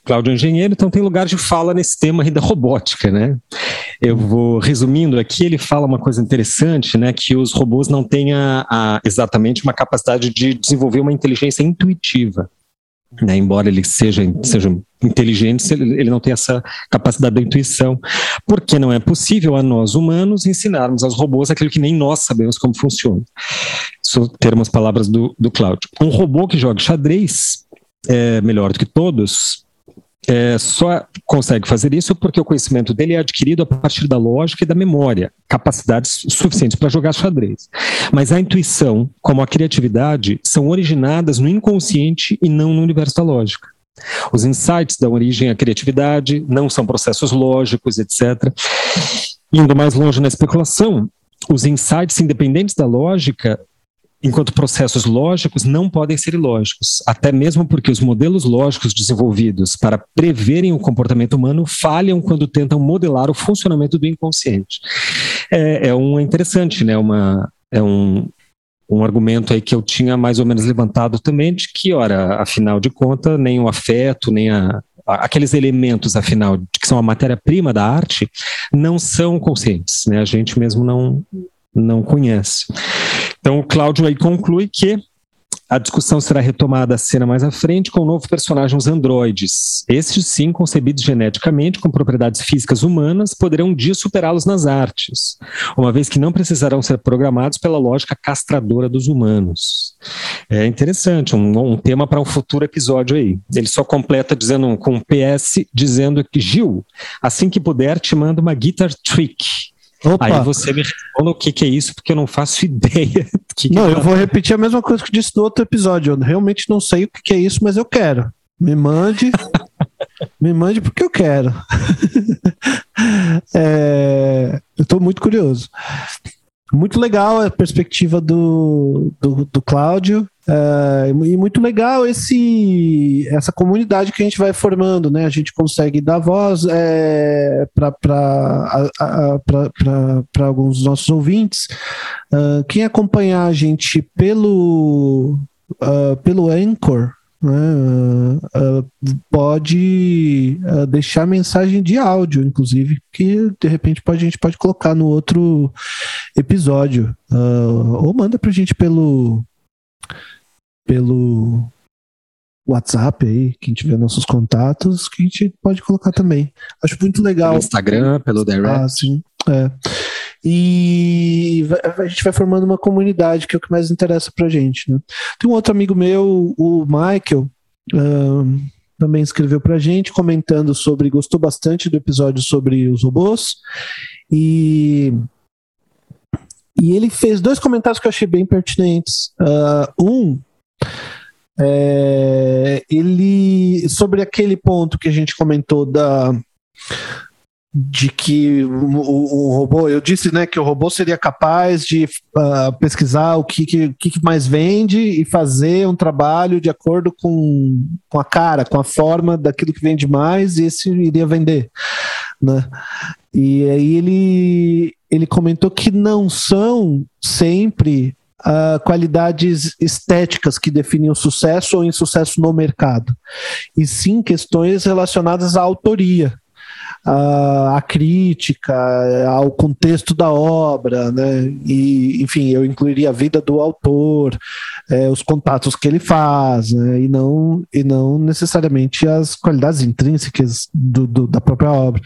Cláudio é engenheiro, então tem lugar de fala nesse tema aí da robótica, né? Eu vou resumindo aqui, ele fala uma coisa interessante, né? Que os robôs não têm a, a, exatamente uma capacidade de desenvolver uma inteligência intuitiva. Né, embora ele seja, seja inteligente, ele não tem essa capacidade da intuição, porque não é possível a nós humanos ensinarmos aos robôs aquilo que nem nós sabemos como funciona. Isso termos palavras do, do Cláudio. Um robô que joga xadrez é melhor do que todos, é, só consegue fazer isso porque o conhecimento dele é adquirido a partir da lógica e da memória, capacidades suficientes para jogar xadrez. Mas a intuição, como a criatividade, são originadas no inconsciente e não no universo da lógica. Os insights dão origem à criatividade, não são processos lógicos, etc. Indo mais longe na especulação, os insights independentes da lógica enquanto processos lógicos não podem ser ilógicos, até mesmo porque os modelos lógicos desenvolvidos para preverem o comportamento humano falham quando tentam modelar o funcionamento do inconsciente. É, é um interessante, né? Uma, é um, um argumento aí que eu tinha mais ou menos levantado também de que, ora, afinal de contas, nem o afeto, nem a, aqueles elementos, afinal, que são a matéria-prima da arte, não são conscientes, né? A gente mesmo não não conhece. Então, o Cláudio aí conclui que a discussão será retomada a cena mais à frente com o novo personagem, os androides. Estes, sim, concebidos geneticamente com propriedades físicas humanas, poderão um dia superá-los nas artes, uma vez que não precisarão ser programados pela lógica castradora dos humanos. É interessante, um, um tema para um futuro episódio aí. Ele só completa dizendo com um PS, dizendo que Gil, assim que puder, te manda uma guitar trick Opa. Aí você me responde o que, que é isso, porque eu não faço ideia. Que que não, eu vou repetir a mesma coisa que eu disse no outro episódio. Eu realmente não sei o que, que é isso, mas eu quero. Me mande. me mande porque eu quero. é, eu estou muito curioso. Muito legal a perspectiva do, do, do Cláudio. Uh, e muito legal esse essa comunidade que a gente vai formando, né? A gente consegue dar voz é, para alguns dos nossos ouvintes. Uh, quem acompanhar a gente pelo, uh, pelo Anchor, né, uh, pode uh, deixar mensagem de áudio, inclusive, que de repente pode, a gente pode colocar no outro episódio. Uh, ou manda pra gente pelo pelo WhatsApp aí, quem tiver nossos contatos, que a gente pode colocar também. Acho muito legal. Pelo Instagram, pelo Direct. Ah, sim. É. E a gente vai formando uma comunidade, que é o que mais interessa pra gente. Né? Tem um outro amigo meu, o Michael, também escreveu pra gente, comentando sobre, gostou bastante do episódio sobre os robôs. E, e ele fez dois comentários que eu achei bem pertinentes. Uh, um é, ele sobre aquele ponto que a gente comentou da de que o, o, robô, eu disse né, que o robô seria capaz de uh, pesquisar o que, que, que, mais vende e fazer um trabalho de acordo com, com a cara, com a forma daquilo que vende mais, e esse iria vender. Né? E aí ele, ele comentou que não são sempre uh, qualidades estéticas que definem o sucesso ou insucesso no mercado, e sim questões relacionadas à autoria a, crítica, ao contexto da obra, né? E, enfim, eu incluiria a vida do autor, é, os contatos que ele faz, né? e, não, e não necessariamente as qualidades intrínsecas do, do, da própria obra.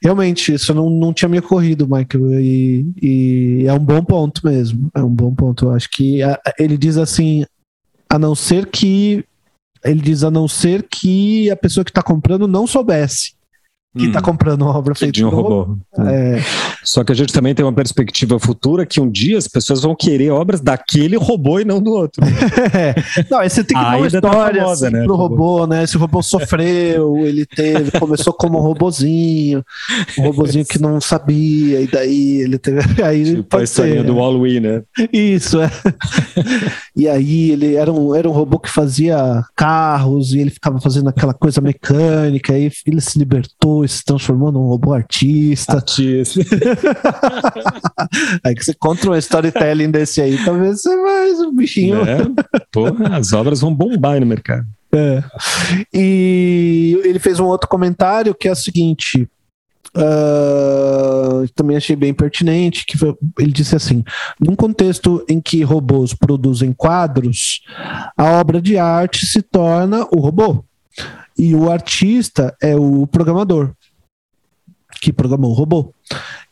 Realmente, isso não, não tinha me ocorrido, Michael, e, e é um bom ponto mesmo. É um bom ponto. Eu acho que a, ele diz assim: a não ser que. Ele diz a não ser que a pessoa que está comprando não soubesse que está hum. comprando uma obra feita de um robô. robô. É. Só que a gente também tem uma perspectiva futura que um dia as pessoas vão querer obras daquele robô e não do outro. é. Não, aí você tem que dar uma tá história tá famosa, assim, né, pro robô, né? Esse robô sofreu, ele teve, começou como um robozinho, um robozinho que não sabia, e daí ele teve. Aí tipo pode a historinha ser, do Wall-E, né? Isso, é. e aí ele era um, era um robô que fazia carros e ele ficava fazendo aquela coisa mecânica, aí ele se libertou se transformou num robô artista. Artista. aí que você conta um storytelling desse aí, talvez você vai, o bichinho. É, porra, as obras vão bombar aí no mercado. É. E ele fez um outro comentário que é o seguinte: Uh, também achei bem pertinente, que foi, ele disse assim: num contexto em que robôs produzem quadros, a obra de arte se torna o robô e o artista é o programador que programou o robô.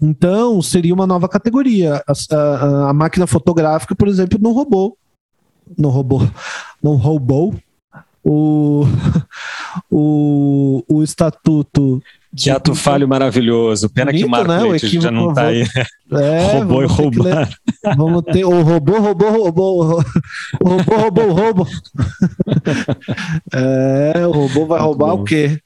Então, seria uma nova categoria. A, a, a máquina fotográfica, por exemplo, não roubou. Não roubou. Não roubou o, o, o estatuto. Teatro falho maravilhoso. Pena Bonito, que o Marco né? o já não está aí. É, roubou e roubar. Vamos ter o robô, robô, robô. O robô, robô, robô. É, o robô vai roubar o quê?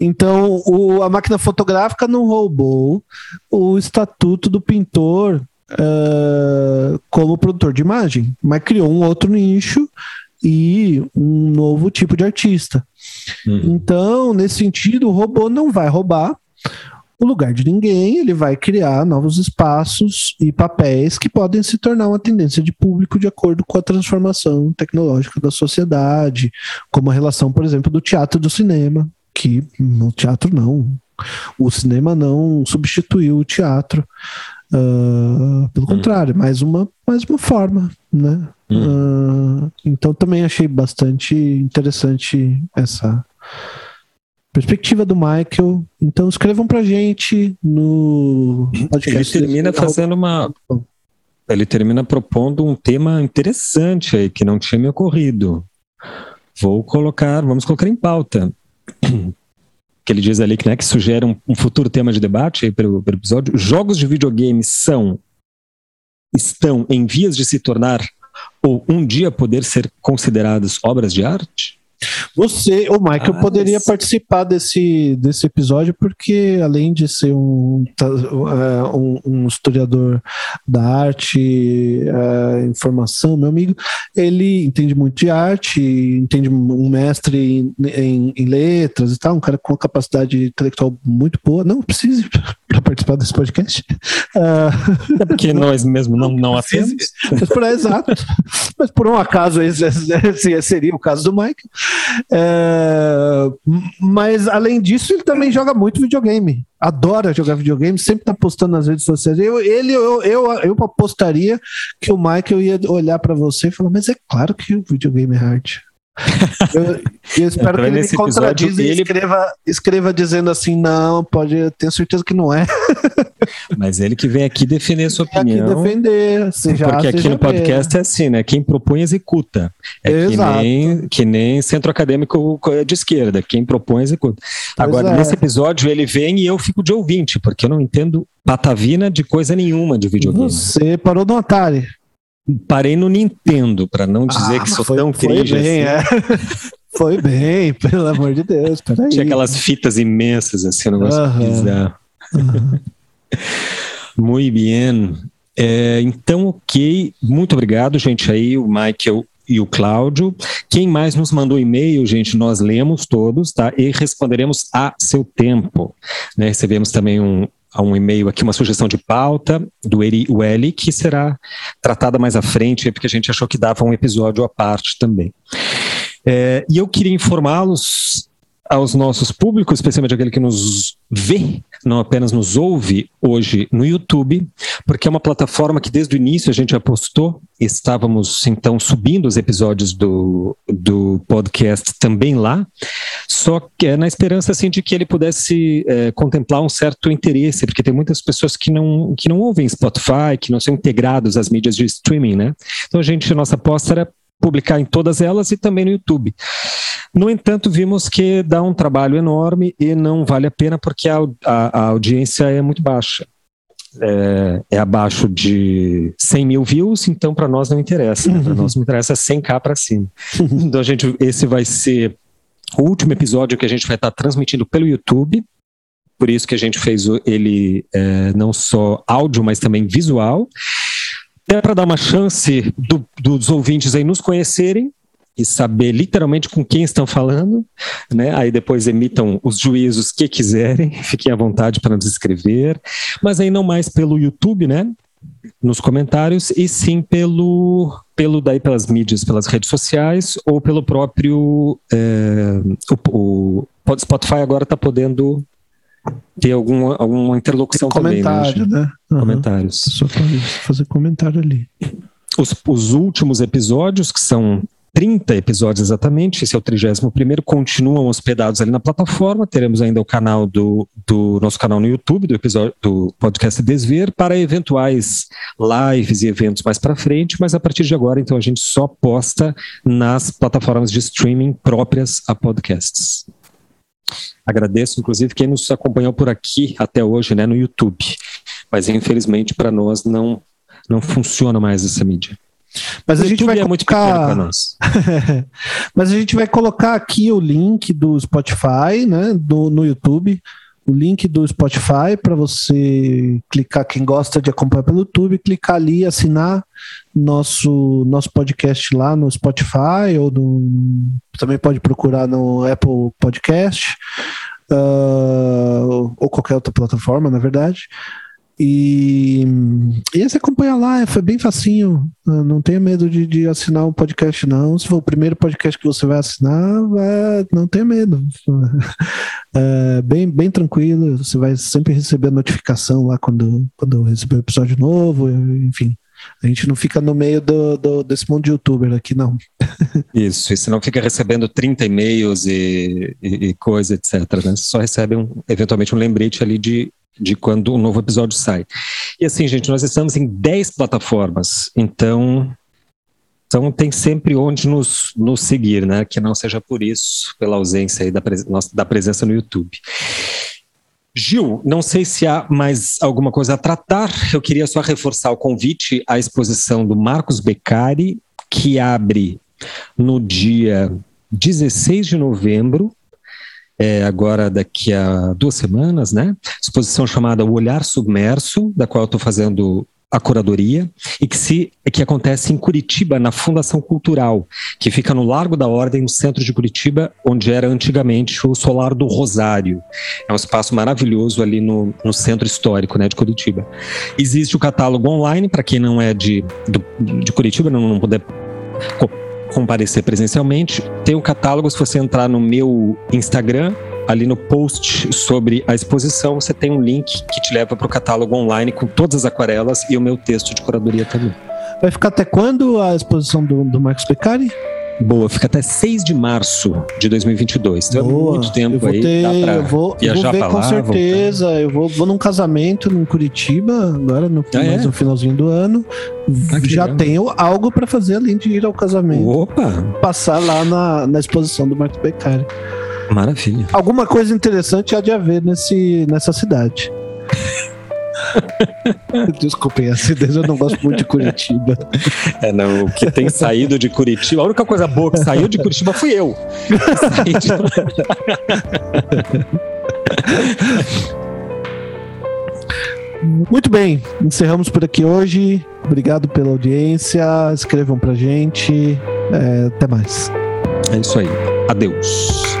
Então, o, a máquina fotográfica não roubou o estatuto do pintor uh, como produtor de imagem, mas criou um outro nicho e um novo tipo de artista. Uhum. Então, nesse sentido, o robô não vai roubar o lugar de ninguém, ele vai criar novos espaços e papéis que podem se tornar uma tendência de público de acordo com a transformação tecnológica da sociedade, como a relação, por exemplo, do teatro e do cinema, que no teatro não. O cinema não substituiu o teatro. Uh, pelo hum. contrário, mais uma, mais uma forma, né? Hum. Uh, então também achei bastante interessante essa perspectiva do Michael. Então escrevam pra gente no podcast. Ele termina fazendo uma. Ele termina propondo um tema interessante aí que não tinha me ocorrido. Vou colocar, vamos colocar em pauta. Que ele diz ali que, né, que sugere um, um futuro tema de debate para o episódio. Jogos de videogame são estão em vias de se tornar ou um dia poder ser considerados obras de arte? Você, o Michael, ah, poderia participar desse, desse episódio, porque além de ser um, é, um, um historiador da arte, uh, informação, meu amigo, ele entende muito de arte, entende um mestre em, em, em letras e tal, um cara com uma capacidade intelectual muito boa. Não precisa para participar desse podcast. Uh, é porque nós mesmo não, não a temos. Mas por, exato. Mas por um acaso esse, esse seria o caso do Michael. É, mas além disso, ele também joga muito videogame. Adora jogar videogame, sempre tá postando nas redes sociais. Eu, ele, eu, eu, eu apostaria que o Michael ia olhar para você e falar: Mas é claro que o videogame é arte. Eu, eu espero que ele me contradiza e escreva, escreva dizendo assim, não, pode, tenho certeza que não é. Mas ele que vem aqui defender a sua opinião. Aqui defender, seja Porque aqui no podcast é assim, né? Quem propõe executa. É Exato. que nem, que nem centro acadêmico de esquerda. Quem propõe executa. Agora, é. nesse episódio, ele vem e eu fico de ouvinte, porque eu não entendo patavina de coisa nenhuma de videogame. Você parou no Atari. Parei no Nintendo, para não dizer ah, que sou foi, tão cringe foi bem, assim. É. Foi bem, pelo amor de Deus. Peraí. Tinha aquelas fitas imensas, assim, um negócio uhum. bizarro. Uhum. Muito bem. É, então, ok. Muito obrigado, gente, aí, o Michael e o Cláudio. Quem mais nos mandou e-mail, gente, nós lemos todos, tá? E responderemos a seu tempo. Né? Recebemos também um, a um e-mail aqui uma sugestão de pauta do Eri Welly, que será tratada mais à frente, porque a gente achou que dava um episódio à parte também. É, e eu queria informá-los aos nossos públicos, especialmente aquele que nos vê, não apenas nos ouve hoje no YouTube, porque é uma plataforma que desde o início a gente apostou, estávamos então subindo os episódios do, do podcast também lá, só que é na esperança assim de que ele pudesse é, contemplar um certo interesse, porque tem muitas pessoas que não, que não ouvem Spotify, que não são integrados às mídias de streaming, né? Então a gente, a nossa aposta era publicar em todas elas e também no YouTube. No entanto, vimos que dá um trabalho enorme e não vale a pena porque a, a, a audiência é muito baixa. É, é, abaixo de 100 mil views, então para nós não interessa. Né? Para nós não interessa 100k para cima. Então, a gente, esse vai ser o último episódio que a gente vai estar transmitindo pelo YouTube. Por isso que a gente fez ele é, não só áudio, mas também visual. É para dar uma chance do, dos ouvintes aí nos conhecerem e saber literalmente com quem estão falando, né? Aí depois emitam os juízos que quiserem, fiquem à vontade para nos escrever, mas aí não mais pelo YouTube, né? Nos comentários e sim pelo pelo daí pelas mídias, pelas redes sociais ou pelo próprio é, o, o Spotify agora está podendo ter alguma, alguma interlocução Tem comentário, também, né? né? Uhum. Comentários. Só fazer comentário ali. Os, os últimos episódios, que são 30 episódios exatamente, esse é o 31 primeiro, continuam hospedados ali na plataforma, teremos ainda o canal do, do nosso canal no YouTube, do episódio do podcast Desver, para eventuais lives e eventos mais para frente, mas a partir de agora, então, a gente só posta nas plataformas de streaming próprias a podcasts. Agradeço, inclusive, quem nos acompanhou por aqui até hoje, né, no YouTube. Mas infelizmente para nós não não funciona mais essa mídia. Mas a gente vai é colocar... Mas a gente vai colocar aqui o link do Spotify, né, do, no YouTube, o link do Spotify para você clicar quem gosta de acompanhar pelo YouTube, clicar ali, assinar nosso nosso podcast lá no Spotify ou no, também pode procurar no Apple Podcast uh, ou qualquer outra plataforma, na verdade. E, e esse acompanha lá, foi bem facinho. Não tenha medo de, de assinar um podcast, não. Se for o primeiro podcast que você vai assinar, vai, não tenha medo. É, bem, bem tranquilo. Você vai sempre receber notificação lá quando, quando receber um episódio novo, enfim. A gente não fica no meio do, do, desse mundo de youtuber aqui, não. Isso, e você não fica recebendo 30 e-mails e, e, e coisa, etc. Né? Você só recebe um, eventualmente um lembrete ali de, de quando um novo episódio sai. E assim, gente, nós estamos em 10 plataformas, então então tem sempre onde nos, nos seguir, né? Que não seja por isso, pela ausência aí da, da presença no YouTube. Gil, não sei se há mais alguma coisa a tratar. Eu queria só reforçar o convite à exposição do Marcos Beccari, que abre no dia 16 de novembro, é, agora daqui a duas semanas, né? Exposição chamada O Olhar Submerso, da qual eu estou fazendo a curadoria e que se que acontece em Curitiba na Fundação Cultural, que fica no Largo da Ordem, no centro de Curitiba, onde era antigamente o Solar do Rosário. É um espaço maravilhoso ali no, no centro histórico, né, de Curitiba. Existe o catálogo online para quem não é de, do, de Curitiba, não, não puder comparecer presencialmente. Tem o catálogo se você entrar no meu Instagram ali no post sobre a exposição você tem um link que te leva para o catálogo online com todas as aquarelas e o meu texto de curadoria também. Vai ficar até quando a exposição do, do Marcos Beccari? Boa, fica até 6 de março de 2022. Então Boa. é muito tempo eu aí. Ter, eu vou, eu vou ver com certeza. Voltar. Eu vou, vou num casamento em Curitiba, agora no, ah, mais é? no finalzinho do ano. Ah, Já legal. tenho algo para fazer além de ir ao casamento. Opa! Passar lá na, na exposição do Marcos Beccari. Maravilha. Alguma coisa interessante há de haver nesse, nessa cidade. Desculpem, acidez eu não gosto muito de Curitiba. É, não, o que tem saído de Curitiba, a única coisa boa que saiu de Curitiba fui eu. De... Muito bem, encerramos por aqui hoje. Obrigado pela audiência. Escrevam pra gente. É, até mais. É isso aí. Adeus.